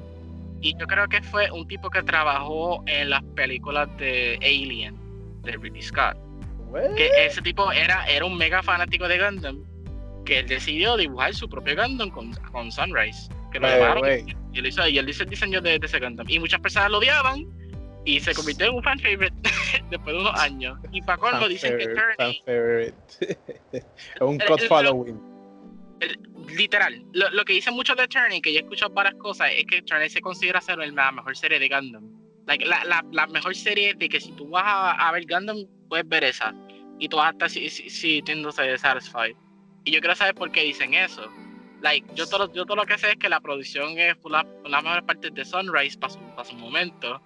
Y yo creo que fue un tipo que trabajó en las películas de Alien, de Ridley Scott. Que ese tipo era, era un mega fanático de Gundam, que él decidió dibujar su propio Gundam con, con Sunrise. Que lo llamaron y, él hizo, y él hizo el diseño de, de ese Gundam. Y muchas personas lo odiaban y se convirtió en un fan favorite después de unos años. Y para colmo dicen que fan favorite. es un cult following. Literal, lo, lo que dicen muchos de Turney, que yo he escuchado varias cosas, es que Turney se considera ser la mejor serie de Gundam. Like, la, la, la mejor serie de que si tú vas a, a ver Gundam, puedes ver esa. Y tú vas a estar si- si- sintiéndose satisfied. Y yo quiero saber por qué dicen eso. Like, yo todo, yo todo lo que sé es que la producción es una, una mejor parte de Sunrise para su, para su momento.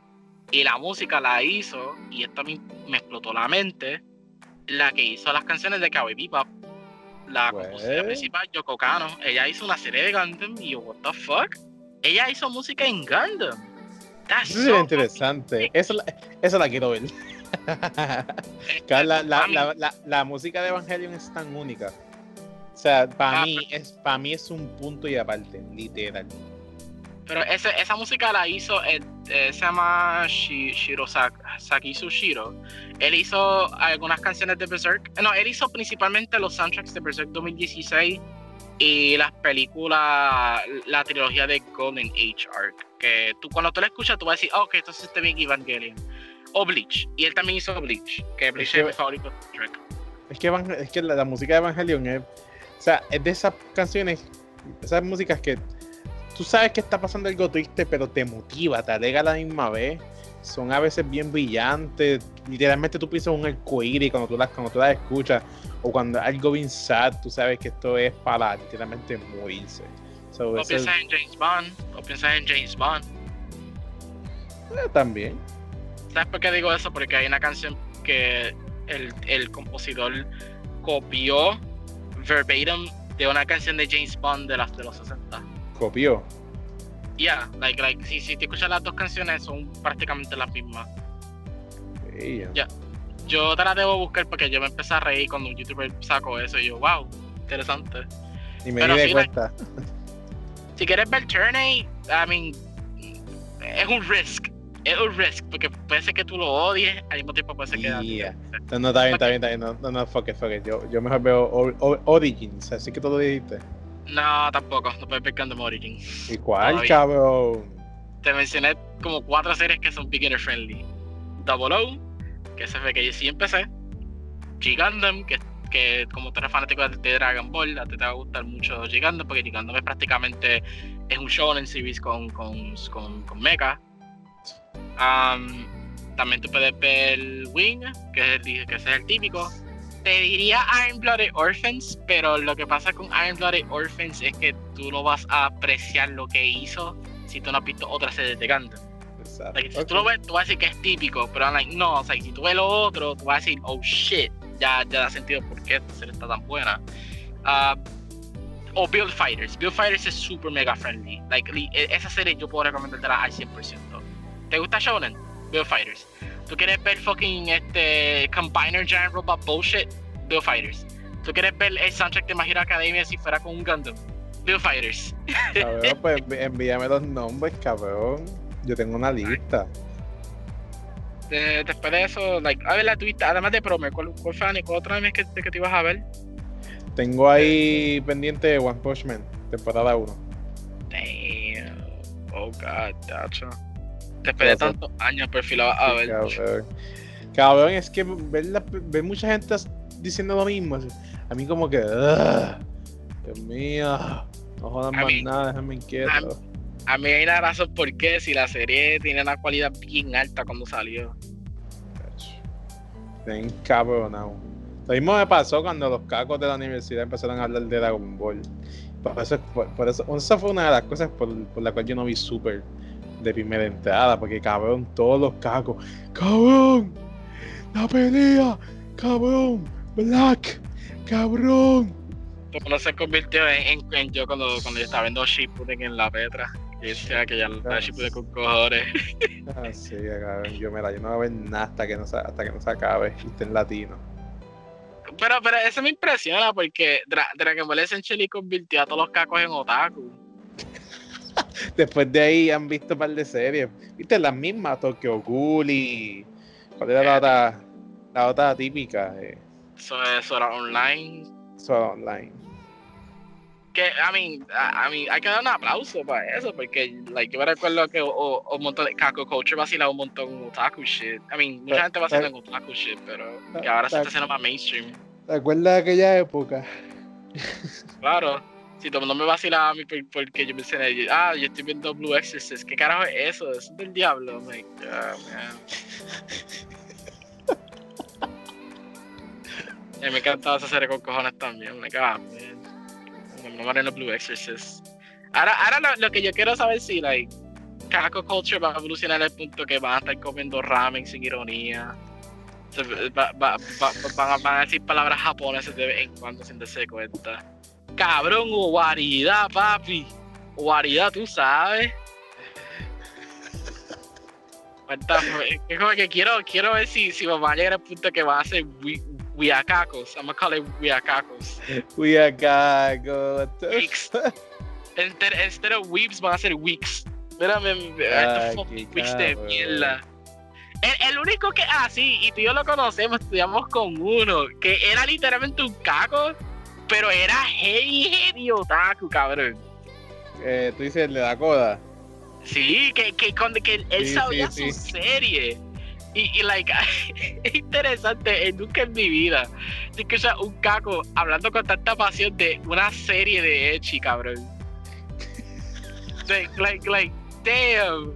Y la música la hizo, y esto mí me explotó la mente, la que hizo las canciones de Cowboy Bebop. La What? compositora principal, Yoko Kano. Ella hizo una serie de Gundam y yo, what the fuck? Ella hizo música en Gundam. That's Eso so interesante. Eso la, eso la quiero ver. Claro, la, la, la, la, la música de Evangelion es tan única. O sea, para Ah, mí es para mí es un punto y aparte, literal. Pero ese, esa música la hizo, el, eh, se llama Shi- Shiro Sak- Sakisu Shiro. Él hizo algunas canciones de Berserk. No, él hizo principalmente los soundtracks de Berserk 2016 y las películas, la trilogía de Golden Age Arc. Que tú cuando tú la escuchas, tú vas a decir, oh, ok, entonces este bien Evangelion. O Bleach. Y él también hizo Bleach, que Bleach es, que- mi favorito Trek. Es que, es que la, la música de Evangelion es, o sea, es de esas canciones, esas músicas que tú sabes que está pasando algo triste, pero te motiva, te alegra a la misma vez. Son a veces bien brillantes. Literalmente tú piensas un arcoíris cuando tú las, cuando tú las escuchas. O cuando algo bien sad, tú sabes que esto es para literalmente morirse. So, o piensas en James Bond. O piensas en James Bond. Eh, también. ¿Sabes por qué digo eso? Porque hay una canción que el, el compositor copió verbatim de una canción de James Bond de, las, de los 60. ¿Copió? Yeah, like, like, si, si te escuchas las dos canciones son prácticamente las mismas. Ya. Yo te las debo buscar porque yo me empecé a reír cuando un youtuber sacó eso y yo, wow, interesante. Y me di cuenta. si quieres ver Turney, I mean, es un risk es un risk, porque puede ser que tú lo odies, al mismo tiempo puede ser que... Yeah. No, no, está bien, está bien, está bien, no, no, no, fuck it, fuck it. Yo, yo mejor veo Origins, así que tú lo dijiste. No, tampoco, no puedes ver Gundam Origins. ¿Y cuál, cabrón? Te mencioné como cuatro series que son beginner friendly. Double O, que se ve que yo sí empecé. Gigandam, que, que como tú eres fanático de, Dragon Ball, a ti te va a gustar mucho Gigandam, porque Gigandam es prácticamente es un shonen series con, con, con, con mecha también tú puedes ver Wing, que es, el, que es el típico. Te diría Iron Blooded Orphans, pero lo que pasa con Iron Blooded Orphans es que tú no vas a apreciar lo que hizo si tú no has visto otra serie de Gundam. si tú lo ves, tú vas a decir que es típico, pero no, o sea, si tú ves lo otro, tú vas a decir, oh shit, ya, ya da sentido por qué esta serie está tan buena. Uh, o Build Fighters. Build Fighters es super mega friendly. Like, e, esa serie yo puedo recomendártela al 100%. ¿Te gusta Shonen? Bill Fighters. ¿Tú quieres ver fucking este Combiner Giant Robot Bullshit? Bill Fighters. ¿Tú quieres ver el soundtrack de My Hero Academia si fuera con un Gundam? Bill Fighters. Cabrón, pues envíame los nombres, cabrón. Yo tengo una lista. después de eso, like, a ver la tuviste, además de Promer, ¿cuál, cuál fue cuál otra vez que, que te ibas a ver? Tengo ahí pendiente One Punch Man, temporada 1. Damn. Oh god, gotcha. Después de tantos años perfilaba a ver. Cabrón. cabrón, es que ver, mucha gente diciendo lo mismo. A mí como que... Dios mío. No jodan más nada, déjame inquieto. A, mí hay una razón por qué si la serie tiene una cualidad bien alta cuando salió. Bien cabrón. Lo mismo me pasó cuando los cacos de la universidad empezaron a hablar de Dragon Ball. Por eso, por, eso, esa fue una de las cosas por, por la cual yo no vi Super de primera entrada, porque cabrón, todos los cacos, cabrón, la pelea, cabrón, Black, cabrón. No se convirtió en, en, yo cuando, cuando yo estaba viendo Shippuden en la Petra. Y decía que ya la ah, Shippuden con cojones. Ah, sí, cabrón. Yo, mira, yo no voy a ver nada hasta que no se, hasta que no se acabe. Y esté en latino. Pero, pero eso me impresiona porque Dragon Ball Essentially convirtió a todos los cacos en otaku. Después de ahí han visto un par de series. ¿Viste? Las mismas, Tokyo Ghoul y. ¿Cuál era la otra, la otra típica? Eh. Eso es Sora Online. Sora Online. Que, I mean, I, mean, hay que dar un aplauso para eso, porque, like, yo me recuerdo que un montón de Kako Culture vacila un montón otaku shit. I mean, mucha gente vacila en otaku shit, pero que ahora se está haciendo más mainstream. ¿Te acuerdas de aquella época? Claro si todo el mundo me vacilaba a mí porque yo mencioné, ah, yo estoy viendo Blue Exorcist, ¿qué carajo es eso? Es del diablo. Oh man. a mí me encantaba esa serie con cojones también, me cago, man. No me Blue Exorcist. Ahora, ahora lo, que yo quiero saber si, like, Kako Culture va a evolucionar al punto que van a estar comiendo ramen sin ironía. van, a decir palabras japonesas de vez en cuando sin darse cuenta. Cabrón, guaridad, papi. Guaridad, tú sabes. es como que quiero, quiero ver si, si vamos a llegar al punto que va a ser Wiakakos. I'm gonna call it Wiakakos. Wiakakos. Instead, instead of weeps, van a ser weeks. Mírame, estos fucking weeks de mierda. El, el, único que, ah, sí, y tú y yo lo conocemos, estudiamos con uno, que era literalmente un caco pero era heavy, heavy otaku, cabrón. Eh, Tú dices el de la coda. Sí, que, que, que él sabía su serie. Y, y, like, es interesante, nunca en mi vida he escuchado un caco hablando con tanta pasión de una serie de Echi, cabrón. like, like, like, damn.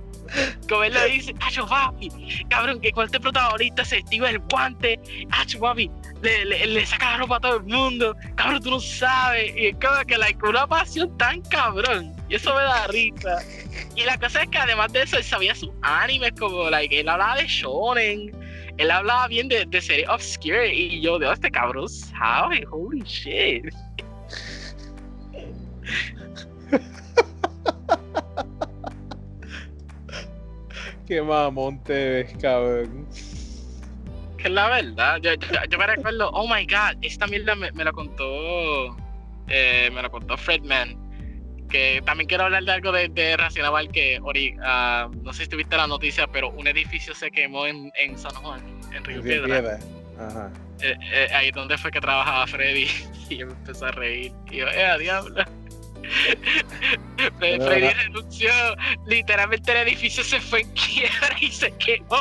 Como él lo dice, Acho papi, cabrón, que con este protagonista se estiva el guante, Acho papi, le, le, le, saca la ropa a todo el mundo, cabrón, tú no sabes, y es como que like, una pasión tan cabrón, y eso me da risa. Y la cosa es que además de eso, él sabía sus animes, como, like, él hablaba de shonen, él hablaba bien de, de series obscure, y yo, de este cabrón sabe, holy shit. Qué mamón te ves, cabrón. Que es la verdad. Yo, yo, yo, me recuerdo, oh my god, esta mierda me, me la contó. Eh, me la contó Fredman. Que también quiero hablar de algo de, de Racional que Ori, uh, no sé si tuviste la noticia, pero un edificio se quemó en, en San Juan, en Río Piedra. Piedra. Ajá. Eh, eh, ahí donde fue que trabajaba Freddy. Y yo me empecé a reír. Y yo, eh, a diablo. Freddy renunció. Literalmente el edificio se fue en quiebra y se quemó.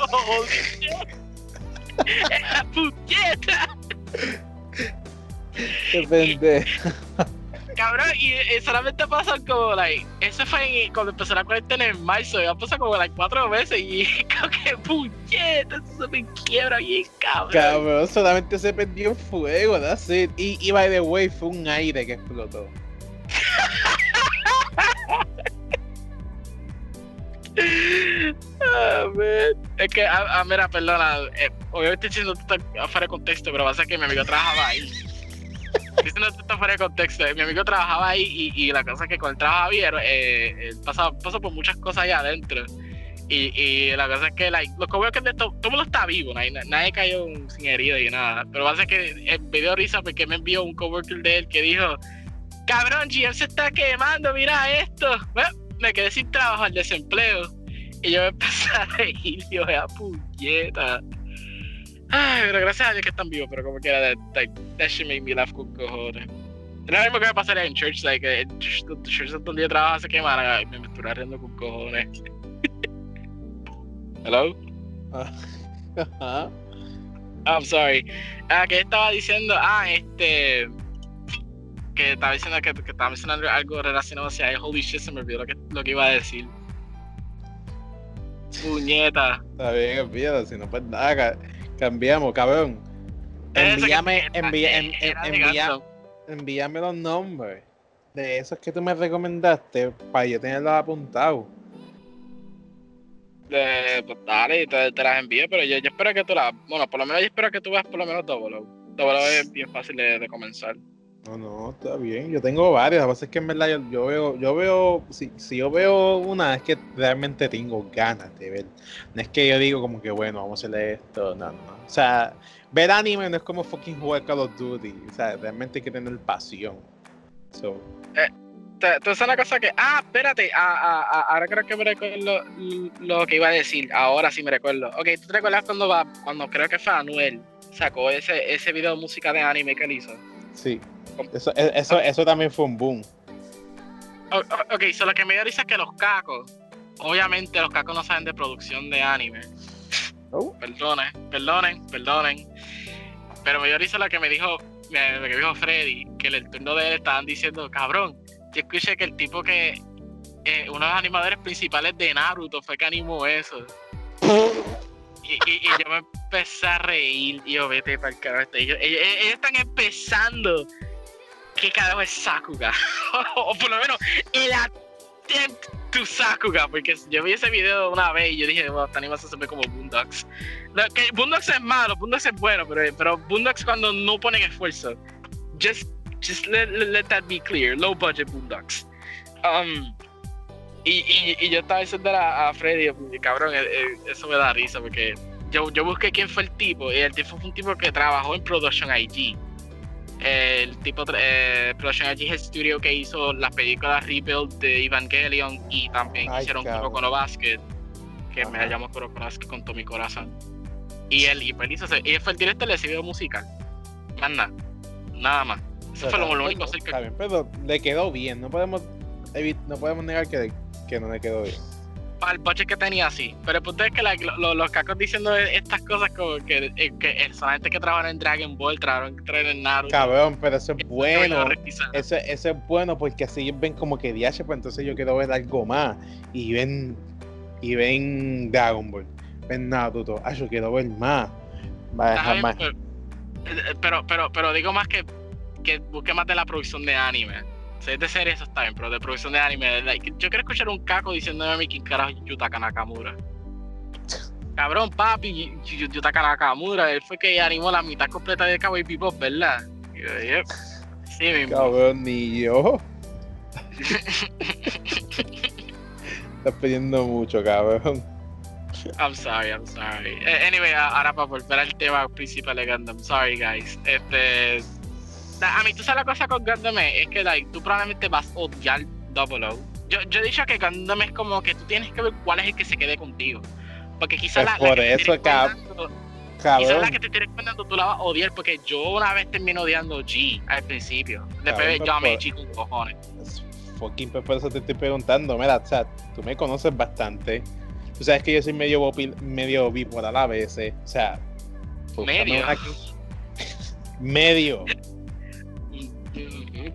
¡La puñeta! Qué pendejo. Cabrón, y, y, solamente pasan como, like, eso fue en, cuando empezó la cuarentena en marzo, ya pasó como, like, cuatro veces y como que puñeta, eso me quiebra bien, cabrón. Cabrón, solamente se perdió en fuego, that's it. Y, y by the way, fue un aire que explotó. Es que, ah, ah mira, perdona, eh, obviamente diciendo esto afuera de contexto, pero pasa que mi amigo trabajaba ahí. diciendo esto fuera de contexto, mi amigo trabajaba ahí y, y la cosa es que con el trabajo abierto, eh, pasó, pasó por muchas cosas allá adentro. Y, y la cosa es que like, lo que veo es que de todo, todo mundo está vivo, nadie, nadie cayó sin herida y nada. Pero pasa que me dio risa porque me envió un coworker de él que dijo, cabrón, GM se está quemando, mira esto. Bueno, me quedé sin trabajo, al desempleo. Y yo me empecé a reír, yo, vea puñeta. Ay, pero gracias a Dios que están vivos, pero como quiera, that, like, that shit made me laugh con cojones. Es lo mismo que me pasaría en church, like, en church, church donde yo trabajo se quemaran y me estuve riendo con cojones. Hello? Uh, I'm sorry. Ah, que estaba diciendo, ah, este que estaba diciendo que, que estaba mencionando algo relacionado hacia el holy shit se me olvidó lo que, lo que iba a decir. Puñeta. Está bien, olvídalo, si no pues nada, cambiamos, cabrón. Envíame, envía, en, envía, envíame los nombres de esos que tú me recomendaste para yo tenerlos apuntados. Eh, pues dale, te, te, las envío, pero yo, yo, espero que tú las. Bueno, por lo menos yo espero que tú veas por lo menos Double Double es bien fácil de, de comenzar. No, no, está bien. Yo tengo varias. Lo que pasa es que en verdad yo, veo, yo veo, si, si, yo veo una, es que realmente tengo ganas de ver. No es que yo digo como que bueno, vamos a hacerle esto, no, no. O sea, ver anime no es como fucking jugar Call of Duty. O sea, realmente hay que tener pasión. So. Eh, entonces una cosa que, ah, espérate, ah, ah, ah, ahora creo que me recuerdo lo, lo, que iba a decir. Ahora sí me recuerdo. Ok, ¿tú te recuerdas cuando va, cuando creo que fue Anuel sacó ese, ese video de música de anime que él hizo? Sí. Eso, e, eso, eso también fue un boom. Ok, so lo que me dio risa es que los cacos, obviamente los cacos no saben de producción de anime. Oh. Perdonen, perdonen, perdonen. Pero me dio risa lo que me dijo, lo que dijo Freddy, que en el turno de él estaban diciendo, cabrón, yo escuché que el tipo que eh, uno de los animadores principales de Naruto fue que animó eso. Y, y, y, yo me empecé a reír y yo vete para el carajo. Ellos, ellos, ellos, están empezando qué carajo es Sakuga. o por lo menos el attempt to Sakuga. Porque yo vi ese video una vez y yo dije, wow, esta animación se ve como Boondocks. No, que Boondocks es malo, Boondocks es bueno, pero, pero Boondocks cuando no ponen esfuerzo. Just, just let, that be clear. Low budget Boondocks. Um, y, y, yo estaba diciendo a, a Freddy, cabrón, eh, eh, eso me da risa porque yo, yo busqué quién fue el tipo y el tipo fue un tipo que trabajó en Production IG el tipo eh, Production IG estudio que hizo las películas Rebuild de Evangelion y también Ay, hicieron Kuroko Basket que me llamó Kuroko Basket con todo mi corazón y él y pues hizo y él fue el director del video musical. Más nada nada más. Eso fue lo, lo único que pero le quedó bien no podemos no podemos negar que, que no le quedó bien para el budget que tenía, sí. Pero el punto es que lo- los cacos diciendo estas cosas como que, eh, que solamente que trabajan en Dragon Ball, trabajaron en Naruto. Cabrón, pero eso es bueno. Eso, eso es bueno porque así ellos ven como que DH, pues entonces yo quiero ver algo más. Y ven. Y ven Dragon Ball. Ven Naruto. Ah, yo quiero ver más. Va a dejar más. pero, eh, pero, pero, pero digo más que, que busque más de la producción de anime. Es de serie, eso está bien, pero de producción de anime. like, yo quiero escuchar un caco diciéndome a mí quién carajo es Yutaka Nakamura. Cabrón, papi, Yu- Yu- Yutaka Nakamura, él fue que animó la mitad completa de Cowboy Bebop, ¿verdad? Yep. Sí mismo. Cabrón, ni yo. Estás pidiendo mucho, cabrón. I'm sorry, I'm sorry. Eh, Anyway, ahora para volver al tema principal de Gundam, sorry guys. Este, a mí tú sabes la cosa con Gundam es, que like, tú probablemente vas a odiar Double O. Yo, yo he dicho que Gundam es como que tú tienes que ver cuál es el que se quede contigo. Porque quizás Pues la, que te eso, cab- la Cabrón. que te estoy recomendando tú la vas a odiar porque yo una vez terminé odiando G al principio. Después yo amé pues, G con cojones. Fucking, pues por eso te estoy preguntando. Mira, o sea, tú me conoces bastante. Tú sabes que yo soy medio, medio bipolar a veces. O sea, Medio. Medio.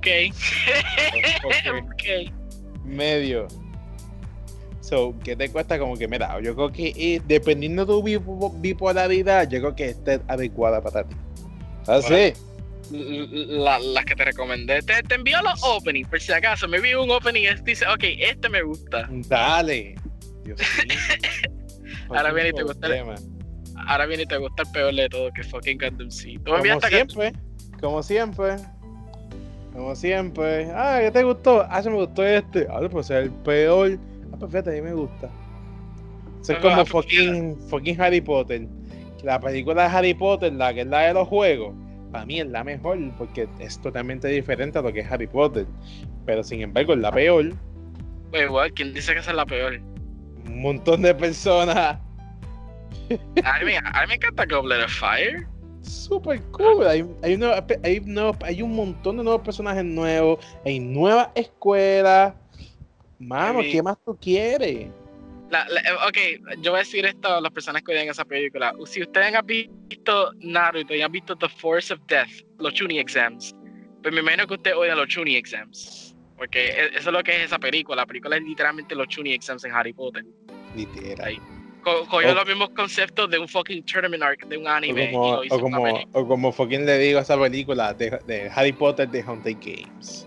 Mm, Ok. Medio. So, ¿qué te cuesta? Como que, mira, yo creo que eh, dependiendo de tu bipo- bipolaridad, yo creo que esté adecuada para ti. Así. La- las que te recomendé. Te, te envío los openings, por si acaso. Me vi un opening y dice, ok, este me gusta. Dale. Dios mío. Ahora viene y te gusta el-. Ahora viene y te gusta el peor de todo, que fucking Gundam Seed. Como siempre. Como siempre. Como siempre. Ah, ¿qué te gustó? Ah, se me gustó este. Ah, pues es el peor. Ah, pues fíjate, a mí me gusta. Eso es como fucking, fucking Harry Potter. La película de Harry Potter, la que es la de los juegos, para mí es la mejor porque es totalmente diferente a lo que es Harry Potter. Pero sin embargo, es la peor. Pues, igual, ¿quién dice que esa es la peor? Un montón de personas. A mí, a mí me encanta Goblet of Fire. Super cool. Hay, hay, nuevos- hay, nuevos- hay un montón de nuevos personajes nuevos. Hay nuevas escuelas. Mano, ¿qué más tú quieres? La- la- eh, ok, yo voy a decir esto a las personas que odian esa película. Si ustedes han visto Naruto y han visto The Force of Death, los Chunin Exams, pues me imagino que ustedes odian los Chunin Exams. Porque e- eso es lo que es esa película. La película es literalmente los Chunin Exams en Harry Potter. Literal. Ahí. Co- Cogió O- los mismos conceptos de un fucking tournament arc de un anime como, o, como, o como fucking le digo a esa película de, de Harry Potter de Haunted Games.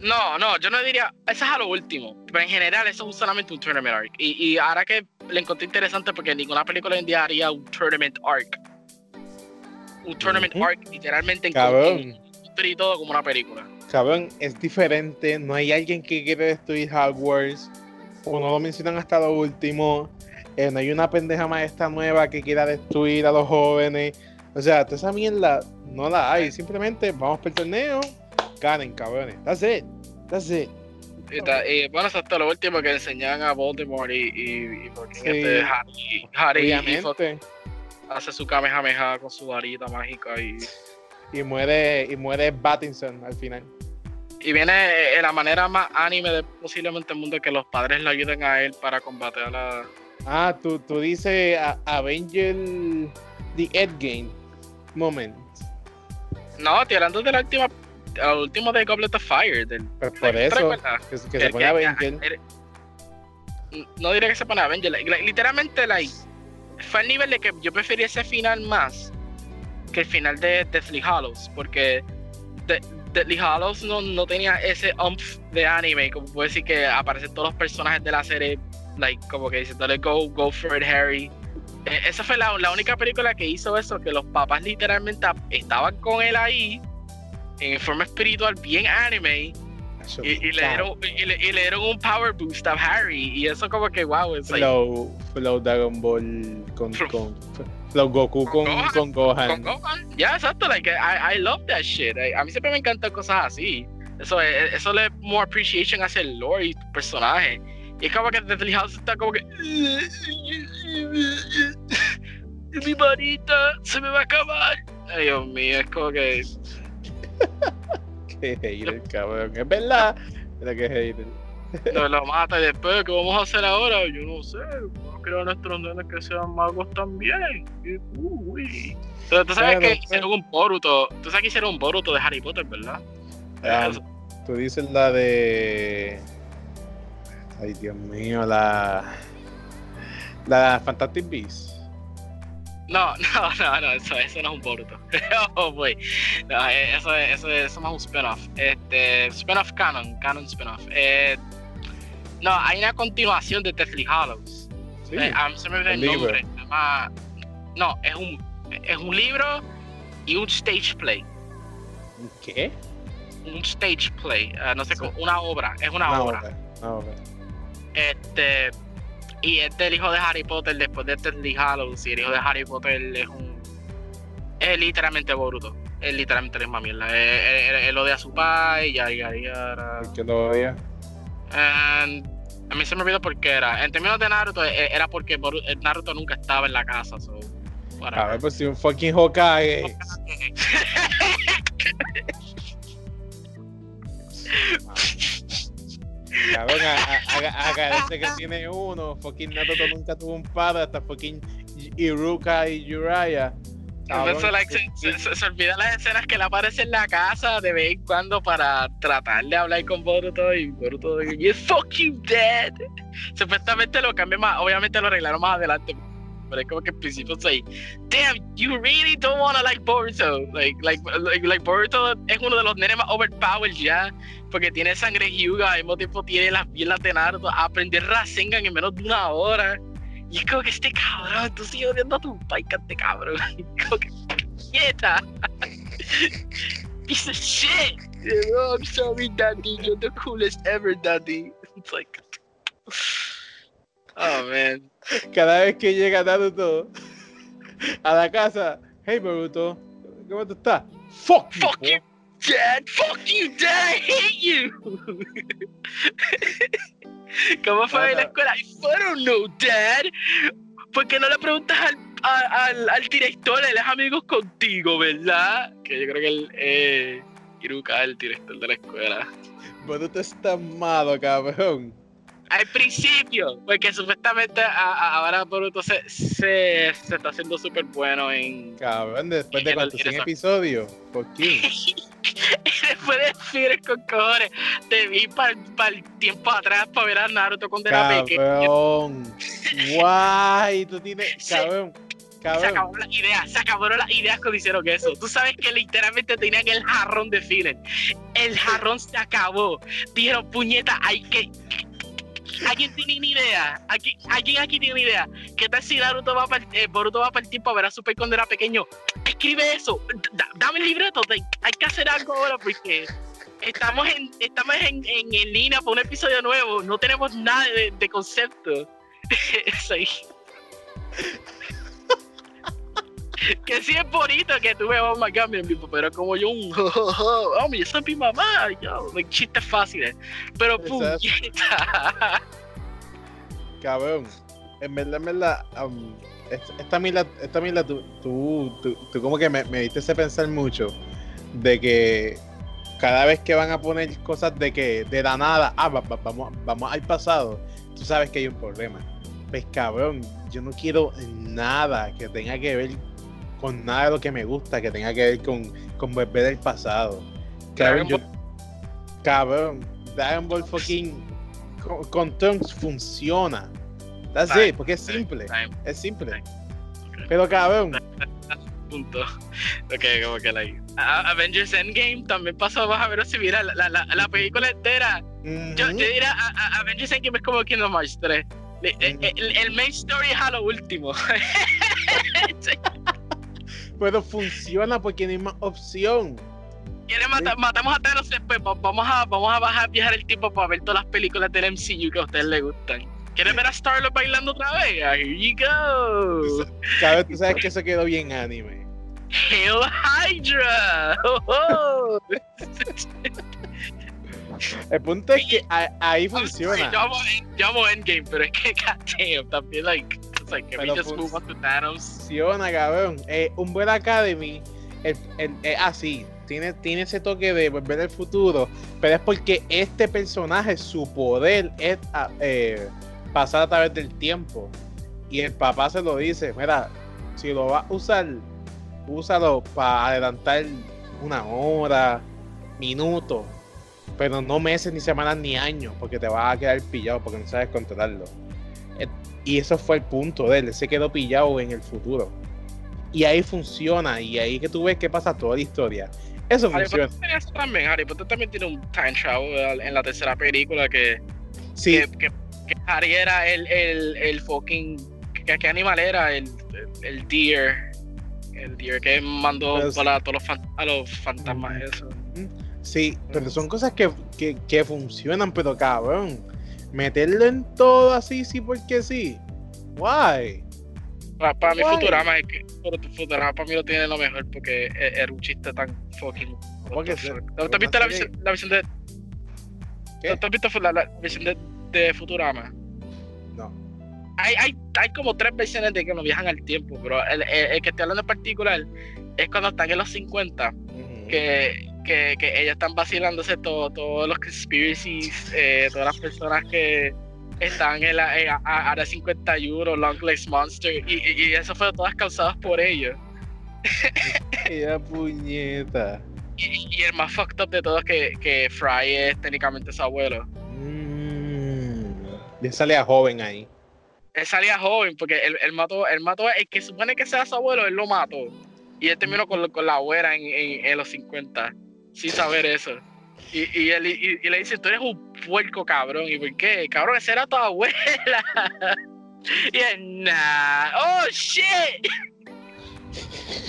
No, no, yo no diría. Eso es a lo último. Pero en general, eso es solamente un tournament arc. Y, y ahora que le encontré interesante porque ninguna película hoy en día haría un tournament arc. Un tournament arc, literalmente en, Cabrón. y todo como una película. Cabrón, es diferente. No hay alguien que quiere destruir Hogwarts. O no lo mencionan hasta lo último. Eh, no hay una pendeja maestra nueva que quiera destruir a los jóvenes. O sea, toda esa mierda no la hay. Simplemente vamos por el torneo. Ganen, cabrones. That's it. That's it. Y, ta- y, bueno, todo lo último que enseñan a Voldemort y, y, y fucking Sí. este Harry, y hace su Kamehameha con su varita mágica y, Y muere, y muere Battinson al final. y viene eh, la manera más anime de posiblemente el mundo que los padres le ayuden a él para combatir a la Ah, tú, tú dices Avenger The Endgame Moment. No, estoy hablando de la última, el último de Goblet of Fire. Del, Pues por ¿te eso, que, se pone Avenger. No diré que se pone Avenger. literalmente, like, fue al nivel de que yo prefería ese final más que el final de Deathly Hallows. Porque de- Deathly Hallows no, no tenía ese umph de anime. Como puedo decir que aparecen todos los personajes de la serie, like, como que diciéndole go, go for it, Harry. Eh, esa fue la, la única película que hizo eso, que los papás literalmente estaban con él ahí, en forma espiritual, bien anime, Eso, y, y le dieron, y, le, y le dieron un power boost a Harry, y eso como que wow, es like, Flow, Flow Dragon Ball con, Flow- con Flow Goku Con con, Gohan. con Gohan. Ya, exacto, like, I, I love that shit. I- a mí siempre me encantan cosas así. Eso, eso le more appreciation hacia el lore y personaje. Y es como que Deathly House está como que. Mi manita se me va a acabar. Ay, Dios mío, es como que. Qué hater, cabrón. Es verdad. Pero que hater. Lo, lo mata y después, ¿qué vamos a hacer ahora? Yo no sé. Vamos a nuestros nenes que sean magos también. Uy. Pero tú sabes que pues- hicieron un Boruto. Tú sabes que hicieron un Boruto de Harry Potter, ¿verdad? Ah, tú dices la de. Ay, Dios mío, la. La Fantastic Beasts. No, no, no, no, eso, eso no es un Boruto. oh, boy. No, eh, eso, es- eso, es- eso es más un spin-off. Este, spin-off canon, canon spin-off. Eh, no, hay una continuación de Deathly Hallows. Sí. Eh, se me olvidó el nombre. llama- no, es un, es un libro y un stage play. ¿Qué? Un stage play. ah, no sé, Sí. cómo- una obra. Es una, Una obra. obra, una obra. Este. Y este el hijo de Harry Potter después de Deathly Hallows. Y el hijo de Harry Potter es un. Es literalmente Boruto. Es literalmente la misma mierda. Él, él- él- odia a su padre y ya, ya, ya. ¿Por qué lo odia? And a mí se me olvidó por qué era. En términos de Naruto, eh, era porque eh, Naruto nunca estaba en la casa. So. A ver, pues si un fucking Hokage. Cabrón, agradece que tiene uno. Fucking Naruto nunca tuvo un padre. Hasta fucking Iruka y. Cabrón, like, se, se- se- se olvida las escenas que le aparece en la casa de vez en cuando para tratar de hablar con Boruto y Boruto dice, "You fuck you dead. Supuestamente lo cambió más, obviamente lo arreglaron más adelante. Pero es como que al principio soy, damn, you really don't wanna like Boruto. Like, like, like, like Boruto es uno de los nenes más overpowered ya, porque tiene sangre Hyuga, al mismo tiempo tiene las piernas de Naruto, aprender Rasengan en menos de una hora. Y es como que este cabrón, tú sigues odiando a tu pai, este cabrón. Como que, quieta. Piece of shit. Oh, I'm sorry, daddy. You're the coolest ever, daddy. It's like. Oh, man. Cada vez que llega Naruto a la casa, hey Boruto, ¿cómo tú estás? Fuck you, Fuck you, dad. Fuck you, dad. I hate you. ¿Cómo fue en la escuela? I don't know, dad. ¿Por qué no le preguntas al, a- al, al director? Él es amigo contigo, ¿verdad? Que yo creo que él, eh, Iruka es el director de la escuela. Boruto está malo, cabrón. Al principio, porque supuestamente a- a- ahora Boruto se, se, se está haciendo súper bueno en. Cabrón, después de cuántos era 100 eso. episodios. ¿Por qué? Después de Fires con cojones, te vi para el tiempo atrás para ver a Naruto cuando era pequeño. Cabrón. Guay, tú tienes. Sí. Cabrón. Se Cabrón. acabó la idea, se acabaron las ideas cuando hicieron eso. Tú sabes que literalmente tenían el jarrón de filler. El jarrón se acabó. Dijeron, puñeta, hay que. ¿Alguien tiene una idea? ¿Alguien, alguien aquí tiene una idea? ¿Qué tal si Naruto va para eh, Boruto va para el tiempo a ver a Super cuando era pequeño? Escribe eso. Da- dame el libreto. hay que hacer algo ahora porque estamos en estamos en, en, línea para un episodio nuevo. No tenemos nada de, de concepto. que sí es bonito que tú veas, oh mi amigo, pero como yo un, oh, mi, esa es mi mamá, yo, chistes fáciles, pero puñeta. Cabrón. En verdad, en verdad. um, esta, esta mila, esta mila tú, tú, tú, tú como que me, me diste ese pensar mucho. De que cada vez que van a poner cosas de que de la nada, ah, va- va- vamos, vamos al pasado, tú sabes que hay un problema. Pues cabrón, yo no quiero nada que tenga que ver con nada de lo que me gusta, que tenga que ver con, con volver al pasado. Yo, cabrón, Dragon Ball fucking con, con Trunks funciona. That's Time, it, porque es simple, time. es simple. Pero cabrón, Punto. Ok, como que like. A- Avengers Endgame también pasó más a ver si mira la, la, la, la película entera. Yo, yo diría a, a- Avengers Endgame es como Kingdom Hearts 3. Le- el, el- el main story es a lo último. pero funciona porque no hay más opción. Quiere matar, matamos a Thanos después. va- Vamos a, vamos a bajar, viajar el tiempo para ver todas las películas del MCU que a ustedes les gustan. ¿Quieren ver a Star-Lord bailando otra vez? Here you go. Cabrón, tú sabes que eso quedó bien anime. Hail Hydra. Oh, oh. El punto es que ahí funciona. Yo amo, yo amo Endgame, pero es que, goddamn, también, like, it's like, can we Pero just fun- move on to Thanos? Funciona, cabrón. Eh, un buen Academy es así. tiene, tiene ese toque de volver al futuro, pero es porque este personaje, su poder es ah, eh, pasar a través del tiempo. Y el papá se lo dice, mira, si lo vas a usar, úsalo para adelantar una hora, minutos, pero no meses, ni semanas, ni años, porque te vas a quedar pillado porque no sabes controlarlo. Y eso fue el punto de él, se quedó pillado en el futuro. Y ahí funciona, y ahí que tú ves que pasa toda la historia. Eso Harry funciona. Potter eso también, Harry Potter también tiene un time travel en la tercera película que, Sí, que, que, que Harry era el, el, el fucking... ¿qué, qué animal era? El, el, el deer. El deer que mandó sí. para todos los, fan- a los fantasmas eso. sí, pero son cosas que, que, que funcionan, pero cabrón. Meterlo en todo así, sí, porque sí. Why? Para, para mí. Futurama es que Fut- Futurama para mí lo tiene lo mejor porque e- era un chiste tan fucking Porque se- ¿Tú has visto la visión, la visión de ¿Qué? ¿tú has visto la, la visión de, de Futurama? No. Hay, hay, hay como tres versiones de que nos viajan al tiempo, pero el, el- el que estoy hablando en particular es cuando están en los 50 Ujú. que, que, que ellos están vacilándose todo, todos los conspiracies, eh, todas las personas que están en la en Área 51, Long Legs Monster, y, y, eso fue todas causadas por ellos. Ella puñeta. Y, y el más fucked up de todos que, que Fry es técnicamente su abuelo. Mm. Le sale a joven ahí. Él salía joven porque él, él mató, él mató, el que supone que sea su abuelo, él lo mató. Y él terminó con, con la abuela en, en, en los 50, sin saber eso. Y, y, él, y, y le dice, tú eres un puerco cabrón. ¿Y por qué? Cabrón, esa era tu abuela. Y él, nah, oh shit.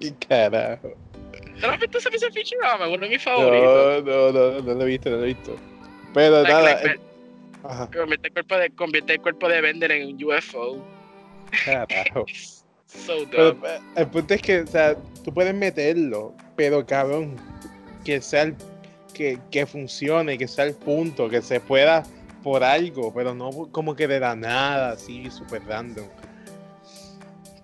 Y carajo. ¿Te lo has visto ese episodio de Futurama? Uno de mis favoritos. No, no, no, no lo he visto, no lo he visto. Pero Like, nada. like, eh, Ajá, Convierte el cuerpo de, convierte el cuerpo de Bender en un UFO. carajo. So dumb. eh, el punto es que, o sea, tú puedes meterlo, pero cabrón, que sea el, que, que funcione, que sea el punto, que se pueda por algo, pero no como que de la nada, así, súper random.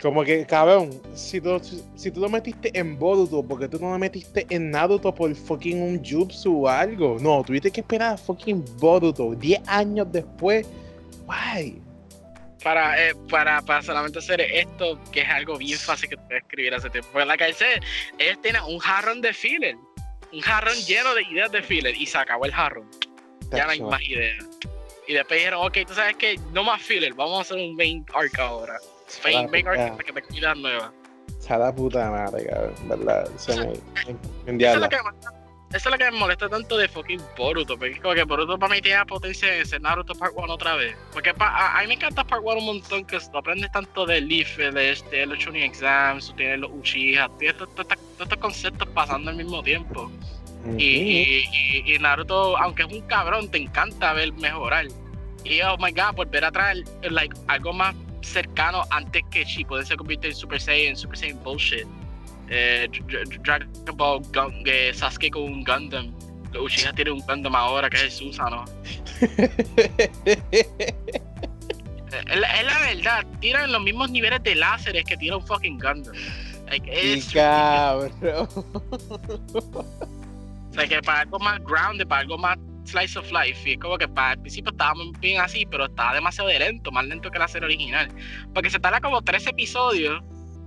Como que, cabrón, si tú, si tú lo metiste en Boruto, porque tú no lo metiste en Naruto por fucking un jutsu o algo? No, tuviste que esperar a fucking Boruto 10 años después. Why? Para, eh, para, para solamente hacer esto, que es algo bien fácil que te puedes escribir hace tiempo. Pues la que dice, ellos tienen un jarrón de filler, un jarrón lleno de ideas de filler, y se acabó el jarrón. Ya no hay más ideas. Y después dijeron, ok, tú sabes que no más filler, vamos a hacer un main arc ahora. Main, main arc para que te ideas nuevas. La puta madre, cabrón, ¿verdad? Se me, me- me Eso es, lo que, me- lo molesta tanto de fucking Boruto, porque es como que Boruto para mí tiene la potencia de ser Naruto Part 1 otra vez. Porque pa- a, a mí me encanta Part 1 un montón, que tú aprendes tanto de Leaf, de este, los Chunin Exams, tú tienes los Uchiha, tienes todos estos- conceptos pasando al mismo tiempo. Y, y, y- y Naruto, aunque es un cabrón, te encanta ver mejorar. Y oh my god, volver a traer like, algo más cercano antes que Shippuden se convierte en Super Saiyan, Super Saiyan bullshit. Eh, Dra- Dra- Dragon Ball Gun- eh, Sasuke con un Gundam. Uchiha tienen un Gundam ahora que es el Susano. Es la, es la verdad, tiran los mismos niveles de láseres que tira un fucking Gundam. Like, es cabrón. O sea, que para algo más grounded, para algo más slice of life. Y es como que para el principio estábamos bien así, pero estaba demasiado de lento, más lento que la serie original. Porque se tarda como tres episodios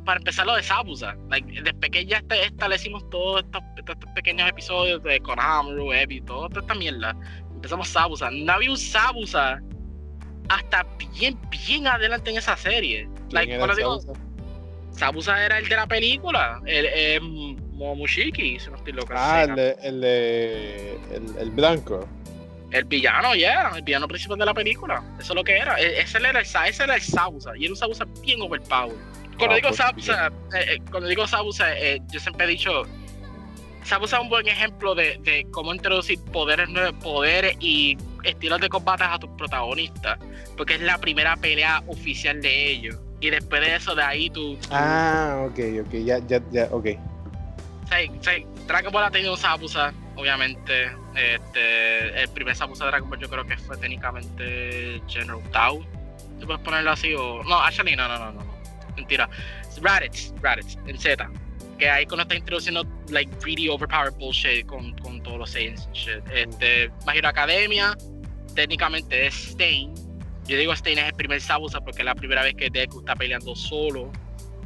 para empezar lo de Sabusa. Like, después que ya este- establecimos todos estos, estos pequeños episodios de Konohamaru, Ebi, toda esta mierda. Empezamos Sabusa. No había un Sabusa hasta bien, bien adelante en esa serie. Like, ¿Quién era cuando el digo, Sausa? Sabusa era el de la película, el, el Momoshiki, si no estoy loco. Ah, el, de, el, de, el, el blanco. El villano, ya, el villano principal de la película. Eso es lo que era. E- Ese era el, ese era el Sabusa. Y era un Sabusa bien overpowered. Cuando Ah, digo Sabusa, eh, eh, cuando digo Sabusa, eh, yo siempre he dicho. Sabusa es un buen ejemplo de, de cómo introducir poderes nuevos, poderes y estilos de combate a tus protagonistas. Porque es la primera pelea oficial de ellos. Y después de eso, de ahí tú. tú- Ah, ok, ok, ya, ya, ya, ok. o sea, Dragon Ball ha tenido Sabusa, obviamente. Este, el primer Sabusa de Dragon Ball yo creo que fue técnicamente General Tao. ¿Tú puedes ponerlo así o...? No, actually, no, no, no, no. Mentira. Raditz, Raditz, en Z. que ahí cuando está introduciendo like really overpowered bullshit con, con todos los and shit. Este, My Hero Academia, técnicamente es Stain. Yo digo Stain es el primer Sabusa porque es la primera vez que Deku está peleando solo,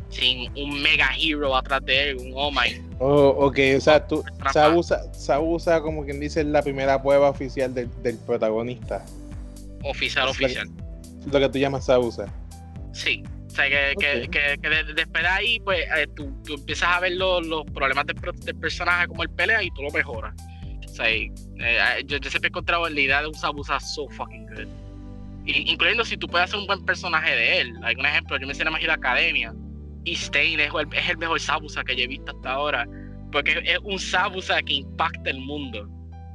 sin un mega hero atrás de él, un Oh My. Oh, ok, o sea, tú, Sabusa, Sabusa, como quien dice, es la primera prueba oficial del, del protagonista. Oficial, oficial. Lo que tú llamas Sabusa. Sí, sea, que, okay. que, que, después de ahí, pues eh, tú, tú, empiezas a ver los, los problemas del, del, personaje como él pelea y tú lo mejoras. O sea, eh, yo, yo, siempre he encontrado la idea de un Sabusa so fucking good. Y, incluyendo si tú puedes hacer un buen personaje de él. Hay un ejemplo, yo me hice la magia de Academia y Stain es el, es el mejor Sabusa que yo he visto hasta ahora. Porque es un Sabusa que impacta el mundo.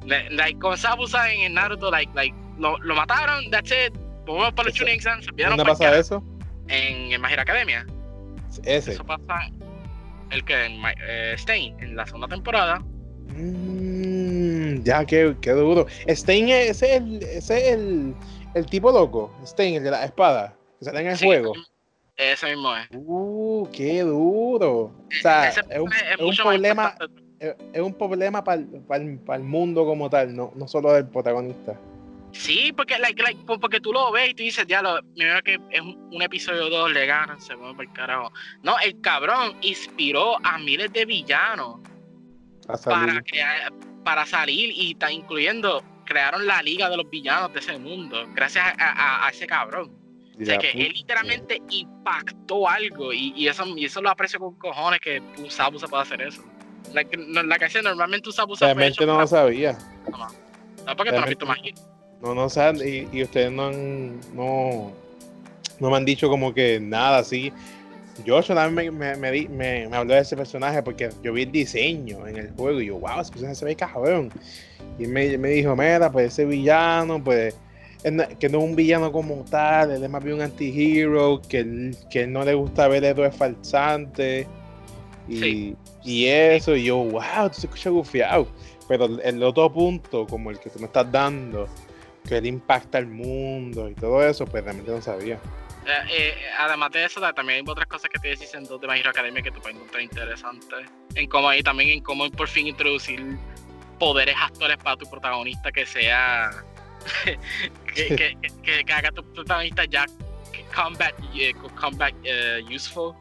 Like, con Sabusa en el Naruto, like, like, lo, lo mataron, that's it. Vamos para los Chunin Exams. ¿Dónde pasa eso? En, en Magic Academia. Ese. Eso pasa el que en eh, Stain, en la segunda temporada. Mm, ya, qué, qué, duro. Stain es, ese es, el, ese es el, el, tipo loco. Stain, el de la espada. Que sale en el sí, juego. Ese mismo es. Uh, qué duro. O sea, es un, es, es un problema. Es un problema para el mundo como tal, no, no solo del protagonista. Sí, porque, like, like, porque tú lo ves y tú dices, ya, lo, mira que es un, un episodio 2, le ganan, se mueve por el carajo. No, el cabrón inspiró a miles de villanos para, crear, para salir y está incluyendo, crearon la liga de los villanos de ese mundo, gracias a, a, a ese cabrón. O sea, que él literalmente impactó algo y, y, eso, y eso lo aprecio con cojones que un Sabusa puede hacer eso. La, la, la que normalmente un Sabusa Realmente no lo sabía. No, no. porque tú no has visto magia. No, no saben, y, y, ustedes no han, no, no me han dicho como que nada así. Yo solamente me, me, me, me, habló de ese personaje porque yo vi el diseño en el juego y yo, wow, ese personaje se ve cabrón. Y me, me dijo, mira, pues ese villano, pues, que no es un villano como tal, él es más bien un anti-hero, que, él, que él no le gusta ver héroes falsantes. Y, sí. y eso, y yo, wow, tú se escucha gufiado. Pero el otro punto, como el que tú me estás dando, que él impacta al mundo y todo eso, pues realmente no sabía. Eh, eh, además de eso, también hay otras cosas que te dicen dos de My Hero Academia que tú puedes encontrar interesantes. En cómo ahí también en cómo por fin introducir poderes actuales para tu protagonista que sea. que, que, que, que, haga tu protagonista ya combat, uh, combat uh, useful.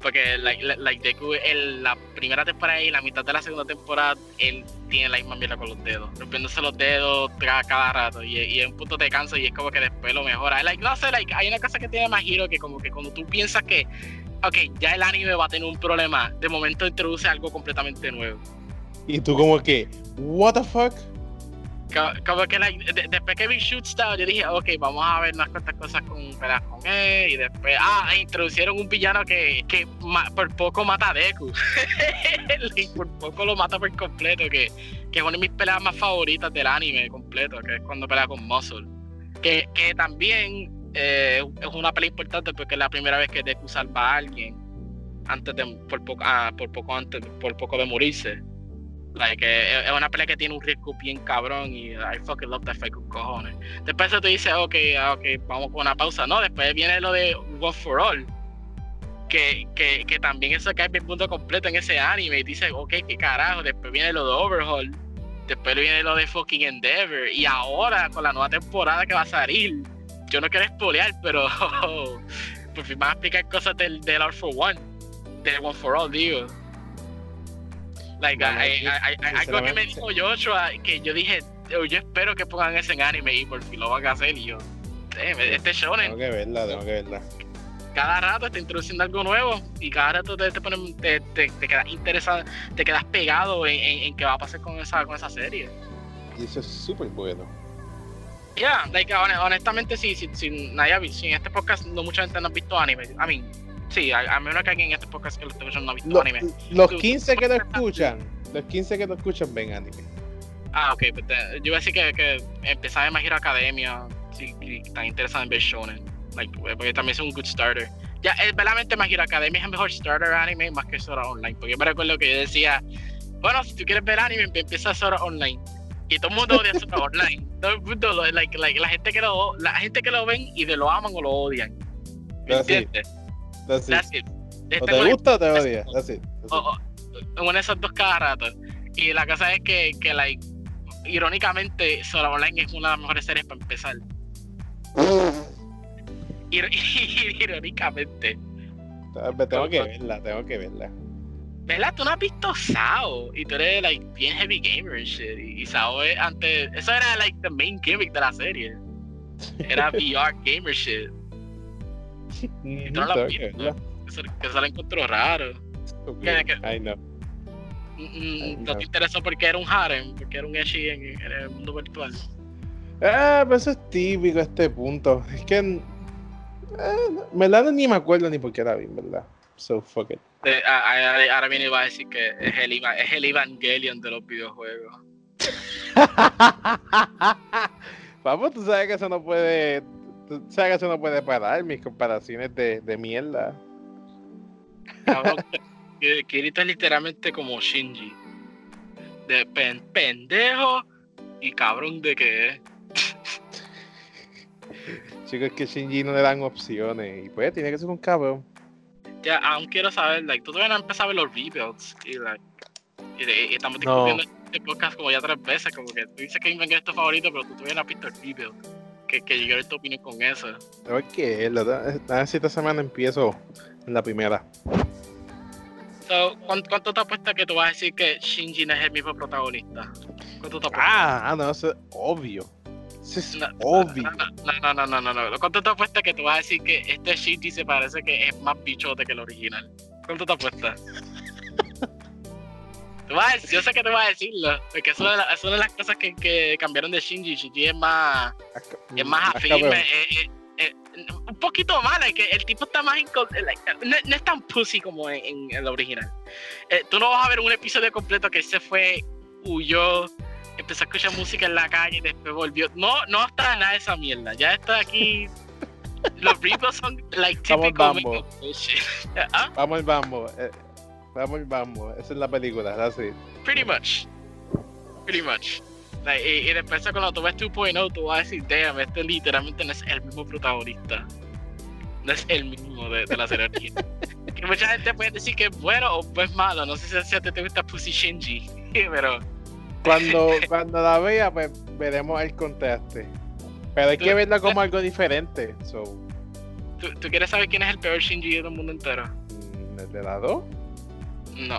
Porque like, like Deku en la primera temporada y la mitad de la segunda temporada, él tiene la misma mierda con los dedos, rompiéndose los dedos cada, rato. Y, y en un punto te canso y es como que después lo mejora. Like, no sé, like, hay una cosa que tiene más giro que como que cuando tú piensas que, ok, ya el anime va a tener un problema, de momento introduce algo completamente nuevo. Y tú como que, what the fuck? Como, que después que vi Shoot Style, yo dije, ok, vamos a ver unas cuantas cosas con con él. Y después, ah, introducieron un villano que, que por poco mata a Deku. y por poco lo mata por completo, que, que es una de mis peleas más favoritas del anime completo, que es cuando pelea con Muscle. Que, que también eh, es una pelea importante porque es la primera vez que Deku salva a alguien antes de, por poco, ah, por poco antes, por poco de morirse. Like, eh, es una pelea que tiene un riesgo bien cabrón y I fucking love that fight con cojones. Después tú dices, ok, ok, vamos con una pausa. No, después viene lo de One for All. Que, que, que también eso cae el punto completo en ese anime y dices, ok, qué carajo. Después viene lo de Overhaul. Después viene lo de fucking Endeavor. Y ahora, con la nueva temporada que va a salir, yo no quiero spoilear, pero por fin van a explicar cosas del, del All for One. Del One for All, digo. Like, bueno, hay, hay, hay, algo que me dijo Joshua que yo dije, yo espero que pongan ese en anime y por fin lo van a hacer. Y yo, este shonen. Tengo que verla, tengo que verla. Cada rato está introduciendo algo nuevo y cada rato te, te, ponen, te, te, te quedas interesado, te quedas pegado en, en, en, qué va a pasar con esa, con esa serie. Y eso es súper bueno. Ya, yeah, like, honestamente, si, si, si, nadie, si en este podcast no mucha gente no ha visto anime, I mean, Sí, a, a menos que alguien en este podcast que lo esté escuchando no ha visto Lo, anime. Los 15 que lo escuchan, los 15 que lo escuchan ven anime. Ah, ok, pues te, yo iba a decir que, que empezar en My Hero Academia, si sí, están interesados en ver shonen, like, porque también es un good starter. Ya, es, verdaderamente Hero Academia es el mejor starter anime más que Sora Online, porque yo me recuerdo que yo decía, bueno, si tú quieres ver anime, empieza Sora Online. Y todo el mundo odia Sora Online. Todo el mundo, lo, like, like, la gente que lo, la gente que lo ven y de lo aman o lo odian. ¿Me entiendes? That's it. That's it. O te gusta o te odia. That's it. That's o, una de esas dos cada rato. Y la cosa es que, que like, irónicamente, Solo Online es una de las mejores series para empezar. Ir- irónicamente. Tengo que verla, tengo que verla. ¿Verdad? Tú no has visto Sao y tú eres like bien heavy gamer shit. Y, y Sao es antes. Eso era like the main gimmick de la serie. Era VR gamer shit. Ujú, tú no la has tengo que que eso lo encontró raro. Que- que- I know. No. No te interesó porque era un harem, porque era un ecchi en, en el mundo virtual. Ah, pero eso es típico a este punto. Es que. eh, en verdad ni me acuerdo ni por qué la vi, en verdad. So fuck it. De- a- a- ahora viene y va a decir que es el, es el Evangelion de los videojuegos. Vamos, tú sabes que eso no puede. Tú sabes que eso no puede parar mis comparaciones de, de mierda. Cabrón, que- Kirito es literalmente como Shinji. De pen- pendejo y cabrón de que es. Chicos, es que Shinji no le dan opciones. Y pues tiene que ser un cabrón. Ya, aún quiero saber, like, tú todavía no has empezado a ver los rebuilds. Y, like, y, y- y estamos No. discutiendo este podcast como ya tres veces. Como que tú dices que Evangelion es tu favorito, pero tú todavía no has visto el rebuild. Que, que quiero ver tu opinión con eso. Tengo que verlo. A ver si esta semana empiezo en la primera. So, ¿cuánto, ¿Cuánto te apuestas que tú vas a decir que Shinji no es el mismo protagonista? ¿Cuánto te apuestas? Ah, no, eso es obvio. Eso es No, obvio. No, no, no, no, no, no. ¿Cuánto te apuestas que tú vas a decir que este Shinji se parece que es más bichote que el original? ¿Cuánto te apuestas? Tú vas yo sé que te vas a decirlo, porque es, la- eso es una de las cosas que, que cambiaron de Shinji. Shinji es más, es más afirme, eh, eh, eh, un poquito más, es que el tipo está más inco- like, no, no es tan pussy como en, en el original. Eh, tú no vas a ver un episodio completo que se fue, huyó, empezó a escuchar música en la calle y después volvió. No, no está nada de esa mierda. Ya está aquí. Los reboots son like Vamos, typical Bambo. ¿Ah? Vamos bambo. eh, vamos al bambo. Esa es la película, así. Pretty much. Pretty much. Like, y, y después cuando tú ves 2.0, tú vas a decir, damn, este literalmente no es el mismo protagonista. No es el mismo de, de la serie que mucha gente puede decir que es bueno o es malo. No sé si a ti te gusta Pussy Shinji, pero Cuando, cuando la vea, pues veremos el contraste. Pero hay que verla como algo diferente. So, ¿tú, tú quieres saber quién es el peor Shinji del mundo entero? mm, ¿el de la 2? No.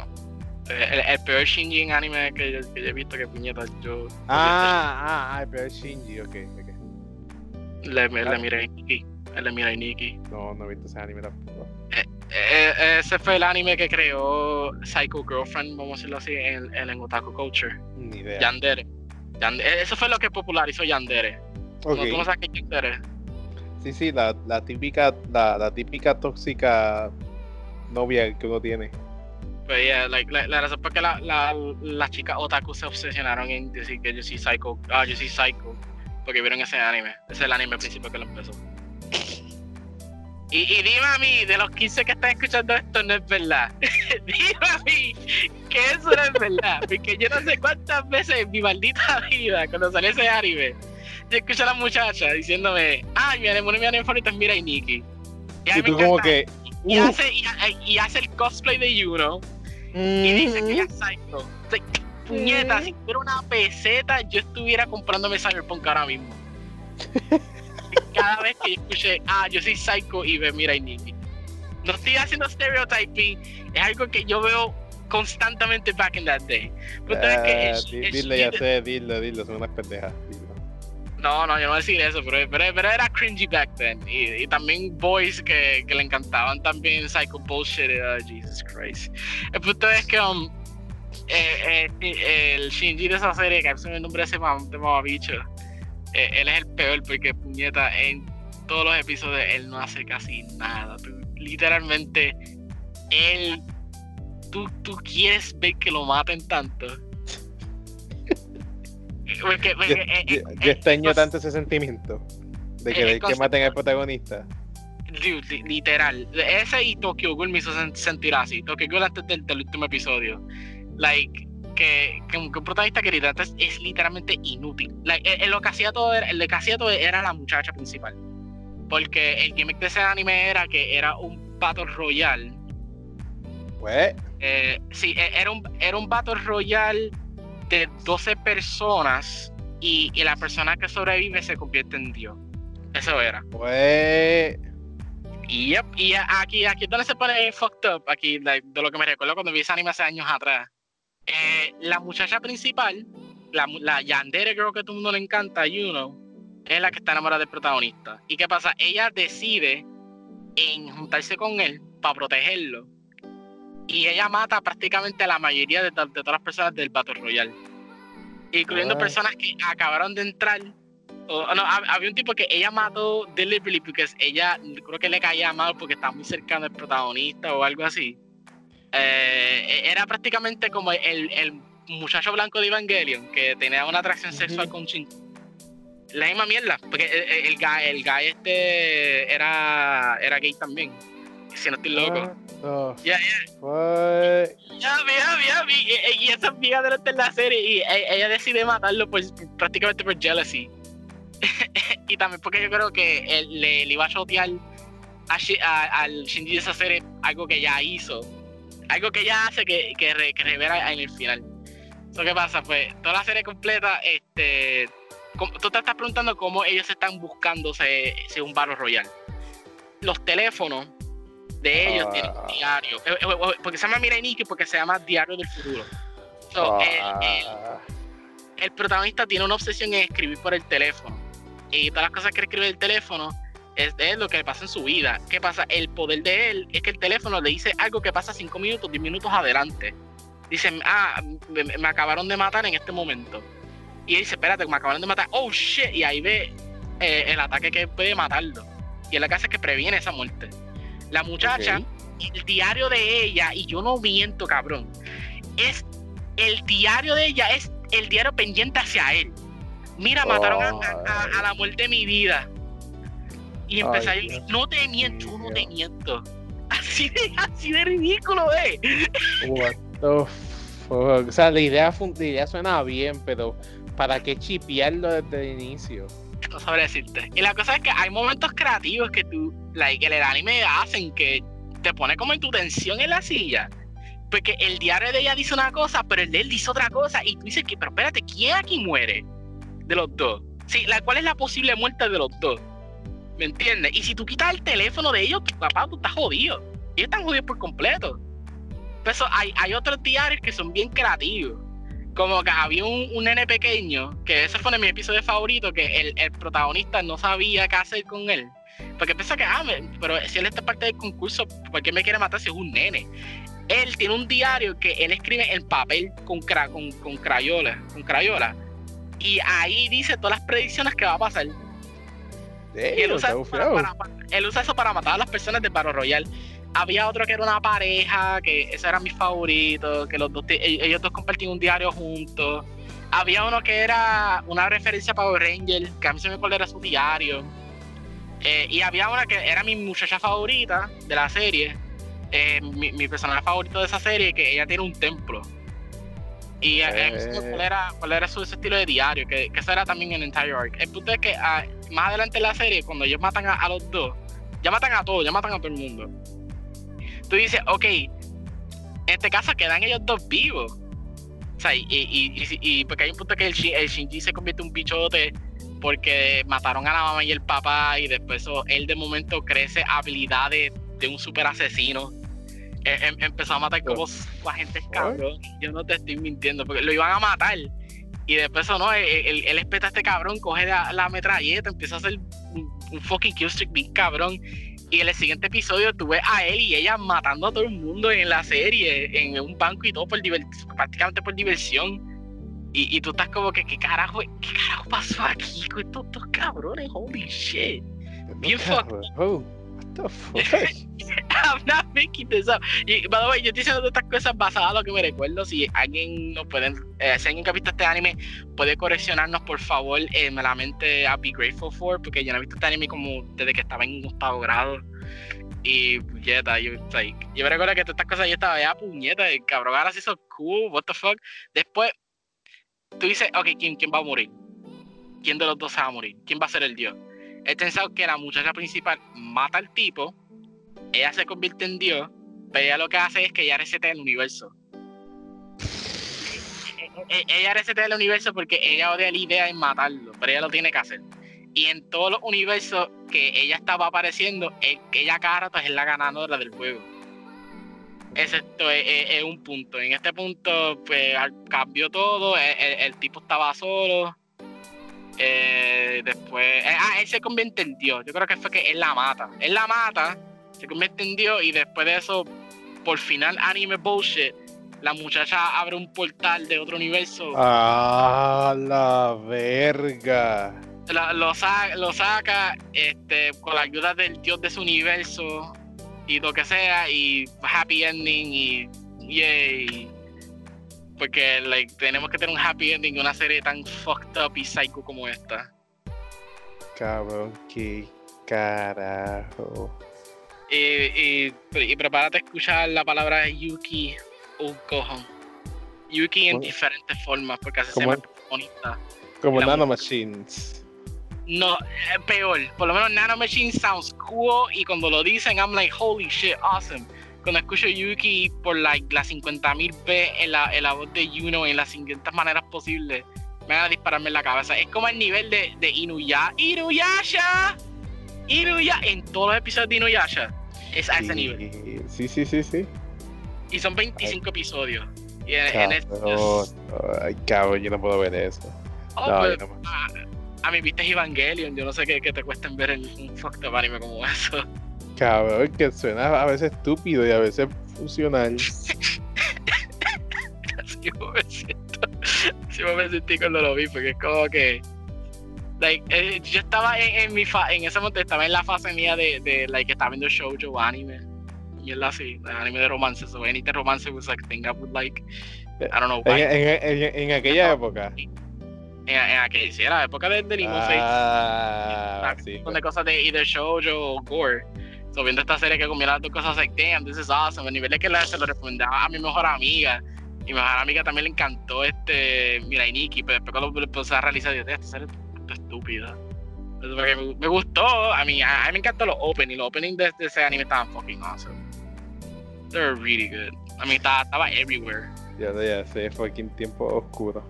Eh, El, el peor Shinji en anime que yo, que yo he visto, que puñeta, yo Ah, ah, ah, pero es Shinji, ok, ok. le, le, le miré a Nikki. Le miré a Nikki. No, no he visto ese anime tampoco. Eh, ese fue el anime que creó Psycho Girlfriend, vamos a decirlo así, en, en, el Otaku Culture. Ni idea. Yandere. Yande- eh, eso fue lo que popularizó Yandere. Ok. ¿No, ¿Tú no sabes qué es Yandere? Sí, sí, la, la típica, la, la típica tóxica novia que uno tiene. Pues yeah, like, la, la razón por qué la, la, las chicas otaku se obsesionaron en decir que yo soy psycho, ah, yo soy psycho, porque vieron ese anime. Ese es el anime principal que lo empezó. Y, y dime a mí, de los 15 que están escuchando esto, no es verdad. dime a mí que eso no es verdad. Porque yo no sé cuántas veces en mi maldita vida, cuando salió ese anime, yo escuché a la muchacha diciéndome, ah, mi anime, mi anime favorito es Nikki. Y, a mí Y me tú como encanta. que... y, uh, hace, y, y hace el cosplay de Yuno. Y dice que ella es psycho. Puñeta, si fuera una peseta, yo estuviera comprándome Cyberpunk ahora mismo. Cada vez que yo escuché, ah, yo soy psycho y ve, mira, y Nikki. No estoy haciendo stereotyping, es algo que yo veo constantemente back in that day. Pero que ah, ya sé, dilo, dilo, son unas pendejas. dilo. No, no, yo no voy a decir eso, pero, pero, pero era cringy back then. Y, también boys que, le encantaban también psycho bullshit. ah, Jesus Christ. El punto es que um, eh, eh, el Shinji de esa serie, que es el nombre de ese mamabicho, eh, él es el peor porque, puñeta, en todos los episodios él no hace casi nada. Literalmente, él. Tú, tú quieres ver que lo maten tanto. Porque, porque, Yo, eh, yo- eh, yo eh, extraño tanto ese sentimiento de Eh, querer que maten al protagonista. Dude, literal. Ese y Tokyo Ghoul me hizo sen- sentir así. Tokyo Ghoul antes del, del último episodio. Like, que, que un, que un protagonista que literalmente es, es literalmente inútil. Like, eh, eh, lo que hacía todo era, el que hacía todo era la muchacha principal. Porque el gimmick de ese anime era que era un Battle Royale. Pues, Eh, sí, e, era un, era un Battle Royale de 12 personas y, y, la persona que sobrevive se convierte en Dios. Eso era. Pues. Y, y aquí, aquí es donde se pone fucked up, aquí de lo que me recuerdo cuando vi ese anime hace años atrás. Eh, la muchacha principal, la, la Yandere creo que a todo el mundo le encanta, Yuno, es la que está enamorada del protagonista. ¿Y qué pasa? Ella decide en juntarse con él para protegerlo. Y ella mata prácticamente a la mayoría de, todas las personas del Battle Royale. Incluyendo personas que acabaron de entrar. no, había un tipo que ella mató deliberately porque ella creo que le caía mal porque estaba muy cercano al protagonista o algo así. Eh, era prácticamente como el, el, muchacho blanco de Evangelion que tenía una atracción sexual con Shin la misma mierda, porque el, el, guy, el guy este era, era gay también. Si no estoy loco. Ya, ya. Ya, ya, Y esa amiga de la serie. Y e, ella decide matarlo pues, prácticamente por jealousy. y también porque yo creo que él, le, iba a shotear al Shinji de esa serie algo que ya hizo. Algo que ya hace que, que, revela en el final. Eso que pasa, pues, toda la serie completa, este tú te estás preguntando cómo ellos están buscándose un barro royal. Los teléfonos de ellos tienen un diario. Eh, eh, eh, porque se llama Mirai porque se llama Diario del Futuro. Ah. el, protagonista tiene una obsesión en escribir por el teléfono. Y todas las cosas que escribe el teléfono es, es lo que le pasa en su vida. ¿Qué pasa? El poder de él es que el teléfono le dice algo que pasa 5 minutos, 10 minutos adelante. Dicen, ah, me acabaron de matar en este momento y dice, espérate, me acabaron de matar. Oh shit. Y ahí ve eh, el ataque que puede matarlo. Y es la que hace que previene esa muerte. La muchacha, el diario de ella, y yo no miento, cabrón. Es el diario de ella, es el diario pendiente hacia él. Mira, mataron a, la muerte de mi vida. Y empecé a decir, no te miento, no te miento. Así de, así de ridículo, eh. What the fuck? O sea, la idea, la idea suena bien, pero ¿Para qué chipearlo desde el inicio? No sabré decirte. Y la cosa es que hay momentos creativos que tú, like, el anime hacen que te pone como en tu tensión en la silla. Porque el diario de ella dice una cosa, pero el de él dice otra cosa. Y tú dices que, pero espérate, ¿quién aquí muere? De los dos. Sí, la, ¿cuál es la posible muerte de los dos? ¿Me entiendes? Y si tú quitas el teléfono de ellos, papá, tú estás jodido. Ellos están jodidos por completo. Pero eso, hay, hay otros diarios que son bien creativos como que había un, nene pequeño, que ese fue mi episodio favorito, que el, el, protagonista no sabía qué hacer con él. Porque piensa que, ah, pero si él está parte del concurso, ¿por qué me quiere matar si es un nene? Él tiene un diario que él escribe en papel con, con, con crayola, con crayola. Y ahí dice todas las predicciones que va a pasar. y él usa, para, él usa eso para matar a las personas de Paro Royal había otro que era una pareja, que ese era mi favorito, que los dos, e-, ellos dos compartían un diario juntos. Había uno que era una referencia a Power Ranger, que a mí se me cuál era su diario. Eh, y había una que era mi muchacha favorita de la serie, eh, mi, personaje favorito de esa serie, que ella tiene un templo. Y eh, cuál era, cuál era su estilo de diario, que, que, eso era también en Entire Arc. El punto es que ah, más adelante en la serie, cuando ellos matan a, a los dos, ya matan a todos, ya matan a todo el mundo tú dices, ok, en este caso quedan ellos dos vivos. O sea, y, y, porque hay un punto que el, Shinji se convierte en un bichote porque mataron a la mamá y el papá y después él de momento crece habilidades de un super asesino. E, em, empezó a matar como agentes cabrón. Yo no te estoy mintiendo porque lo iban a matar. Y después eso no, él, él, espeta a este cabrón, coge la, metralleta, empieza a hacer un, un fucking killstreak bien cabrón y en el siguiente episodio tú ves a él y ella matando a todo el mundo en la serie, en un banco y todo por prácticamente por diversión. Y, y, tú estás como que, ¿qué carajo, ¿qué carajo pasó aquí con estos dos cabrones? Holy shit. Bien fucked. The fuck? I'm not making this up. Y, by the way, yo estoy diciendo estas cosas basadas en lo que me recuerdo. Si alguien no pueden, eh, si alguien que ha visto este anime puede correccionarnos, por favor, eh, me la mente a Be Grateful For, porque yo no he visto este anime como desde que estaba en octavo grado. Y puñeta, yo, like, yo me recuerdo que todas estas cosas yo estaba ya, puñeta, el cabrón ahora sí son cool, what the fuck. Después, tú dices, ok, ¿quién, ¿quién va a morir? ¿Quién de los dos se va a morir? ¿Quién va a ser el dios? He pensado que la muchacha principal mata al tipo ella se convierte en Dios Pero ella lo que hace es que ella resetea el universo. E- e- ella resetea el universo porque ella odia la idea de matarlo, pero ella lo tiene que hacer. Y en todos los universos que ella estaba apareciendo, el- ella cada rato es la ganadora del juego. Excepto es, es- es un punto. En este punto, pues cambió todo. El tipo estaba solo. Eh, después, eh, ah, él se convierte en Dios. Yo creo que fue que él la mata. Él la mata, se convierte en Dios y después de eso, por final, anime bullshit, la muchacha abre un portal de otro universo. Ah, la verga. la- lo, sa- lo saca este, con la ayuda del dios de su universo y lo que sea y happy ending y yay porque like, tenemos que tener un happy ending en una serie tan fucked up y psycho como esta Cabrón, qué carajo. y, y, y prepárate a escuchar la palabra Yuki un cojón Yuki en diferentes formas porque así se llama protagonista. Como nanomachines. No, eh, peor. Por lo menos Nanomachine sounds cool y cuando lo dicen, I'm like, holy shit, awesome. Cuando escucho Yuki por like, las 50.000 veces en la, en la voz de Yuno en las siguientes maneras posibles, me van a dispararme en la cabeza. Es como el nivel de, de Inuya. ¡Inuyasha! Inuya en todos los episodios de Inuyasha. Es a ese nivel. Sí, sí, sí, sí. Y son 25 episodios. Y en, en Cabrón. Ay, cabrón, yo no puedo ver eso. Oh, No, pues, no- a, a mí viste Evangelion. Yo no sé qué, qué te cuesta ver en un fucked up anime como eso. Cabrón, que suena a veces estúpido y a veces funcional. así me siento. Así me sentí cuando lo vi, porque es como que. Like, eh, yo estaba en, en mi fa en ese momento estaba en la fase mía de, de like estaba viendo shoujo anime y es así, anime de romance, so anything romance was like thing I would like. I don't know En, why. en- en- en aquella época. En, en aquella, sí, era la época de, de Face. Ah, sí. un montón de cosas de either shoujo o gore. So, viendo esta serie que combina las dos cosas, like, damn, this is awesome. A nivel de que la, se lo recomendaba a mi mejor amiga. Y mi mejor amiga también le encantó este Mirai Nikki, pero después cuando lo empecé a realizar, yo, esta serie es estúpida. Porque me, me gustó, a mí, a, mí me encantó los openings. Los openings de, de ese anime estaban fucking awesome. They're really good. A mí estaba, estaba everywhere. Ya, ya sé, fucking tiempo oscuro.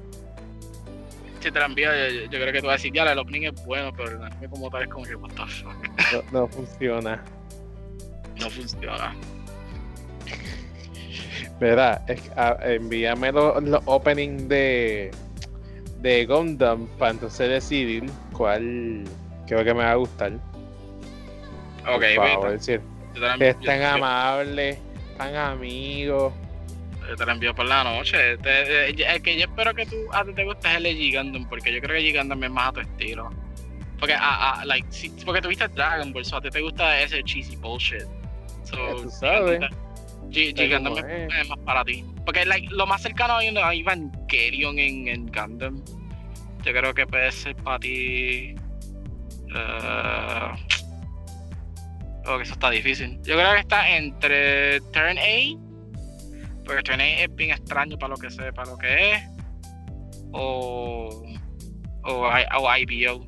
Si te la envío, yo, yo creo que tú vas a decir, ya, el opening es bueno, pero el anime como tal es como que, what the fuck. No, no funciona. No funciona. Verá, es- a- envíame los los openings de, de Gundam para entonces decidir cuál creo que me va a gustar. Ok, Por favor, decir, envío- es tan amable, tan amigo. Yo te la envío por la noche. Te- eh, el que yo espero que tú a ti te guste es el de Gigandom, porque yo creo que Gigandom es más a tu estilo. Porque, ah, ah, like, si- porque tuviste Dragon Ball, so a ti te gusta ese cheesy bullshit. So, sabes. Gi- Está Gigandom como es, más para ti. Porque like, lo más cercano a Evangelion en, en Gundam, yo creo que puede ser para ti. eh, oh, eso está difícil. Yo creo que está entre Turn A porque Turn A es bien extraño para lo que sé, para lo que es. O. O, o IBO.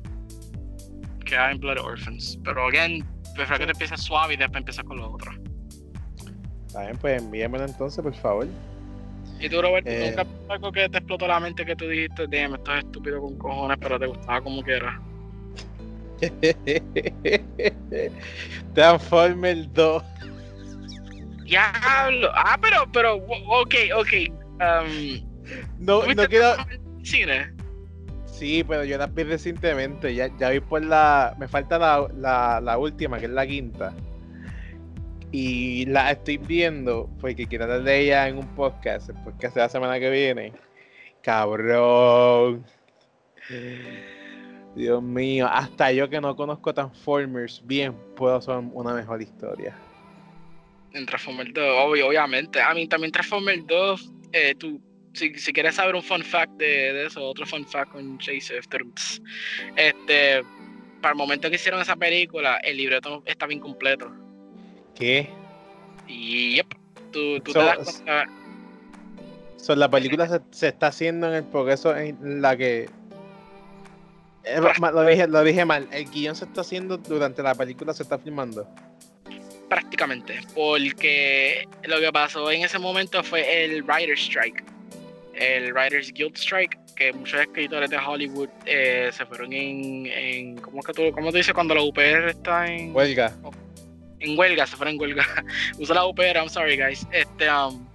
Que hay en Blood Orphans. Pero again, prefiero que te empieces suave y después empiezas con lo otro. Está bien, pues envíamelo entonces, por favor. Y tú, Robert, Eh. nunca algo que te explotó la mente que tú dijiste, damn, esto es estúpido con cojones, pero te gustaba como que era. Transformer 2. Diablo. Ah, pero, pero, ok, ok. Um, No, ¿tuviste no quiero. cine? Sí, pero yo las vi recientemente. Ya, ya vi por la. Me falta la, la, la última, que es la quinta. Y la estoy viendo porque quiero hablar de ella en un podcast. El podcast de la semana que viene. Cabrón. Dios mío, hasta yo que no conozco Transformers bien puedo hacer una mejor historia. En Transformers 2, obvio, obviamente. A mí también Transformers 2, eh, tú, si, si quieres saber un fun fact de, de eso, otro fun fact con Chase After, este, para el momento que hicieron esa película, el libreto estaba incompleto. ¿Qué? Y, yep, tú, tú So- te das cuenta, So, la película se, se está haciendo en el progreso en la que. Eh, lo, dije, lo dije mal. El guion se está haciendo durante la película, se está filmando. prácticamente, porque lo que pasó en ese momento fue el Writer's Strike, el Writers Guild Strike, que muchos escritores de Hollywood eh, se fueron en, en ¿cómo, que tú, ¿cómo tú dices cuando la UPR está en Huelga. en huelga? Se fueron en huelga. Usa la UPR, I'm sorry guys. Este, um,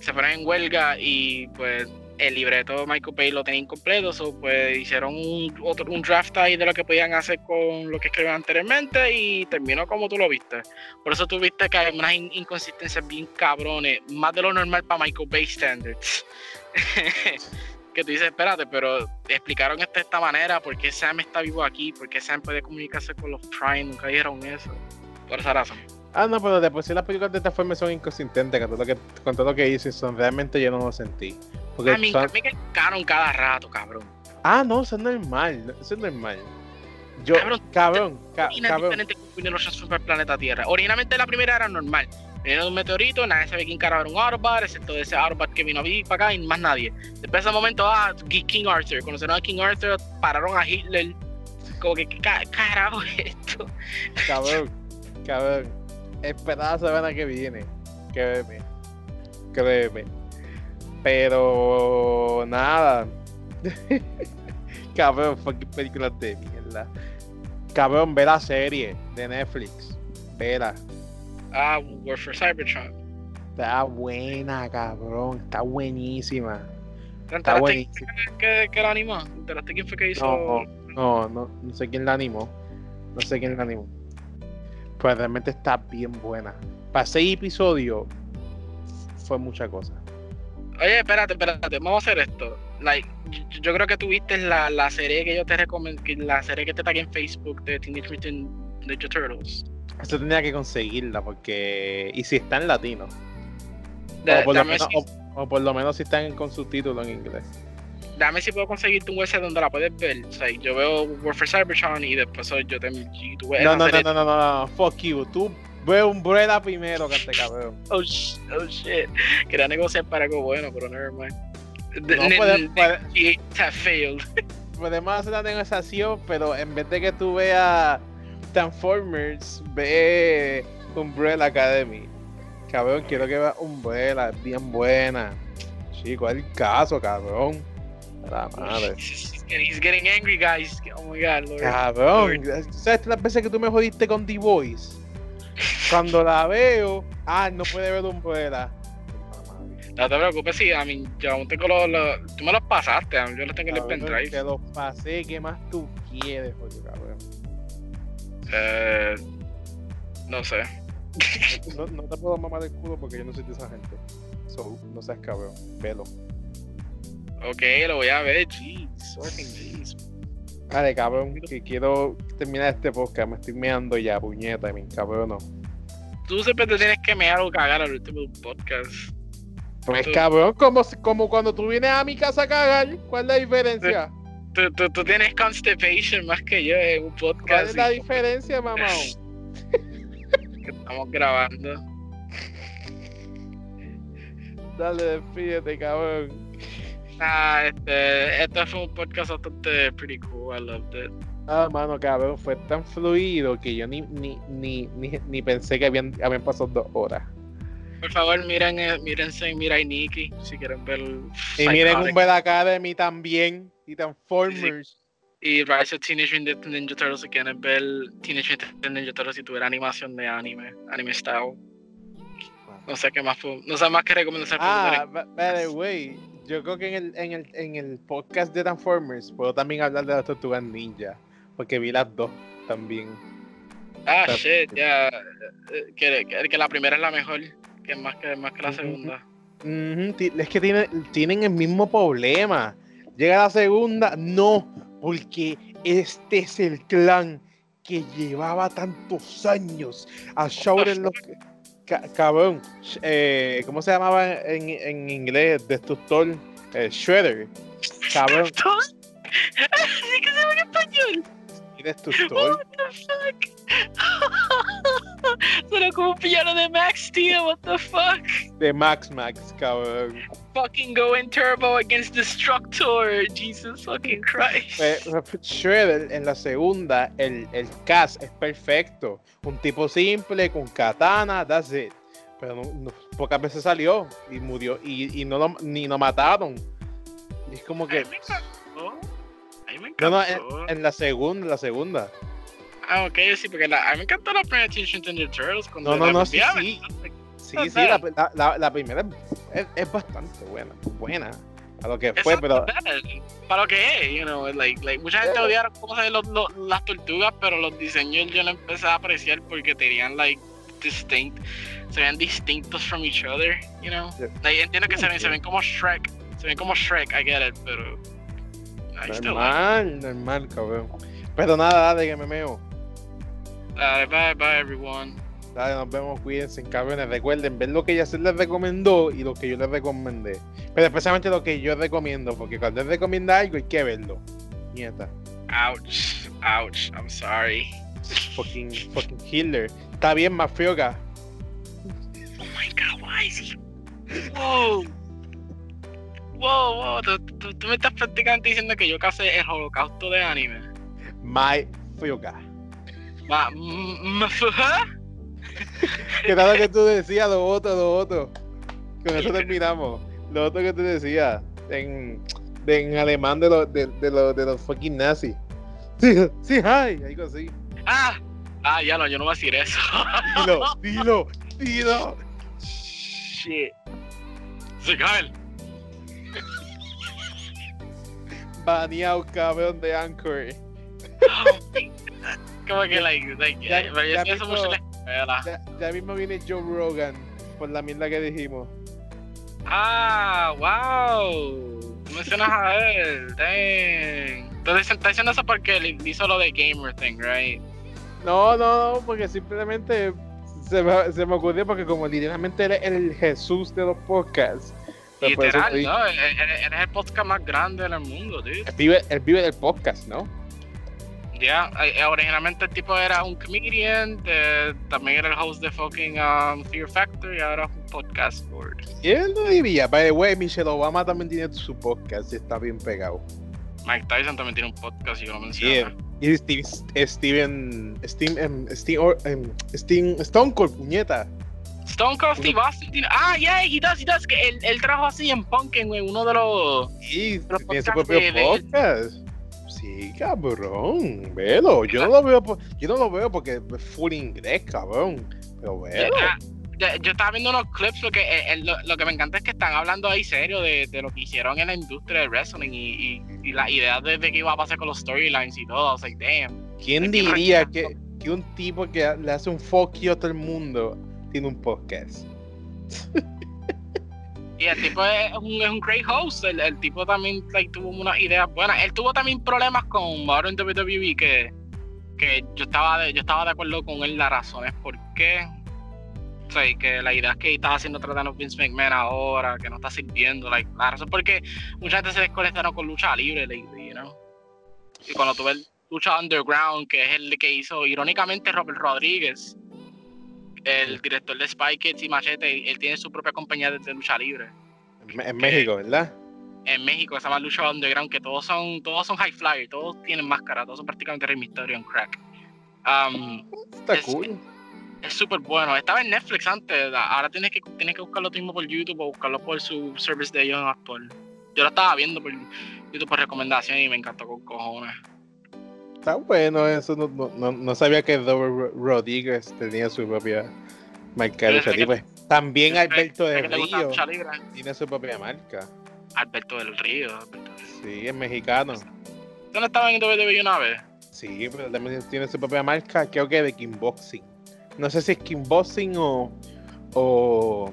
se fueron en huelga y pues el libreto de Michael Bay lo tenía incompleto, so, pues hicieron un, otro, un draft ahí de lo que podían hacer con lo que escribieron anteriormente y terminó como tú lo viste. Por eso tú viste que hay unas in- inconsistencias bien cabrones, más de lo normal para Michael Bay standards. que tú dices, espérate, pero explicaron esto de esta manera, ¿por qué Sam está vivo aquí? ¿Por qué Sam puede comunicarse con los Prime? Nunca dijeron eso. Por esa razón. Ah, no, pero después si las películas de esta forma son inconsistentes con todo lo que, con todo lo que dicen, son realmente yo no lo sentí. Porque A mí, son- a mí que canon cada rato, cabrón. Ah, no, eso es normal, eso es normal. Yo, Cabrón, cabrón, ca- cabrón, diferente los planeta Tierra. Originalmente la primera era normal. Vino un meteorito, nadie sabía quién carajo era un Autobot, excepto ese Autobot que vino a vivir para acá y más nadie. Después de ese momento, ah, King Arthur. Conocieron a King Arthur, pararon a Hitler. Como que, ¿qué ca- carajo es esto? cabrón, cabrón. Espera la semana que viene. Créeme. Créeme. Pero nada. cabrón, fucking películas de mierda. Cabrón, ve la serie de Netflix. Vela. Ah, War for Cybertron. Está buena, cabrón. Está buenísima. ¿Te Está buenísima. que, que la animó? ¿Te quién fue que hizo? No, no, no, no sé quién la animó. No sé quién la animó. Pues realmente está bien buena. Para seis episodios fue mucha cosa. Oye, espérate, espérate, vamos a hacer esto. Like, yo, yo creo que tuviste la, la serie que yo te recomiendo, la serie que te tagué en Facebook de Teenage Mutant Ninja Turtles. Eso tenía que conseguirla porque. Y si está en latino. O, por lo menos, si, o, o por lo menos si están con subtítulos en inglés. dame si puedo conseguirte un website donde la puedes ver. O sea, yo veo War for Cybertron y después yo te y tú ves No, no, no, no, no, no, no, fuck you. Tú ve Umbrella primero, cante cabrón. Oh, sh- oh shit. Quería negociar para algo bueno, pero never mind. The- No have failed. podemos hacer la negociación, pero en vez de que tú veas Transformers, ve Umbrella Academy. Cabrón, quiero que veas Umbrella, es bien buena. Chico, el caso, cabrón. La madre. He's getting, he's getting angry, guys. Oh my god, Lord. Cabrón, ¿sabes las veces que tú me jodiste con The Voice? Cuando la veo, ah, no puede ver Umbrella. No te preocupes, sí, a mí, yo aún tengo los, los- Tú me los pasaste, yo los tengo en el pendrive. Te los pasé, ¿qué más tú quieres, jodido, cabrón? Eh, no sé. No, no te puedo mamar el culo porque yo no soy de esa gente. So, no seas cabrón, velo. Ok, lo voy a ver, jeez. Fucking jeez. Dale, cabrón, que quiero terminar este podcast. Me estoy meando ya, puñeta, mi cabrón. No. Tú siempre te tienes que mear o cagar al último podcast. Pues Tú- cabrón, como, como cuando tú vienes a mi casa a cagar, ¿cuál es la diferencia? Tú, tú, tú tienes constipation más que yo en un ¿Cuál podcast. es la y- diferencia, mamá? que estamos grabando. Dale, despídete, cabrón. Ah, este, este fue un podcast bastante pretty cool. I loved it. Ah, mano, cabrón, fue tan fluido que yo ni, ni, ni, ni, ni pensé que habían, habían pasado dos horas. Por favor, miren, eh, mírense en Mirai Nikki si quieren ver. Y miren un Bell Academy también, y Transformers. Y Rise of Teenage Mutant Ninja Turtles si quieren ver Teenage Mutant Ninja Turtles si tuviera animación de anime, anime style. No sé qué más no sé más que recomendar. Ah, by the way, yo creo que en el, en, el, en el podcast de Transformers puedo también hablar de las tortugas ninja, porque vi las dos también. ah shit, ya. eh, que, que, que la primera es la mejor, que es más que, más que la segunda. Es que tiene- tienen el mismo problema. Llega la segunda, no, porque este es el clan que llevaba tantos años a Shouten los... Ca- cabrón, eh, ¿cómo se llamaba en, en inglés? Destructor, eh, Shredder. Cabrón, Así que se llama en español. Destructor. What the fuck? Suena como un villano de Max, tío. What the fuck? de Max Max, cabrón. Fucking going turbo against Destructor. Jesus fucking Christ. Pues, Shredder en la segunda, el, el cast es perfecto. Un tipo simple, con katana, that's it. Pero no- no- pocas veces salió y murió y, y no lo, ni lo mataron. Y es como que. mí me encantó. A mí me No, no, encantó. en, en la segunda, en la segunda. Ah, ok, sí, porque la, a mí me encantó la primera Teenage Mutant Ninja Turtles. Cuando No, no, no, sí, sí. Like, Sí, sí, la, la, la- la primera es, es bastante buena. Buena. A lo que fue, pero. Para lo que es, you know, like, like, mucha gente Yeah. odiaron cómo se ven los, los- las tortugas, pero los diseños yo lo empecé a apreciar porque tenían, like, distinct, se ven distintos from each other, you know. Yeah. Like, entiendo que se ven, se ven como Shrek, se ven como Shrek, I get it, pero... Normal, normal, cabrón. Pero nada, dale que me meo. Uh, bye, bye, everyone. Dale, nos vemos, cuídense, cabrones. Recuerden ver lo que ya se les recomendó y lo que yo les recomendé. Pero especialmente lo que yo recomiendo, porque cuando él recomienda algo hay que verlo. Nieta. Ouch, ouch, I'm sorry. Fucking, fucking Hitler. Está bien, Mafioga. Oh my god, why is he? Whoa. Wow, wow, tú, tú- tú me estás prácticamente diciendo que yo casé el holocausto de anime. My. Ma, m- m- ¿ah? ¿Qué tal lo que tú decías? Lo otro, lo otro. Con eso terminamos. Lo otro que tú decías en, de- en alemán de los de, de los de los fucking nazis. Sí, sí, hi, algo así. ah, ah, ya no, yo no voy a decir eso. Dilo, dilo, dilo. Shit. Sí, Kyle. Baneado, cabrón de Anchor. Oh. Como que, like, like, Ya- eh, ya hacía eso mucho la. Ya, ya mismo viene Joe Rogan por la mierda que dijimos. Ah, wow. Tú mencionas a él, dang. Entonces, está diciendo eso porque él hizo lo de gamer thing, right? No, no, no, porque simplemente se me, se me ocurrió porque como literalmente eres el Jesús de los podcasts. pues Literal, ¿no? Eres eres el podcast más grande del mundo, dude. Él vive, él vive del podcast, ¿no? Ya, eh, originalmente el tipo era un comedian, de- también era el host de fucking um, Fear Factor y ahora es un podcast él lo diría. By the way, Michelle Obama también tiene su podcast y está bien pegado. Mike Tyson también tiene un podcast y yo lo Yeah. menciono. Y Steve, Steven, Steven, em, Steve, Or- em, Steven Stone Cold, puñeta. Stone Cold Steve Austin tiene. Ah, yeah, he does, he does. Que él, él así en Punkin, güey, uno de los. Y Los tiene su propio de- de- podcast. Sí, cabrón. Velo. Yo no lo veo, por- yo no lo veo porque es full inglés, cabrón. Pero velo. Yo, yo estaba viendo unos clips porque eh, eh, lo, lo que me encanta es que están hablando ahí serio de, de lo que hicieron en la industria del wrestling y, y, y la idea de, de qué iba a pasar con los storylines y todo. Was like, damn. ¿Quién diría que, que un tipo que le hace un fuck you a todo el mundo tiene un podcast? Y el tipo es un, es un great host. El, el tipo también like, tuvo unas ideas buenas. Él tuvo también problemas con Modern WWE que, que yo estaba de, yo estaba de acuerdo con él las razones por qué. O sea, que la idea es que estaba haciendo tratando Vince McMahon ahora, que no está sirviendo. Like, la razón por qué mucha gente se desconectaron con lucha libre you know. Y cuando tuve el lucha underground, que es el que hizo irónicamente Robert Rodríguez, el director de Spy Kids y Machete, él tiene su propia compañía de, de lucha libre En, en México, ¿verdad? en México, se llama Lucha Underground, que todos son, todos son high flyer, todos tienen máscara, todos son prácticamente Rey Mysterio en crack. Um, Está Es- cool. es súper bueno. Estaba en Netflix antes, ahora tienes que, tienes que buscarlo tú mismo por YouTube o buscarlo por su service de ellos actual. Yo lo estaba viendo por YouTube por recomendación y me encantó con cojones. Está bueno eso. No, no, no, sabía que Robert Ro- Rodríguez tenía su propia marca de lucha libre. También Alberto del Río tiene su propia marca. Alberto del Río. Alberto del Río. Sí, es mexicano. ¿Tú no estabas en WWE una vez? Sí, pero también tiene su propia marca, creo que de Kickboxing. No sé si es Kickboxing o, o,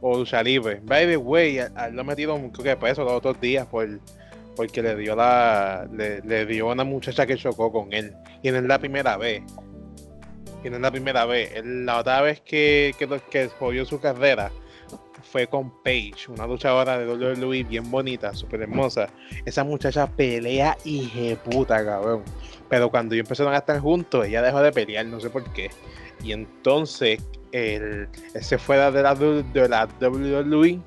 o lucha libre. By the way, lo metieron creo que preso los otros días por, porque le dio la le, dio a una muchacha que chocó con él. Y no es la primera vez. Y no la primera vez. La otra vez que, que, que jodió su carrera fue con Paige, una luchadora de WWE bien bonita, súper hermosa. Esa muchacha pelea y puta, cabrón. Pero cuando ellos empezaron a estar juntos, ella dejó de pelear, no sé por qué. Y entonces él, él se fue de la, de la WWE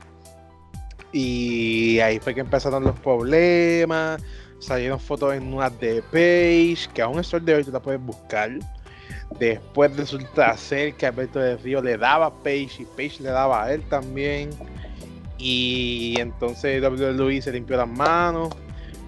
Y ahí fue que empezaron los problemas. Salieron fotos en unas de Page, que aún el de hoy tú la puedes buscar. Después resulta ser que Alberto del Río le daba a Page y Page le daba a él también. Y entonces WWE se limpió las manos,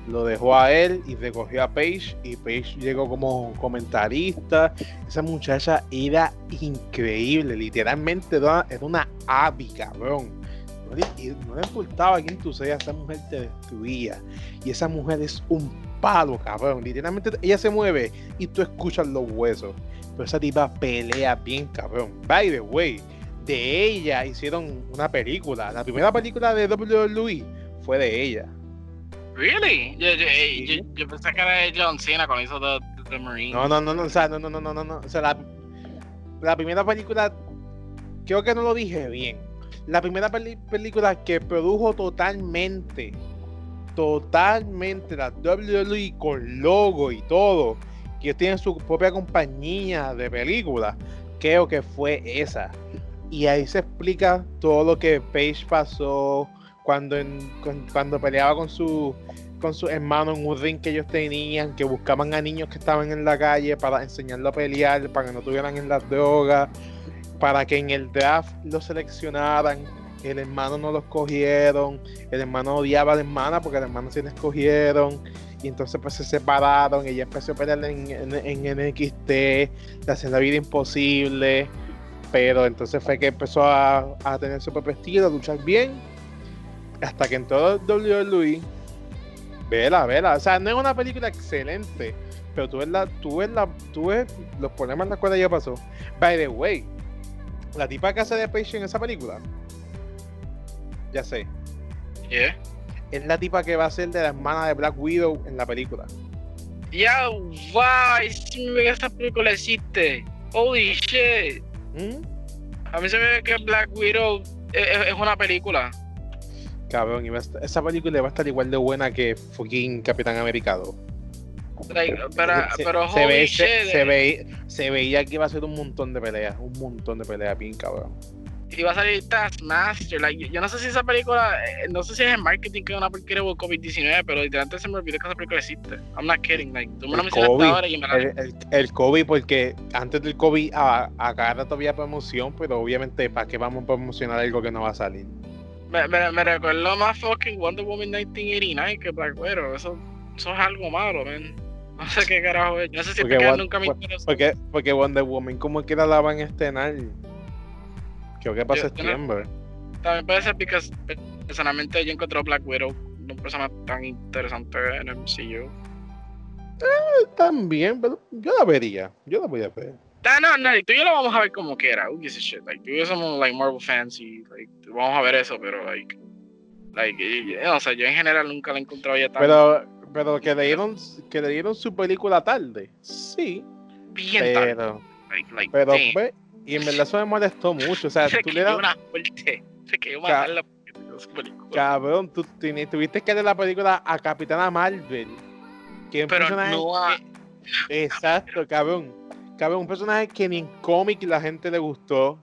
lo dejó a él y recogió a Page. Y Page llegó como comentarista. Esa muchacha era increíble, literalmente era una avi, cabrón. No le, no le importaba quién tú seas, esa mujer te destruía. Y esa mujer es un palo, cabrón. Literalmente ella se mueve y tú escuchas los huesos. Pero esa tipa pelea bien, cabrón. By the way, de ella hicieron una película. La primera película de WWE fue de ella. Really? Yo, yo, yo, yo pensé que era de John Cena cuando hizo The, the Marine. No, no, no, no, o sea, no, no, no, no, no, no. O sea, la, la primera película, creo que no lo dije bien. La primera película que produjo totalmente, totalmente la WWE con logo y todo, que tienen su propia compañía de películas, creo que fue esa. Y ahí se explica todo lo que Paige pasó cuando, cuando peleaba con su con sus hermanos en un ring que ellos tenían, que buscaban a niños que estaban en la calle para enseñarlo a pelear, para que no estuvieran en las drogas, para que en el draft los seleccionaran. El hermano no los cogieron, el hermano odiaba a la hermana porque el hermano sí la escogieron. Y entonces pues se separaron, ella empezó a pelear en, NXT, le hacían la vida imposible. Pero entonces fue que empezó a, a tener su propio estilo, a luchar bien. Hasta que entró WWE. Vela, vela. O sea, no es una película excelente. Pero tú ves, la, tú ves, la, tú ves los problemas en los cuales ella pasó. By the way, la tipa que hace de Page en esa película. Ya sé. Yeah. Es la tipa que va a ser de la hermana de Black Widow en la película. Ya, wow, sí me ve que esta película existe. Holy shit. ¿Mm? A mí se me ve que Black Widow es, una película. Cabrón, y estar- esa película va a estar igual de buena que fucking Capitán Americano. Like, pero, se, pero se holy ve- shit. se- se ve- se veía que iba a ser un montón de peleas, un montón de peleas, bien cabrón. Y va a salir Taskmaster. Like, yo, no sé si esa película, eh, no sé si es en marketing que es una porquería por COVID-19, pero literalmente se me olvidó que esa película existe. I'm not kidding. Like, tú me lo El mencionaste ahora y me la El, el, el COVID, porque antes del COVID a, a cada rato había promoción, pero obviamente, ¿para qué vamos a promocionar algo que no va a salir? Me, me, me recuerdo más fucking Wonder Woman 1989 que Black Widow. Eso, eso es algo malo, man. No sé qué carajo es. No sé si Porque Won- nunca me interesó. Porque, porque Wonder Woman, como quiera la a estrenar. Creo que para Yo- yo no- septiembre. También puede ser porque personalmente yo encontré a Black Widow un personaje tan interesante en el MCU. También, pero yo la vería. Yo la voy a ver. Ah, no, no, tú y yo lo vamos a ver como quiera. Who gives a shit? Like, tú y yo somos like Marvel fans y like, vamos a ver eso, pero like, like, y- y- o sea, yo en general nunca la he encontrado ya tan Pero, pero que le dieron, que le dieron su película tarde. Sí, bien tarde. pero, Like, like, pero damn. pues, y en verdad eso me molestó mucho. O sea, se tú le quedó das, una fuerte. Se Ca- película. cabrón, tú tuviste que darle la película a Capitana Marvel. Que Pero personaje no a- que- Exacto, cabrón. Cabrón, un personaje que ni en cómic la gente le gustó.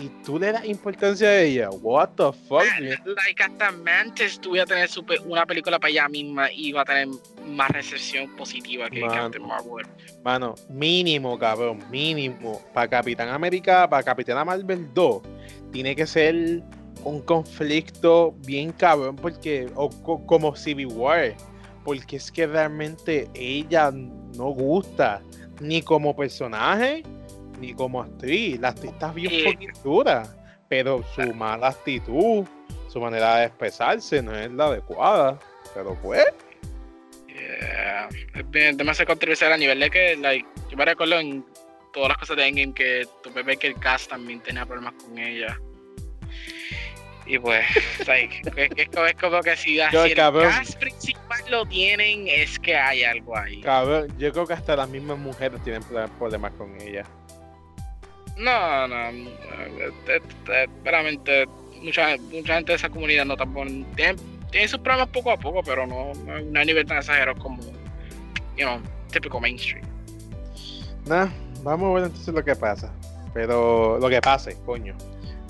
Y tú le das importancia a ella. What the fuck? Man, like hasta Mantis tú a tener su pe- una película para ella misma y iba a tener más recepción positiva que Mano. Captain Marvel. Mano, mínimo, cabrón, mínimo. Para Capitán América, para Capitana Marvel 2, tiene que ser un conflicto bien cabrón, porque, o co- como Civil War, porque es que realmente ella no gusta, ni como personaje, ni como actriz. La actriz está bien Sí. dura, pero su mala actitud, su manera de expresarse no es la adecuada. Pero pues, Yeah. Bien- demasiado controversial a nivel de que, like, yo me recuerdo en todas las cosas de Endgame que tú ves que el cast también tenía problemas con ella. Y pues, like, es, es como, es como que si, Yo, si el cabrón. cast principal lo tienen, es que hay algo ahí. cabrón, yo creo que hasta las mismas mujeres tienen pro- problemas con ella. No, no, eh, eh, eh, veramente, mucha, mucha gente de esa comunidad no tampoco tienen, tienen sus problemas poco a poco, pero no, no, no nivel tan exagerado como, you know, típico mainstream. Nah, vamos a ver entonces lo que pasa. Pero lo que pase, coño.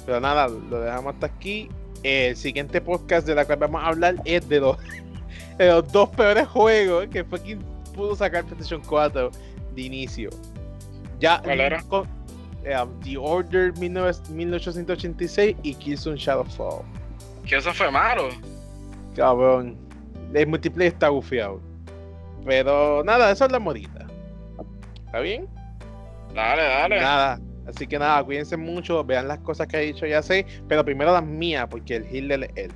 Pero nada, lo dejamos hasta aquí. el siguiente podcast de la cual vamos a hablar es de los, de los dos peores juegos que fue quien pudo sacar PlayStation 4 de inicio. Ya, ¿Cuál era? con- eh, The Order 19 1886 y Killzone Shadowfall. Que eso fue malo. Cabrón, el multiplayer está bufiado. Pero nada, eso es la modita. ¿Está bien? Dale, dale. Nada. Así que nada, cuídense mucho, vean las cosas que ha dicho ya sé, pero primero las mías, porque el healer es él.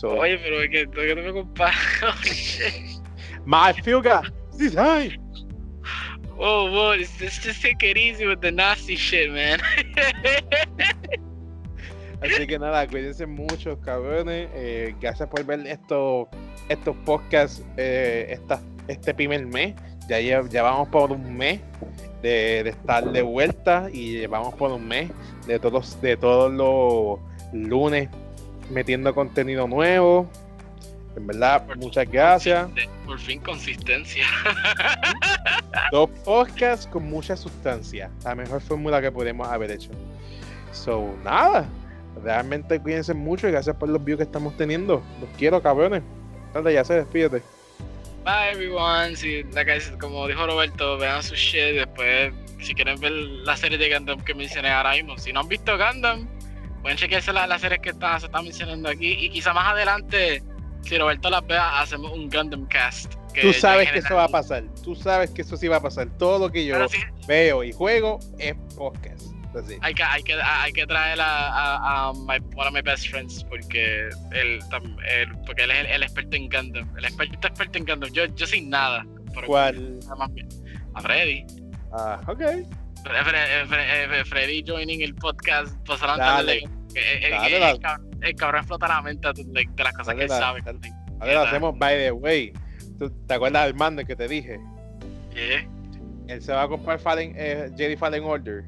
So, Oye, pero es que, no me comparas. my Fuga, this. Whoa, whoa, let's, let's just take it easy with the nasty shit, man. Así que nada, cuídense mucho, cabrones. Eh, gracias por ver estos estos podcasts eh, esta- este primer mes. Ya, ya vamos por un mes de, de estar de vuelta y llevamos por un mes de todos, de todos los lunes metiendo contenido nuevo. En verdad, muchas gracias. Por fin consistencia. Dos podcasts con mucha sustancia. La mejor fórmula que podemos haber hecho. So, nada. Realmente cuídense mucho y gracias por los views que estamos teniendo. Los quiero, cabrones. Dale, ya se despídete. Bye everyone. Si, like como dijo Roberto, vean su shit. Después, si quieren ver la serie de Gundam que mencioné ahora mismo, si no han visto Gundam, pueden chequearse las, las series que están, se están mencionando aquí. Y quizá más adelante, si Roberto las vea, hacemos un Gundam cast. que Tú sabes que eso va a pasar. Tú sabes que eso sí va a pasar. Todo lo que yo sí, veo y juego es podcast. Así. hay que, hay que, hay que traer a, a, a my, one of my best friends porque él, porque él es el, el experto en Gundam. El experto experto en Gundam. Yo, yo sin nada. ¿Cuál? nada más bien. A Freddy. Ah, ok. Fre- Fre- Fre- Fre- Freddy joining el podcast. Pues Dale. dale. Eh, eh, Dale, eh, dale. El, cabrón, explota la mente de, de las cosas que él sabe. A ver, yeah, hacemos by the way. ¿Tú- ¿Te acuerdas del mando que te dije? yeah. él se va a comprar Fallen, eh, Jedi Fallen Order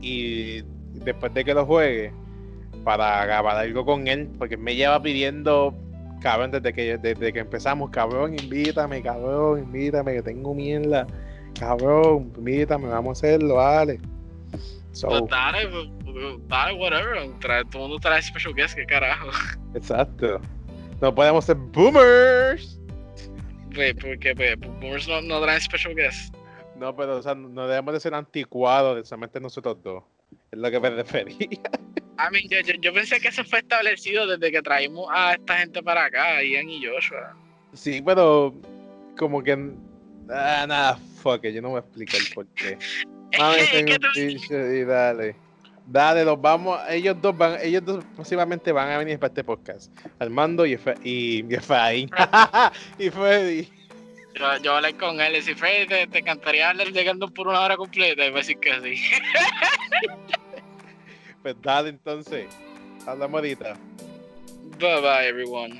y después de que lo juegue para grabar algo con él porque me lleva pidiendo cabrón desde que desde que empezamos cabrón invítame cabrón invítame que tengo mierda cabrón invítame vamos a hacerlo dale so, whatever. Trae, todo el mundo trae special guest, qué carajo. exacto no podemos ser boomers Pues, porque Boomers no, no traen special guest. no pero o sea, no debemos de ser anticuados solamente nosotros dos es lo que me refería I mean, yo, yo, yo pensé que eso fue establecido desde que traímos a esta gente para acá, Ian y Joshua. Sí, pero como que. Ah, nada, fuck it, yo no voy a explicar por qué. Mami, Es que, es tengo que un tú- bicho y dale. Dale, los vamos. Ellos dos van, ellos dos posiblemente van a venir para este podcast. Armando y, Efe- y, y Efraín. y Freddy. yo, yo hablé con él y si Freddy te, te encantaría hablar Gundam por una hora completa, y a decir que sí. Pues dale entonces. Hablamos ahorita. Bye bye everyone.